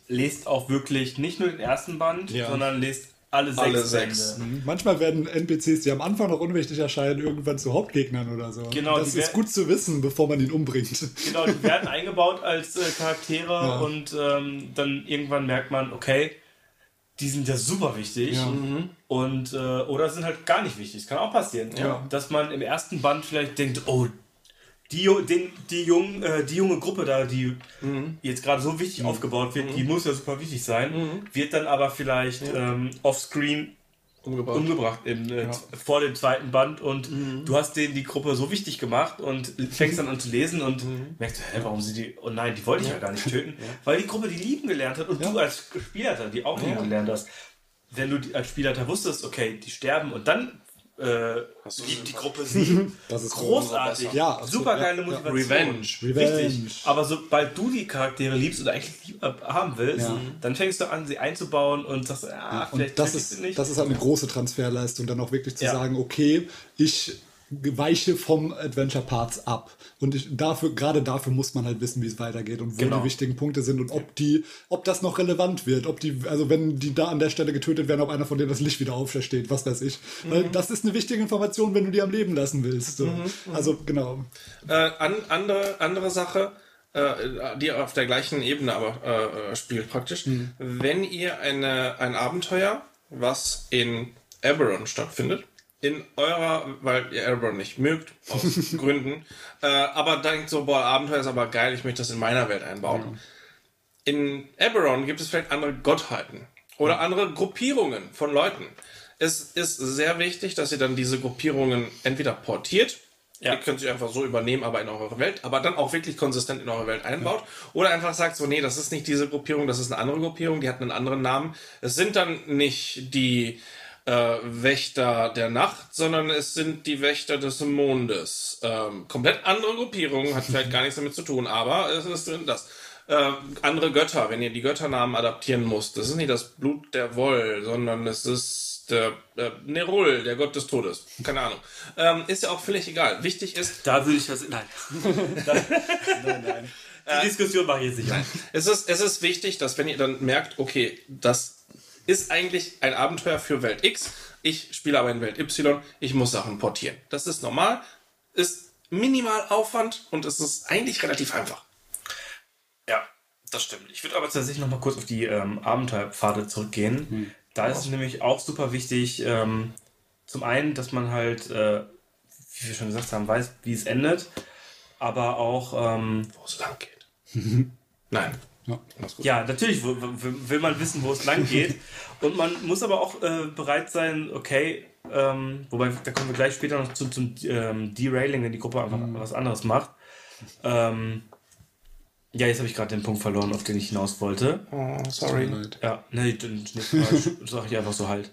lest auch wirklich nicht nur den ersten Band, Ja. sondern lest alle sechs Alle sechs. Manchmal werden NPCs, die am Anfang noch unwichtig erscheinen, irgendwann zu Hauptgegnern oder so. Genau, das ist gut zu wissen, bevor man ihn umbringt. Genau, die werden eingebaut als äh, Charaktere und ähm, dann irgendwann merkt man, okay, die sind ja super wichtig und äh, oder sind halt gar nicht wichtig. Das kann auch passieren, Ja. dass man im ersten Band vielleicht denkt, oh, die, den, die, jung, äh, die junge Gruppe da, die jetzt gerade so wichtig aufgebaut wird, die muss ja super wichtig sein, wird dann aber vielleicht ähm, offscreen Umgebaut. umgebracht im, äh, vor dem zweiten Band und du hast denen die Gruppe so wichtig gemacht und fängst dann an zu lesen und merkst, hä, warum sind die, oh nein, die wollte ich ja, gar nicht töten, weil die Gruppe die lieben gelernt hat und du als Spielleiter die auch lieben gelernt hast. Wenn du als Spielleiter wusstest, okay, die sterben und dann äh, liebt die Gruppe sie, Das ist großartig, Ja, super geile ja, ja. Motivation. Revenge. Revenge. Richtig. Aber sobald du die Charaktere liebst oder eigentlich äh, haben willst, Ja. dann fängst du an, sie einzubauen und sagst, ah, vielleicht Und das ist, sie nicht. das ist halt eine große Transferleistung, dann auch wirklich zu Ja. sagen, okay, ich weiche vom Adventure Parts ab. Und ich, dafür, gerade dafür muss man halt wissen, wie es weitergeht und wo Genau. die wichtigen Punkte sind und ob die, ob das noch relevant wird, ob die, also wenn die da an der Stelle getötet werden, ob einer von denen das Licht wieder aufsteht, was weiß ich. Weil das ist eine wichtige Information, wenn du die am Leben lassen willst. So. Also genau. Äh, an, andere, andere Sache, äh, die auf der gleichen Ebene aber äh, spielt praktisch. Wenn ihr eine, ein Abenteuer, was in Eberron stattfindet, in eurer, weil ihr Eberron nicht mögt, aus Gründen, äh, aber denkt so, boah, Abenteuer ist aber geil, ich möchte das in meiner Welt einbauen. In Eberron gibt es vielleicht andere Gottheiten oder andere Gruppierungen von Leuten. Es ist sehr wichtig, dass ihr dann diese Gruppierungen entweder portiert, Ja. ihr könnt sie einfach so übernehmen, aber in eure Welt, aber dann auch wirklich konsistent in eure Welt einbaut. Oder einfach sagt so, nee, das ist nicht diese Gruppierung, das ist eine andere Gruppierung, die hat einen anderen Namen. Es sind dann nicht die äh, Wächter der Nacht, sondern es sind die Wächter des Mondes. Ähm, komplett andere Gruppierung, hat vielleicht gar nichts damit zu tun, aber es ist das. Äh, andere Götter, wenn ihr die Götternamen adaptieren müsst, das ist nicht das Blut der Woll, sondern es ist der äh, Nerul, der Gott des Todes. Keine Ahnung. Ähm, ist ja auch völlig egal. Wichtig ist, Da würde ich das. Nein. Die Diskussion mache ich jetzt nicht. es ist, es ist wichtig, dass wenn ihr dann merkt, okay, das ist eigentlich ein Abenteuer für Welt X, ich spiele aber in Welt Y, ich muss Sachen portieren. Das ist normal, ist minimal Aufwand und es ist eigentlich relativ einfach. Ja, das stimmt. Ich würde aber tatsächlich noch mal kurz auf die ähm, Abenteuerpfade zurückgehen. Da ist es nämlich auch super wichtig, ähm, zum einen, dass man halt, äh, wie wir schon gesagt haben, weiß, wie es endet, aber auch, ähm, Wo es lang geht. Nein. Ja. Ja, natürlich will, man wissen, wo es lang geht. Und man muss aber auch äh, bereit sein, okay, ähm, wobei, da kommen wir gleich später noch zu, zum ähm, Derailing, wenn die Gruppe einfach was anderes macht. Ähm, ja, jetzt habe ich gerade den Punkt verloren, auf den ich hinaus wollte. Oh, sorry. Ja, nee, dann sage ich einfach so halt.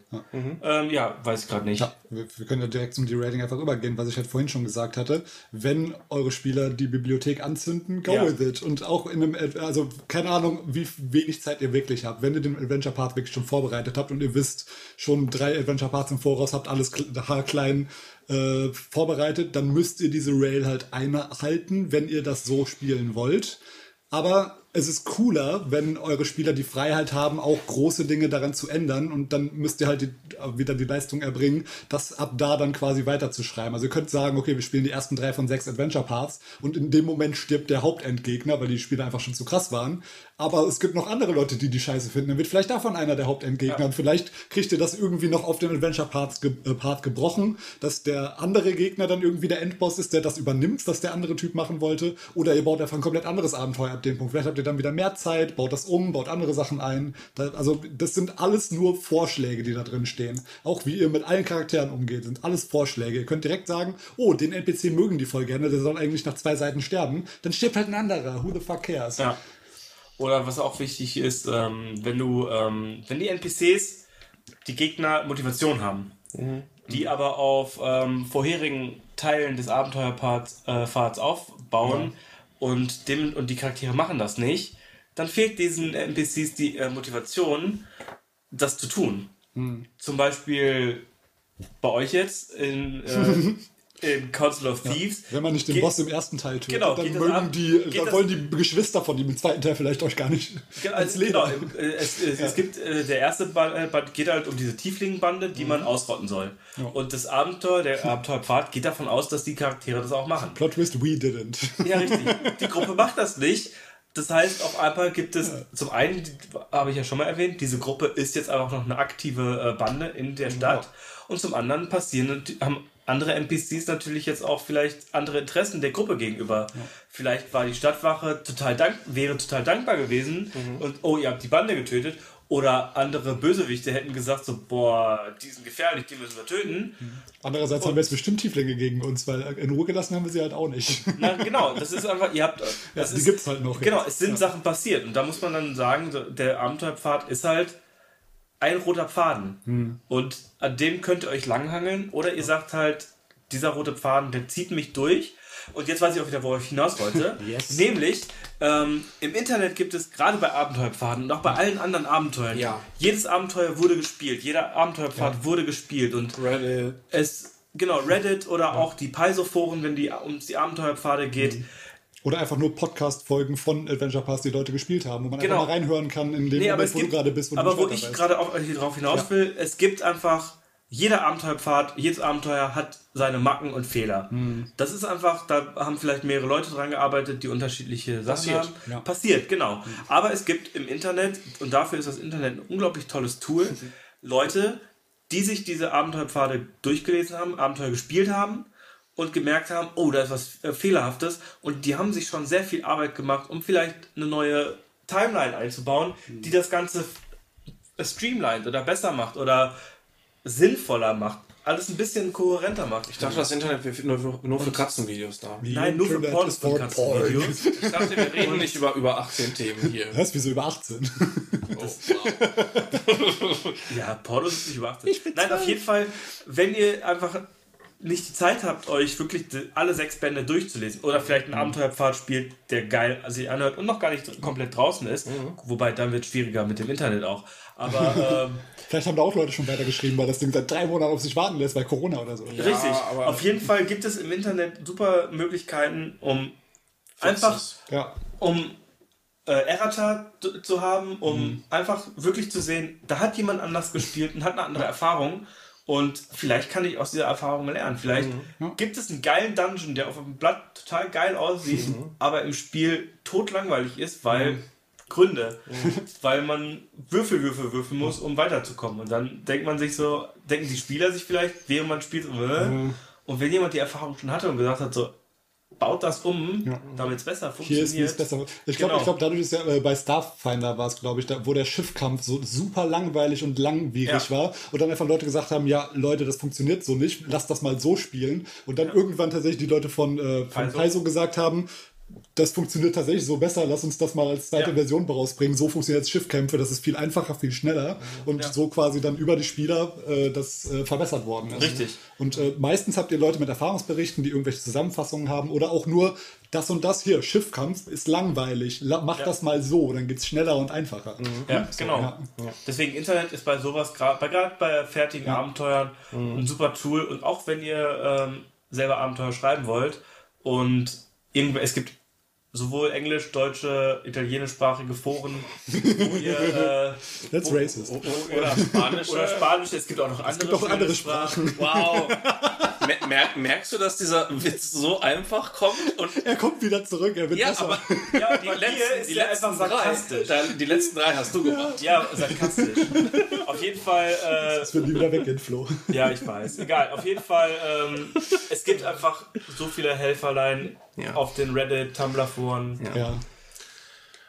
Ähm, ja, weiß ich gerade nicht. Ja, wir, wir können ja direkt zum Derating einfach übergehen, was ich halt vorhin schon gesagt hatte. Wenn eure Spieler die Bibliothek anzünden, go Ja. with it. Und auch in einem, also keine Ahnung, wie wenig Zeit ihr wirklich habt. Wenn ihr den Adventure Path wirklich schon vorbereitet habt und ihr wisst schon drei Adventure Paths im Voraus, habt alles kl- haarklein äh, vorbereitet, dann müsst ihr diese Rail halt einhalten, wenn ihr das so spielen wollt. Aber es ist cooler, wenn eure Spieler die Freiheit haben, auch große Dinge daran zu ändern und dann müsst ihr halt die, wieder die Leistung erbringen, das ab da dann quasi weiterzuschreiben. Also ihr könnt sagen, okay, wir spielen die ersten drei von sechs Adventure Paths und in dem Moment stirbt der Hauptendgegner, weil die Spieler einfach schon zu krass waren. Aber es gibt noch andere Leute, die die Scheiße finden. Dann wird vielleicht davon einer der Hauptendgegner und vielleicht kriegt ihr das irgendwie noch auf den Adventure Parts ge äh, Part gebrochen, dass der andere Gegner dann irgendwie der Endboss ist, der das übernimmt, was der andere Typ machen wollte. Oder ihr baut einfach ein komplett anderes Abenteuer ab dem Punkt. Vielleicht habt ihr ihr dann wieder mehr Zeit, baut das um, baut andere Sachen ein. Da, also das sind alles nur Vorschläge, die da drin stehen. Auch wie ihr mit allen Charakteren umgeht, sind alles Vorschläge. Ihr könnt direkt sagen, oh, den NPC mögen die voll gerne, der soll eigentlich nach zwei Seiten sterben. Dann stirbt halt ein anderer. Who the fuck cares? Ja. Oder was auch wichtig ist, ähm, wenn du, ähm, wenn die NPCs die Gegner Motivation haben, die aber auf ähm, vorherigen Teilen des Abenteuerparts äh, aufbauen und, dem, und die Charaktere machen das nicht, dann fehlt diesen NPCs die äh, Motivation, das zu tun. Zum Beispiel bei euch jetzt in, äh, in Council of Thieves. Wenn man nicht den Geht- Boss im ersten Teil tötet, Genau, dann mögen ab- die, dann wollen die Geschwister von ihm im zweiten Teil vielleicht euch gar nicht Genau, ans also, genau Leder. äh, es, es, es gibt äh, der erste Band, äh, Band geht halt um diese Tieflingenbande, die man ausrotten soll. Und das Abenteuer, der Abenteuerpfad geht davon aus, dass die Charaktere das auch machen. Plot Twist, we didn't. Ja, richtig. Die Gruppe macht das nicht. Das heißt, auf einmal gibt es zum einen, habe ich ja schon mal erwähnt, diese Gruppe ist jetzt einfach noch eine aktive Bande in der Stadt. Und zum anderen passieren, haben andere NPCs natürlich jetzt auch vielleicht andere Interessen der Gruppe gegenüber. Vielleicht war die Stadtwache total dank wäre total dankbar gewesen und oh, ihr habt die Bande getötet. Oder andere Bösewichte hätten gesagt so, boah, die sind gefährlich, die müssen wir töten. Andererseits haben wir jetzt bestimmt Tieflinge gegen uns, weil in Ruhe gelassen haben wir sie halt auch nicht. Na, genau, das ist einfach, ihr habt, das die ist, gibt's halt noch Genau, jetzt. es sind Sachen passiert und da muss man dann sagen, der Abenteuerpfad ist halt ein roter Faden Hm. und an dem könnt ihr euch langhangeln oder ihr sagt halt, dieser rote Faden, der zieht mich durch. Und jetzt weiß ich auch wieder, wo ich hinaus wollte. Yes. Nämlich, ähm, im Internet gibt es gerade bei Abenteuerpfaden und auch bei allen anderen Abenteuern, Ja. jedes Abenteuer wurde gespielt, jeder Abenteuerpfad wurde gespielt und Reddit. es, genau, Reddit oder auch die Paizo-Foren, wenn die um die Abenteuerpfade geht, Mhm. Oder einfach nur Podcast-Folgen von Adventure Pass, die Leute gespielt haben, wo man Genau. einfach mal reinhören kann in dem Nee, aber Moment, wo gibt, du gerade bist, wo aber du wo ich gerade auf, hier drauf hinaus will, es gibt einfach, jeder Abenteuerpfad, jedes Abenteuer hat seine Macken und Fehler. Hm. Das ist einfach, da haben vielleicht mehrere Leute dran gearbeitet, die unterschiedliche Sachen Passiert, haben. ja. Passiert, genau. Aber es gibt im Internet, und dafür ist das Internet ein unglaublich tolles Tool, Leute, die sich diese Abenteuerpfade durchgelesen haben, Abenteuer gespielt haben und gemerkt haben, oh, da ist was äh, Fehlerhaftes und die haben sich schon sehr viel Arbeit gemacht, um vielleicht eine neue Timeline einzubauen, die das Ganze f- streamlined oder besser macht oder sinnvoller macht. Alles ein bisschen kohärenter macht. Ich dachte, das Internet wäre nur, nur für Katzenvideos da. Nein, nur für Porn is von for Katzenvideos. Ich dachte, wir reden nicht über, über 18 Themen hier. Was, wieso über 18? Oh, wow. Ja, Pornos ist nicht überachtet. Nein, auf jeden Fall, wenn ihr einfach nicht die Zeit habt, euch wirklich alle sechs Bände durchzulesen oder vielleicht einen Abenteuerpfad spielt, der geil sich anhört und noch gar nicht komplett draußen ist, wobei dann wird es schwieriger mit dem Internet auch. Aber ähm, Vielleicht haben da auch Leute schon weitergeschrieben, weil das Ding seit drei Monaten auf sich warten lässt, weil Corona oder so. richtig, aber- auf jeden Fall gibt es im Internet super Möglichkeiten, um einfach Ja. um äh, Errata zu- zu haben, um einfach wirklich zu sehen, da hat jemand anders gespielt und hat eine andere Erfahrung. Und vielleicht kann ich aus dieser Erfahrung lernen. Vielleicht gibt es einen geilen Dungeon, der auf dem Blatt total geil aussieht, aber im Spiel totlangweilig ist, weil Gründe. Weil man Würfel, Würfel, würfeln muss, um weiterzukommen. Und dann denkt man sich so, denken die Spieler sich vielleicht, während man spielt, so, äh? und wenn jemand die Erfahrung schon hatte und gesagt hat, so, baut das um, damit es besser Hier ist funktioniert. es besser. Ich glaube, Genau. ich glaube, dadurch ist ja äh, bei Starfinder war es, glaube ich, da, wo der Schiffkampf so super langweilig und langwierig Ja. war und dann einfach Leute gesagt haben, ja, Leute, das funktioniert so nicht, lass das mal so spielen und dann irgendwann tatsächlich die Leute von, äh, von. Paizo gesagt haben, das funktioniert tatsächlich so besser, lass uns das mal als zweite Ja. Version rausbringen. So funktioniert jetzt Schiffkämpfe, das ist viel einfacher, viel schneller und so quasi dann über die Spieler äh, das äh, verbessert worden ist. Richtig. Und äh, meistens habt ihr Leute mit Erfahrungsberichten, die irgendwelche Zusammenfassungen haben oder auch nur das und das hier, Schiffkampf ist langweilig, La mach das mal so, dann geht's schneller und einfacher. Ja, genau. ja. Deswegen Internet ist bei sowas gerade bei, grad bei fertigen Abenteuern ein super Tool und auch wenn ihr ähm, selber Abenteuer schreiben wollt und irgendwo, es gibt sowohl englisch, deutsche, italienischsprachige Foren, wo ihr äh, That's racist. Oder Spanisch. oder Spanisch, es gibt auch noch andere, gibt auch andere Sprachen. Wow. Mer mer merkst du, dass dieser Witz so einfach kommt? Und Er kommt wieder zurück, er wird ja, besser. aber Ja, die letzten, ist die ja letzten einfach drei, sarkastisch. dann, die letzten drei hast du gemacht. Ja, sarkastisch. Auf jeden Fall äh, Das wird nie wieder weggehen, Flo. Ja, ich weiß. Egal. Auf jeden Fall, ähm, es gibt einfach so viele Helferlein Ja. auf den Reddit, Tumblr-Foren. Ja.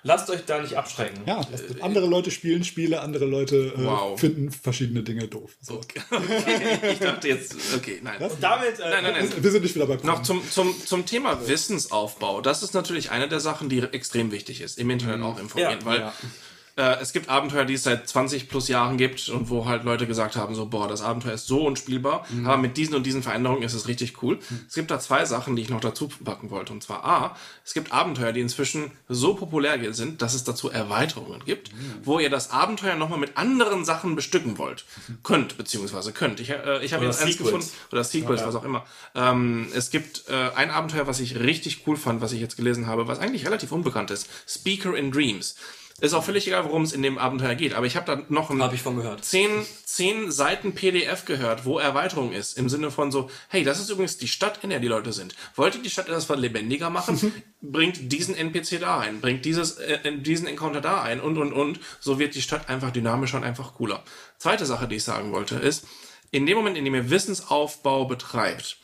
lasst euch da nicht abschrecken. Ja, andere Leute spielen Spiele, andere Leute äh, Wow. finden verschiedene Dinge doof. So. Okay, ich dachte jetzt, okay, nein. Und damit, äh, Nein, nein, nein. Wir sind nicht wieder bei Noch zum, zum, zum Thema Wissensaufbau. Das ist natürlich eine der Sachen, die extrem wichtig ist. Im Internet auch informieren, Ja. weil Ja. Äh, es gibt Abenteuer, die es seit 20 plus Jahren gibt und wo halt Leute gesagt haben, so, boah, das Abenteuer ist so unspielbar, aber mit diesen und diesen Veränderungen ist es richtig cool. Es gibt da zwei Sachen, die ich noch dazu packen wollte. Und zwar A, es gibt Abenteuer, die inzwischen so populär sind, dass es dazu Erweiterungen gibt, wo ihr das Abenteuer nochmal mit anderen Sachen bestücken wollt. Könnt, beziehungsweise könnt. Ich, äh, ich habe jetzt eins Sequels. gefunden, oder Sequels, was auch immer. Ähm, es gibt äh, ein Abenteuer, was ich richtig cool fand, was ich jetzt gelesen habe, was eigentlich relativ unbekannt ist. Speaker in Dreams. Ist auch völlig egal, worum es in dem Abenteuer geht. Aber ich habe da noch ein Habe ich von gehört. zehn, zehn Seiten PDF gehört, wo Erweiterung ist. Im Sinne von so, hey, das ist übrigens die Stadt, in der die Leute sind. Wollt ihr die Stadt etwas lebendiger machen? bringt diesen NPC da ein, bringt dieses, äh, diesen Encounter da ein und, und, und. So wird die Stadt einfach dynamischer und einfach cooler. Zweite Sache, die ich sagen wollte, ist, in dem Moment, in dem ihr Wissensaufbau betreibt,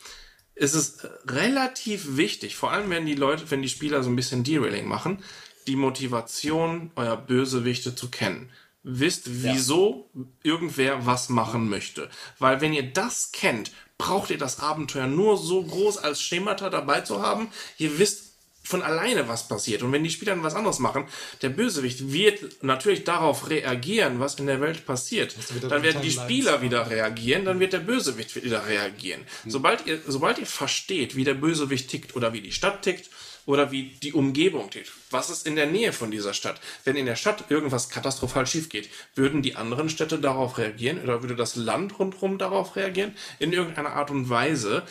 ist es relativ wichtig, vor allem wenn die Leute, wenn die Spieler so ein bisschen Derailing machen, die Motivation eurer Bösewichte zu kennen. Wisst, wieso irgendwer was machen möchte. Weil wenn ihr das kennt, braucht ihr das Abenteuer nur so groß als Schemata dabei zu haben. Ihr wisst von alleine, was passiert. Und wenn die Spieler dann was anderes machen, der Bösewicht wird natürlich darauf reagieren, was in der Welt passiert. Dann werden die. Spieler wieder reagieren, dann wird der Bösewicht wieder reagieren. Sobald ihr, sobald ihr versteht, wie der Bösewicht tickt oder wie die Stadt tickt oder wie die Umgebung tickt, was ist in der Nähe von dieser Stadt? Wenn in der Stadt irgendwas katastrophal schief geht, würden die anderen Städte darauf reagieren oder würde das Land rundherum darauf reagieren? In irgendeiner Art und Weise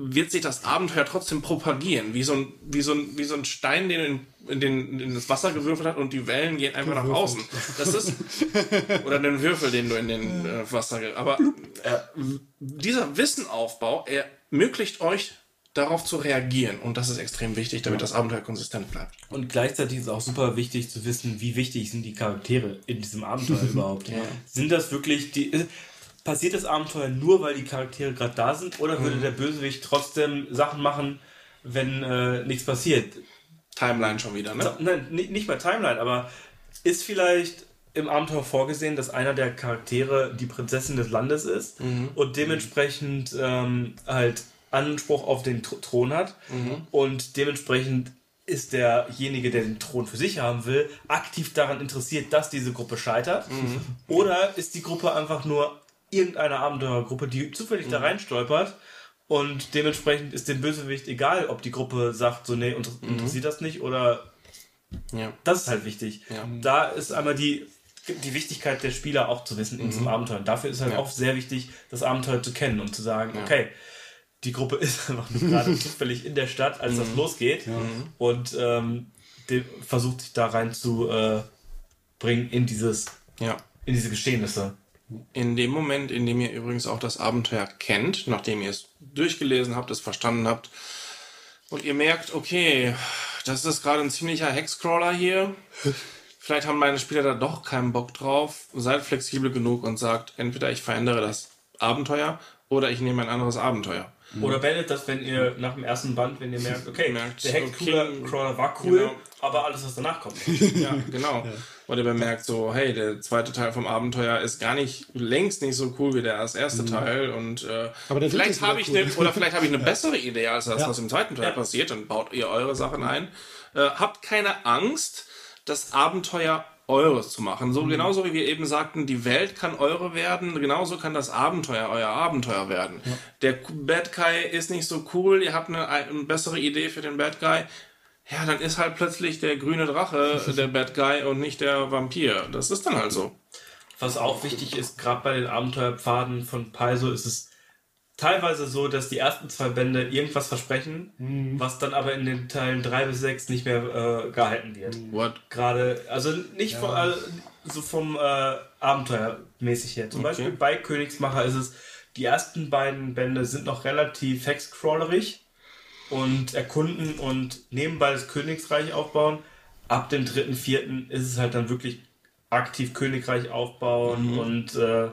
wird sich das Abenteuer trotzdem propagieren, wie so ein, wie so ein, wie so ein Stein, den in, in, den, in das Wasser gewürfelt hat und die Wellen gehen einfach nach außen. Das ist, oder den Würfel, den du in den äh, Wasser, aber äh, dieser Wissenaufbau ermöglicht euch darauf zu reagieren und das ist extrem wichtig, damit das Abenteuer konsistent bleibt. Und gleichzeitig ist es auch super wichtig zu wissen, wie wichtig sind die Charaktere in diesem Abenteuer überhaupt. Sind das wirklich die. Passiert das Abenteuer nur, weil die Charaktere gerade da sind, oder würde der Bösewicht trotzdem Sachen machen, wenn äh, nichts passiert? Timeline schon wieder, ne? nein, ni- nicht bei Timeline, aber ist vielleicht im Abenteuer vorgesehen, dass einer der Charaktere die Prinzessin des Landes ist und dementsprechend ähm, halt Anspruch auf den Thr- Thron hat. Und dementsprechend ist derjenige, der den Thron für sich haben will, aktiv daran interessiert, dass diese Gruppe scheitert? Oder ist die Gruppe einfach nur irgendeine Abenteurergruppe, die zufällig da reinstolpert und dementsprechend ist dem Bösewicht egal, ob die Gruppe sagt, so, nee, unter interessiert das nicht oder Ja. das ist halt wichtig. Da ist einmal die, die Wichtigkeit der Spieler auch zu wissen in diesem Abenteuer. Und dafür ist halt auch sehr wichtig, das Abenteuer zu kennen und zu sagen, okay, die Gruppe ist einfach nur gerade zufällig in der Stadt, als das losgeht und ähm, versucht sich da rein zu äh, bringen in dieses, Ja. in diese Geschehnisse. In dem Moment, in dem ihr übrigens auch das Abenteuer kennt, nachdem ihr es durchgelesen habt, es verstanden habt, und ihr merkt, okay, das ist gerade ein ziemlicher Hexcrawler hier. Vielleicht haben meine Spieler da doch keinen Bock drauf. Seid flexibel genug und sagt, entweder ich verändere das Abenteuer oder ich nehme ein anderes Abenteuer. Oder beendet das, wenn ihr nach dem ersten Band, wenn ihr merkt, okay, Merkt, der okay, Hexcrawler war cool, genau. aber alles, was danach kommt. Ja, genau. Oder ihr bemerkt so, hey, der zweite Teil vom Abenteuer ist gar nicht, längst nicht so cool wie der als erste Teil und äh, dritte vielleicht habe ich cool. eine, oder vielleicht habe ich eine bessere Idee als das, Ja. was im zweiten Teil passiert, dann baut ihr eure Sachen ein. Äh, habt keine Angst, das Abenteuer eures zu machen. So genauso wie wir eben sagten, die Welt kann eure werden, genauso kann das Abenteuer euer Abenteuer werden. Der Bad Guy ist nicht so cool, ihr habt eine, eine bessere Idee für den Bad Guy. Ja, dann ist halt plötzlich der grüne Drache der Bad Guy und nicht der Vampir. Das ist dann halt so. Was auch wichtig ist, gerade bei den Abenteuerpfaden von Paizo, ist es teilweise so, dass die ersten zwei Bände irgendwas versprechen, was dann aber in den Teilen drei bis sechs nicht mehr äh, gehalten wird. What? Gerade, also nicht von, äh, so vom äh, Abenteuermäßig her. Zum Beispiel bei Königsmacher ist es, die ersten beiden Bände sind noch relativ hexcrawlerig und erkunden und nebenbei das Königsreich aufbauen. Ab dem dritten, vierten ist es halt dann wirklich aktiv Königreich aufbauen und äh,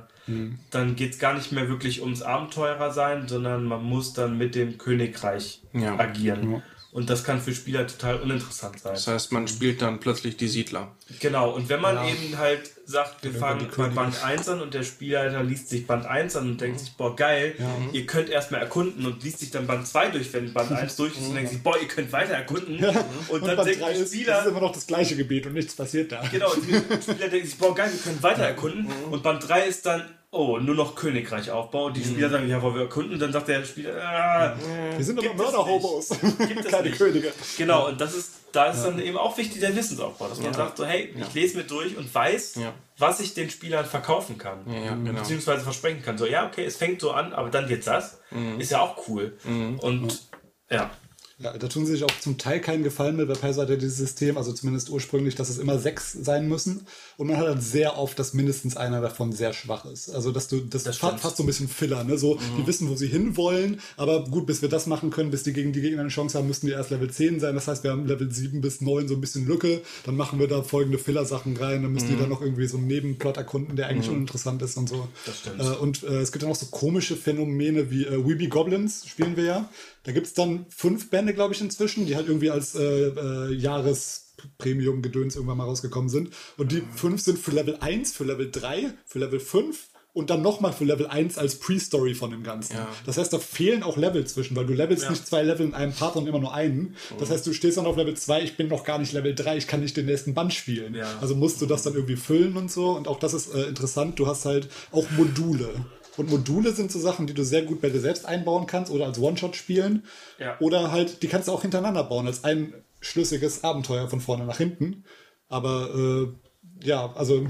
dann geht es gar nicht mehr wirklich ums Abenteurer sein, sondern man muss dann mit dem Königreich Ja. agieren. Und das kann für Spieler total uninteressant sein. Das heißt, man spielt dann plötzlich die Siedler. Genau, und wenn man eben halt sagt, wir fangen bei. Band 1 an und der Spielleiter liest sich Band 1 an und denkt sich, boah, geil, ihr könnt erstmal erkunden und liest sich dann Band 2 durch, wenn Band 1 durch ist und denkt sich, boah, ihr könnt weiter erkunden. Und, Und dann Band denkt 3 der Spieler, ist immer noch das gleiche Gebiet und nichts passiert da. Genau, und die Spieler denken sich, boah, geil, wir können weiter erkunden. Und Band 3 ist dann, oh, nur noch Königreich aufbauen. Und die Spieler sagen, ja, wollen wir erkunden? Und dann sagt der Spieler, ah, Wir sind aber Mörder-Hobos. Keine nicht. Könige. genau, und das ist, da ist dann eben auch wichtig der Wissensaufbau, dass man sagt, so, hey, ich lese mir durch und weiß, Ja. was ich den Spielern verkaufen kann. Ja, ja, genau. Beziehungsweise versprechen kann. So, ja, okay, es fängt so an, aber dann wird das. Ist ja auch cool. Und ja. Ja, da tun sie sich auch zum Teil keinen Gefallen mit. Bei Paizo hat ja dieses System, also zumindest ursprünglich, dass es immer sechs sein müssen. Und man hat dann sehr oft, dass mindestens einer davon sehr schwach ist. Also, dass du, das, Das fa stimmt. fast so ein bisschen Filler, ne? So, die wissen, wo sie hinwollen. Aber gut, bis wir das machen können, bis die gegen die Gegner eine Chance haben, müssten die erst Level 10 sein. Das heißt, wir haben Level 7 bis 9 so ein bisschen Lücke. Dann machen wir da folgende Filler-Sachen rein. Dann müssen die dann noch irgendwie so einen Nebenplot erkunden, der eigentlich uninteressant ist und so. Das stimmt. Äh, und äh, es gibt ja noch so komische Phänomene wie äh, Weeby Goblins, spielen wir ja. Da gibt es dann fünf Bände, glaube ich, inzwischen, die halt irgendwie als äh, äh, Jahrespremium-Gedöns irgendwann mal rausgekommen sind. Und die fünf sind für Level 1, für Level 3, für Level 5 und dann nochmal für Level 1 als Pre-Story von dem Ganzen. Ja. Das heißt, da fehlen auch Level zwischen, weil du levelst nicht zwei Level in einem Part, sondern immer nur einen. Das heißt, du stehst dann auf Level 2, ich bin noch gar nicht Level 3, ich kann nicht den nächsten Band spielen. Ja. Also musst du das dann irgendwie füllen und so. Und auch das ist äh, interessant. Du hast halt auch Module. Und Module sind so Sachen, die du sehr gut bei dir selbst einbauen kannst oder als One-Shot spielen. Ja. Oder halt, die kannst du auch hintereinander bauen, als ein schlüssiges Abenteuer von vorne nach hinten. Aber äh, ja, also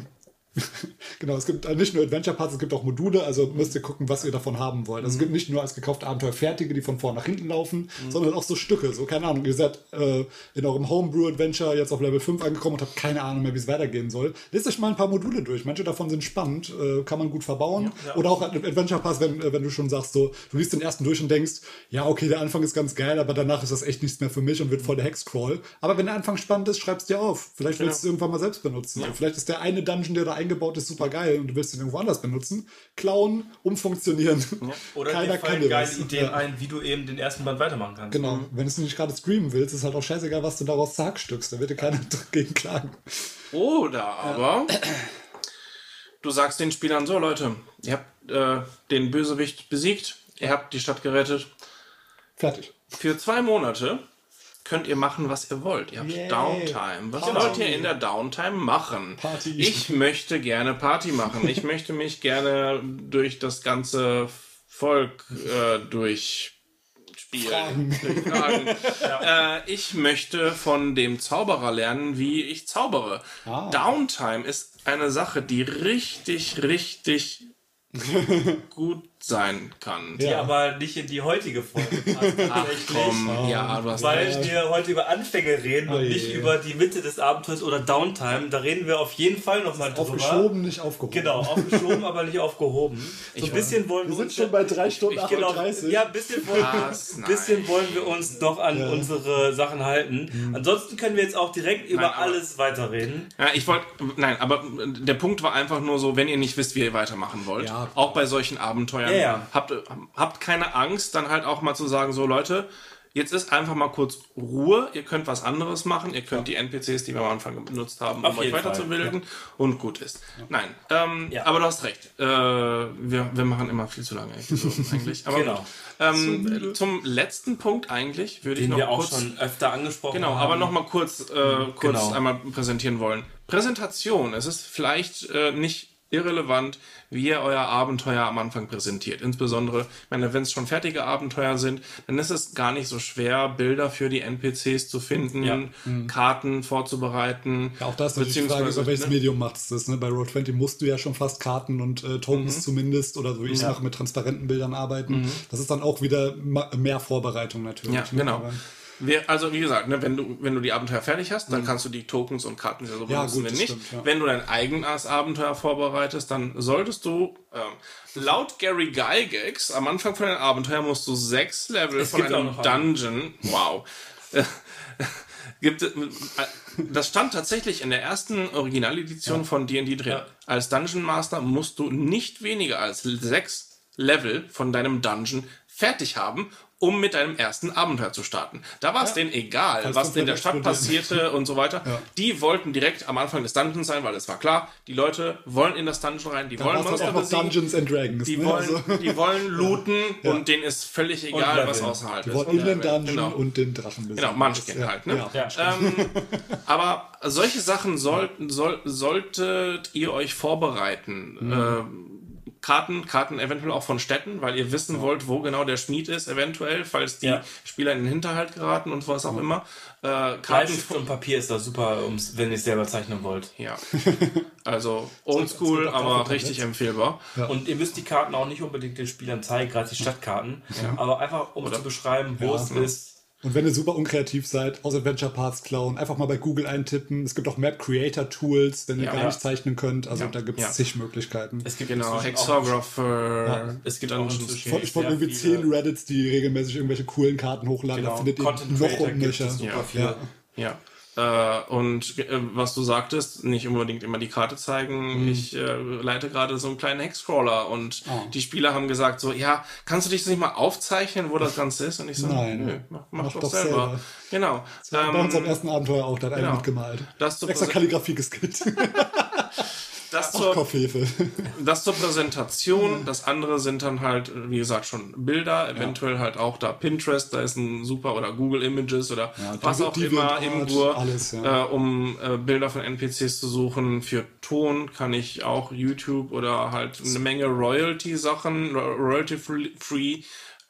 genau, es gibt nicht nur Adventure Parts, es gibt auch Module, also müsst ihr gucken, was ihr davon haben wollt. Also es gibt nicht nur als gekaufte Abenteuer fertige, die von vorne nach hinten laufen, sondern auch so Stücke. So, keine Ahnung, ihr seid äh, in eurem Homebrew Adventure jetzt auf Level 5 angekommen und habt keine Ahnung mehr, wie es weitergehen soll. Lest euch mal ein paar Module durch. Manche davon sind spannend, äh, kann man gut verbauen. Oder auch Ad- Adventure Pass, wenn, äh, wenn du schon sagst, so, du liest den ersten durch und denkst, ja, okay, der Anfang ist ganz geil, aber danach ist das echt nichts mehr für mich und wird voll der Hexcrawl. Aber wenn der Anfang spannend ist, schreib's dir auf. Vielleicht willst du es irgendwann mal selbst benutzen. Vielleicht ist der eine Dungeon, der da eingebaut ist, super geil und du willst ihn irgendwo anders benutzen. Klauen, umfunktionieren. Oder Keiner dir kann dir geile was. Ideen Ja. ein, wie du eben den ersten Band weitermachen kannst. Genau. Wenn du es nicht gerade streamen willst, ist halt auch scheißegal, was du daraus zerhackstückst. Da wird dir keiner dagegen klagen. Oder aber du sagst den Spielern so, Leute, ihr habt äh, den Bösewicht besiegt, ihr habt die Stadt gerettet. Fertig. Für zwei Monate könnt ihr machen, was ihr wollt. Ihr habt Yay. Downtime. Was Party. wollt ihr in der Downtime machen? Party. Ich möchte gerne Party machen. Ich möchte mich gerne durch das ganze Volk äh, durchspielen. Fragen. Durchfragen. äh, ich möchte von dem Zauberer lernen, wie ich zaubere. Ah. Downtime ist eine Sache, die richtig, richtig gut sein kann. Die Ja. aber nicht in die heutige Folge passt. Ach komm, ja, du hast Weil recht. wir heute über Anfänge reden und Oh je. nicht über die Mitte des Abenteuers oder Downtime. Da reden wir auf jeden Fall nochmal drüber. Aufgeschoben, nicht aufgehoben. Genau, aufgeschoben, aber nicht aufgehoben. So ein bisschen wollen wir, Wir sind uns schon bei 3 Stunden Ich- genau, 38. ja, ein bisschen wollen? Nein. bisschen wollen wir uns doch an unsere Sachen halten. Ansonsten können wir jetzt auch direkt über Nein, aber- alles weiterreden. Ja, ich wollte, nein, aber der Punkt war einfach nur so, wenn ihr nicht wisst, wie ihr weitermachen wollt, Ja. auch bei solchen Abenteuern, Ja, ja. Habt, habt keine Angst, dann halt auch mal zu sagen, so Leute, jetzt ist einfach mal kurz Ruhe, ihr könnt was anderes machen, ihr könnt die NPCs, die wir am Anfang benutzt haben, Auf um euch weiterzubilden und gut ist. Nein, ähm, Ja. aber du hast recht, äh, wir, wir machen immer viel zu lange eigentlich. Aber Genau. Ähm, zum letzten Punkt eigentlich würde ich noch wir auch kurz... schon öfter angesprochen Genau, haben. aber noch mal kurz, äh, kurz Genau. einmal präsentieren wollen. Präsentation. Es ist vielleicht äh, nicht irrelevant, wie ihr euer Abenteuer am Anfang präsentiert. Insbesondere, ich meine, wenn es schon fertige Abenteuer sind, dann ist es gar nicht so schwer, Bilder für die NPCs zu finden, Ja. Karten vorzubereiten. Ja, auch da ist die Frage, über welches Medium machst du das. Ne? Bei Roll20 musst du ja schon fast Karten und äh, Mhm. Tokens zumindest oder so wie ich mache mit transparenten Bildern arbeiten. Das ist dann auch wieder mehr Vorbereitung natürlich. Ja, ne? genau. Aber- also wie gesagt, ne, wenn, du, wenn du die Abenteuer fertig hast, dann kannst du die Tokens und Karten ja so Mhm. Ja, benutzen. gut, nicht, stimmt, ja. wenn du dein eigenes Abenteuer vorbereitest, dann solltest du ähm, laut Gary Gygax am Anfang von deinem Abenteuer musst du sechs Level Es von einem. Dungeon. Wow. Gibt, äh, das stand tatsächlich in der ersten Originaledition von D&D drin. Ja. Als Dungeon Master musst du nicht weniger als sechs Level von deinem Dungeon fertig haben, um mit deinem ersten Abenteuer zu starten. Da war es denen egal, Falls was in der Stadt passierte und so weiter. Die wollten direkt am Anfang des Dungeons sein, weil es war klar, die Leute wollen in das Dungeon rein, die Da wollen war's Monster besiegen, Dungeons and Dragons. die ne? wollen, Also, die wollen looten und denen ist völlig egal, was außerhalb die ist. wollen in den leveln. Dungeon Genau. und den Drachen besiegen. Genau, Munchkin Ja, halt, ne? Ja. Ja, Ähm, aber solche Sachen sollten, soll, solltet ihr euch vorbereiten. Ähm, Karten, Karten eventuell auch von Städten, weil ihr wissen wollt, wo genau der Schmied ist, eventuell, falls die Ja. Spieler in den Hinterhalt geraten und was auch immer. Äh, Karten Bleistift und Papier ist da super, um's, wenn ihr es selber zeichnen wollt. ja. Also oldschool, aber richtig empfehlbar. Und ihr müsst die Karten auch nicht unbedingt den Spielern zeigen, gerade die Stadtkarten, aber einfach um zu beschreiben, wo es ist. Und wenn ihr super unkreativ seid, aus Adventure Parts klauen, einfach mal bei Google eintippen. Es gibt auch Map Creator Tools, wenn ihr Ja. gar Ja. nicht zeichnen könnt. Also Ja. da gibt es Ja. zig Möglichkeiten. Es gibt Genau, Hexographer. Es gibt auch inzwischen Ich folge irgendwie viele- zehn Reddits, die regelmäßig irgendwelche coolen Karten hochladen. Genau, Da findet ihr Content noch Creator es super Ja. Äh, und äh, was du sagtest, nicht unbedingt immer die Karte zeigen. Mhm. Ich äh, leite gerade so einen kleinen Hexcrawler und Oh. die Spieler haben gesagt so, ja, kannst du dich das nicht mal aufzeichnen, wo das Ganze ist? Und ich so, Nein. nö, mach, mach, Mach doch, doch selber. selber. Genau. Bei unserem Ähm, ersten Abenteuer auch, da hat einer genau. mitgemalt. Das Extra Kalligrafie geskillt. das, zur, das zur Präsentation. Das andere sind dann halt, wie gesagt, schon Bilder, eventuell halt auch da Pinterest, da ist ein super oder Google Images oder was auch immer im Gur, alles, ja. äh, um äh, Bilder von NPCs zu suchen. Für Ton kann ich auch YouTube oder halt eine Menge Royalty-Sachen, ro- Royalty-free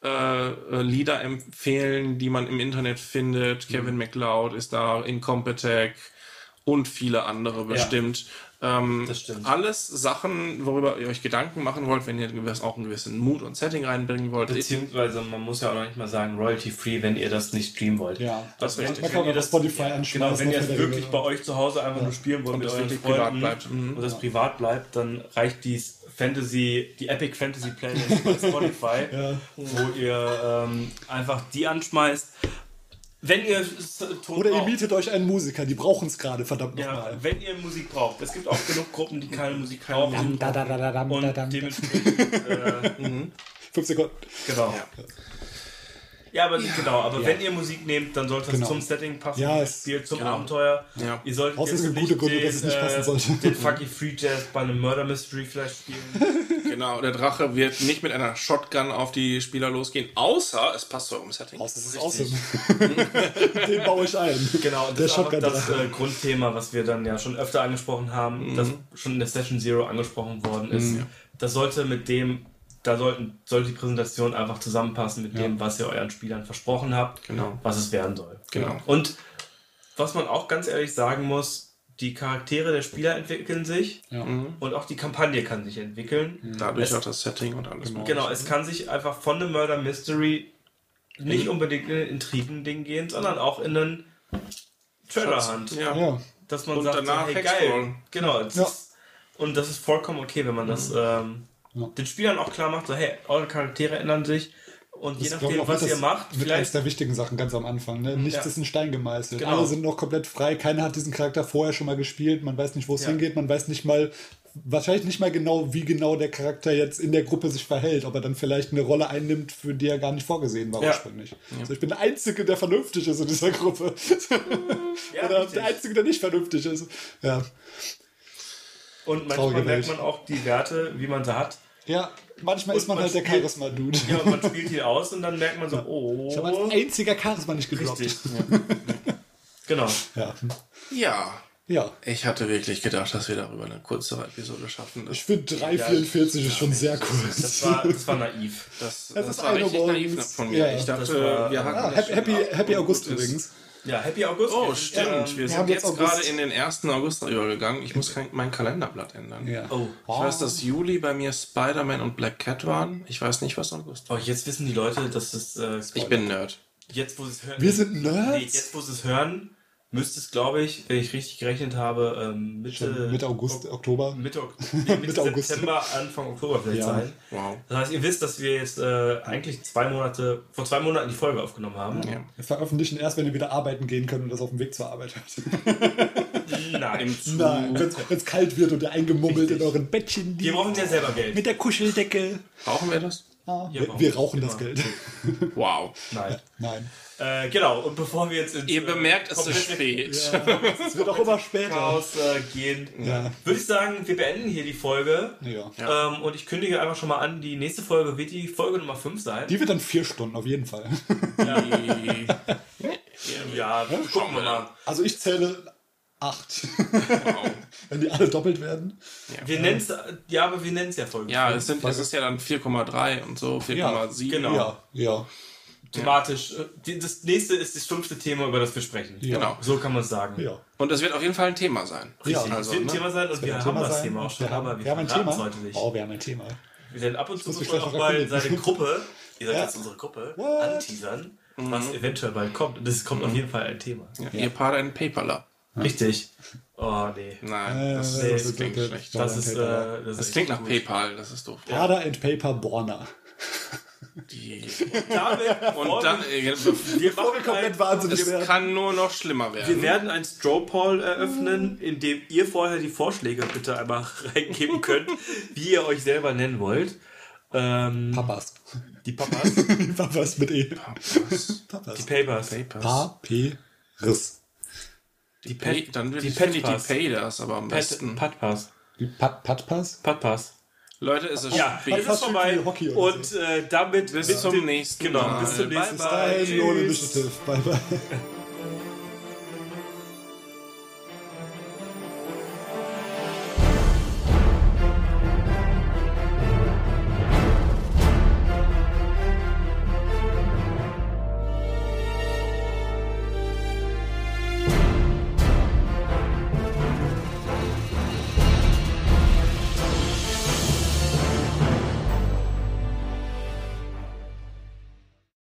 äh, äh, Lieder empfehlen, die man im Internet findet. Kevin MacLeod ist da, Incompetech und viele andere bestimmt. Ähm, Das stimmt. Alles Sachen, worüber ihr euch Gedanken machen wollt, wenn ihr auch einen gewissen Mut und Setting reinbringen wollt. Beziehungsweise man muss ja auch noch nicht mal sagen royalty-free, wenn ihr das nicht streamen wollt. Ja, das richtig. Man kann auch auf Spotify Genau, anschmeißen. wenn ihr es wirklich bei euch zu Hause einfach nur spielen wollt Und mit es euren wirklich Freunden privat bleibt. Mhm. und es privat bleibt, dann reicht die Fantasy, die Epic Fantasy Playlist bei Spotify, wo ihr ähm, einfach die anschmeißt. Wenn ihr Ton Oder ihr braucht. mietet euch einen Musiker, die brauchen es gerade, verdammt Ja, nochmal. wenn ihr Musik braucht. Es gibt auch genug Gruppen, die keine Musik brauchen. Da, da, da, da, da, Und da, da. dementsprechend, äh, Fünf Sekunden. genau. Ja, aber genau, aber wenn ihr Musik nehmt, dann sollte das Genau. zum Setting passen, Ja, zum es- Spiel, zum genau. Abenteuer. Ja. Ihr solltet Außer es jetzt gibt gute nicht Gründe, den, dass es nicht passen äh, sollte. den Funky Free Jazz bei einem Murder Mystery vielleicht spielen. Genau, der Drache wird nicht mit einer Shotgun auf die Spieler losgehen, außer es passt zu eurem Setting. Aus, das ist awesome. Den baue ich ein. Genau, und Der das ist Shotgun das äh, Grundthema, was wir dann ja schon öfter angesprochen haben, das schon in der Session Zero angesprochen worden ist. Das sollte mit dem, da sollten, sollte die Präsentation einfach zusammenpassen mit dem, was ihr euren Spielern versprochen habt, Genau. was es werden soll. Genau. Und was man auch ganz ehrlich sagen muss, die Charaktere der Spieler entwickeln sich und auch die Kampagne kann sich entwickeln. Dadurch Es- auch das Setting und alles. Genau, es kann sich einfach von einem Murder Mystery nicht unbedingt in ein Intrigen-Ding gehen, sondern auch in einen Trailer-Hunt. Ja. Ja. Dass man Und sagt, danach so, hey, geil. Genau. das Ja. Ist, und das ist vollkommen okay, wenn man das ähm, den Spielern auch klar macht, so, hey, eure Charaktere ändern sich und je Das ich, nachdem, auch was ihr das- macht, Mit eines vielleicht der wichtigen Sachen ganz am Anfang. Ne? Nichts Ja. ist in Stein gemeißelt. Genau. Alle sind noch komplett frei. Keiner hat diesen Charakter vorher schon mal gespielt. Man weiß nicht, wo es Ja. hingeht. Man weiß nicht mal, wahrscheinlich nicht mal genau, wie genau der Charakter jetzt in der Gruppe sich verhält. Ob er dann vielleicht eine Rolle einnimmt, für die er gar nicht vorgesehen war Ja. ursprünglich. Also ich bin der Einzige, der vernünftig ist in dieser Gruppe. Ja, Oder richtig. der Einzige, der nicht vernünftig ist. Ja. und manchmal Traurige merkt Welt. man auch die Werte, wie man sie hat. Ja, manchmal Und ist man, man halt der Charisma-Dude. Ja, und man spielt die aus und dann merkt man so, oh, Ich habe als einziger Charisma nicht gedroppt. richtig. Genau. Ja. Ja. ja. Ich hatte wirklich gedacht, dass wir darüber eine kurze Episode schaffen. Ich finde 3,44 ist schon sehr kurz. Das war, das war naiv. Das, das ist war richtig naiv von mir. Ja, ich das dachte, war- wir hatten Ah, das Happy, Happy, August gut ist. Ja, Happy August. Oh, Wir sind, stimmt. ähm, wir sind haben jetzt jetzt August. gerade in den 1. August übergegangen. Ich muss kein, mein Kalenderblatt ändern. Ja. Oh. Ich weiß, dass Juli bei mir Spider-Man und Black Cat waren. Ich weiß nicht, was August war. oh, jetzt wissen die Leute, dass es. Äh, Ich bin Nerd. Jetzt, wo sie es hören. Wir sind Nerds? Nee, jetzt, wo sie es hören, müsste es, glaube ich, wenn ich richtig gerechnet habe, ähm, Mitte, Mitte August, Oktober. Mitte, nee, Mitte Mitte August. September, Anfang Oktober vielleicht Ja. sein. Wow. Das heißt, ihr wisst, dass wir jetzt äh, eigentlich zwei Monate, vor zwei Monaten die Folge aufgenommen haben. Ja. Wir veröffentlichen erst, wenn ihr wieder arbeiten gehen könnt und das auf dem Weg zur Arbeit habt. Nein. Nein, wenn es kalt wird und ihr eingemummelt Richtig. in euren Bettchen Wir liegt. brauchen ja selber Geld. Mit der Kuscheldecke. Brauchen wir das? ah, Ja, wir, wir rauchen Immer. das Geld. Wow. Nein. Nein. Äh, genau, und bevor wir jetzt ins Ihr bemerkt, es ist spät. Es wird auch immer später. Chaos äh, gehen, Ja. würde ich sagen, wir beenden hier die Folge. Ja. Ja. Ähm, und ich kündige einfach schon mal an, die nächste Folge wird die Folge Nummer 5 sein. Die wird dann vier Stunden, auf jeden Fall. ja, gucken wir mal. Also ich zähle acht. wow. Wenn die alle doppelt werden. Wir nennen es, ja, aber wir nennen es ja Folge Ja, 5. es, sind, es ist ja dann 4,3 und so, 4,7. genau. Ja, ja. Thematisch. äh, die- Das nächste ist das fünfte Thema, über das wir sprechen. Ja. Genau. So kann man es sagen. Ja. Und es wird auf jeden Fall ein Thema sein. Richtig, Ja, es wird ein ne? Thema sein und wir haben Thema das sein. Thema auch schon, wir haben, aber wir haben ein Thema. heute nicht. Oh, wir haben ein Thema. Wir werden ab und zu noch noch mal seine Gruppe, ihr seid Ja. jetzt unsere Gruppe, What? anteasern, was eventuell bald kommt. Und es kommt auf jeden Fall ein Thema. Ja. Ihr Paar ein Paperler. Richtig. Oh, nee. Nein, das, Äh, das das- klingt schlecht. Das ist, äh, das, ist Das klingt nach gut. PayPal, das ist doof. Pada and Paper Borna. Die, Damit und dann, äh, wir machen komplett ein, wahnsinnig es werden. kann nur noch schlimmer wir werden. werden ein Straw Poll eröffnen, in dem ihr vorher die Vorschläge bitte einmal reingeben könnt, wie ihr euch selber nennen wollt. Ähm, Papas. die Papas, Papas mit E. Was? Papas. die Papers, Papers. Pa, P, Riss. die Pet, dann die die die. Paydas, aber am Pet, besten. Patpass. Die Pat, Patpass? Patpass. Leute, es ist Ja, spät. es ist vorbei. Und äh, damit Bis zum nächsten Genau, Mal. bis zum Bye, nächsten bye. Mal. Tschüss. initiative. Bye, bye.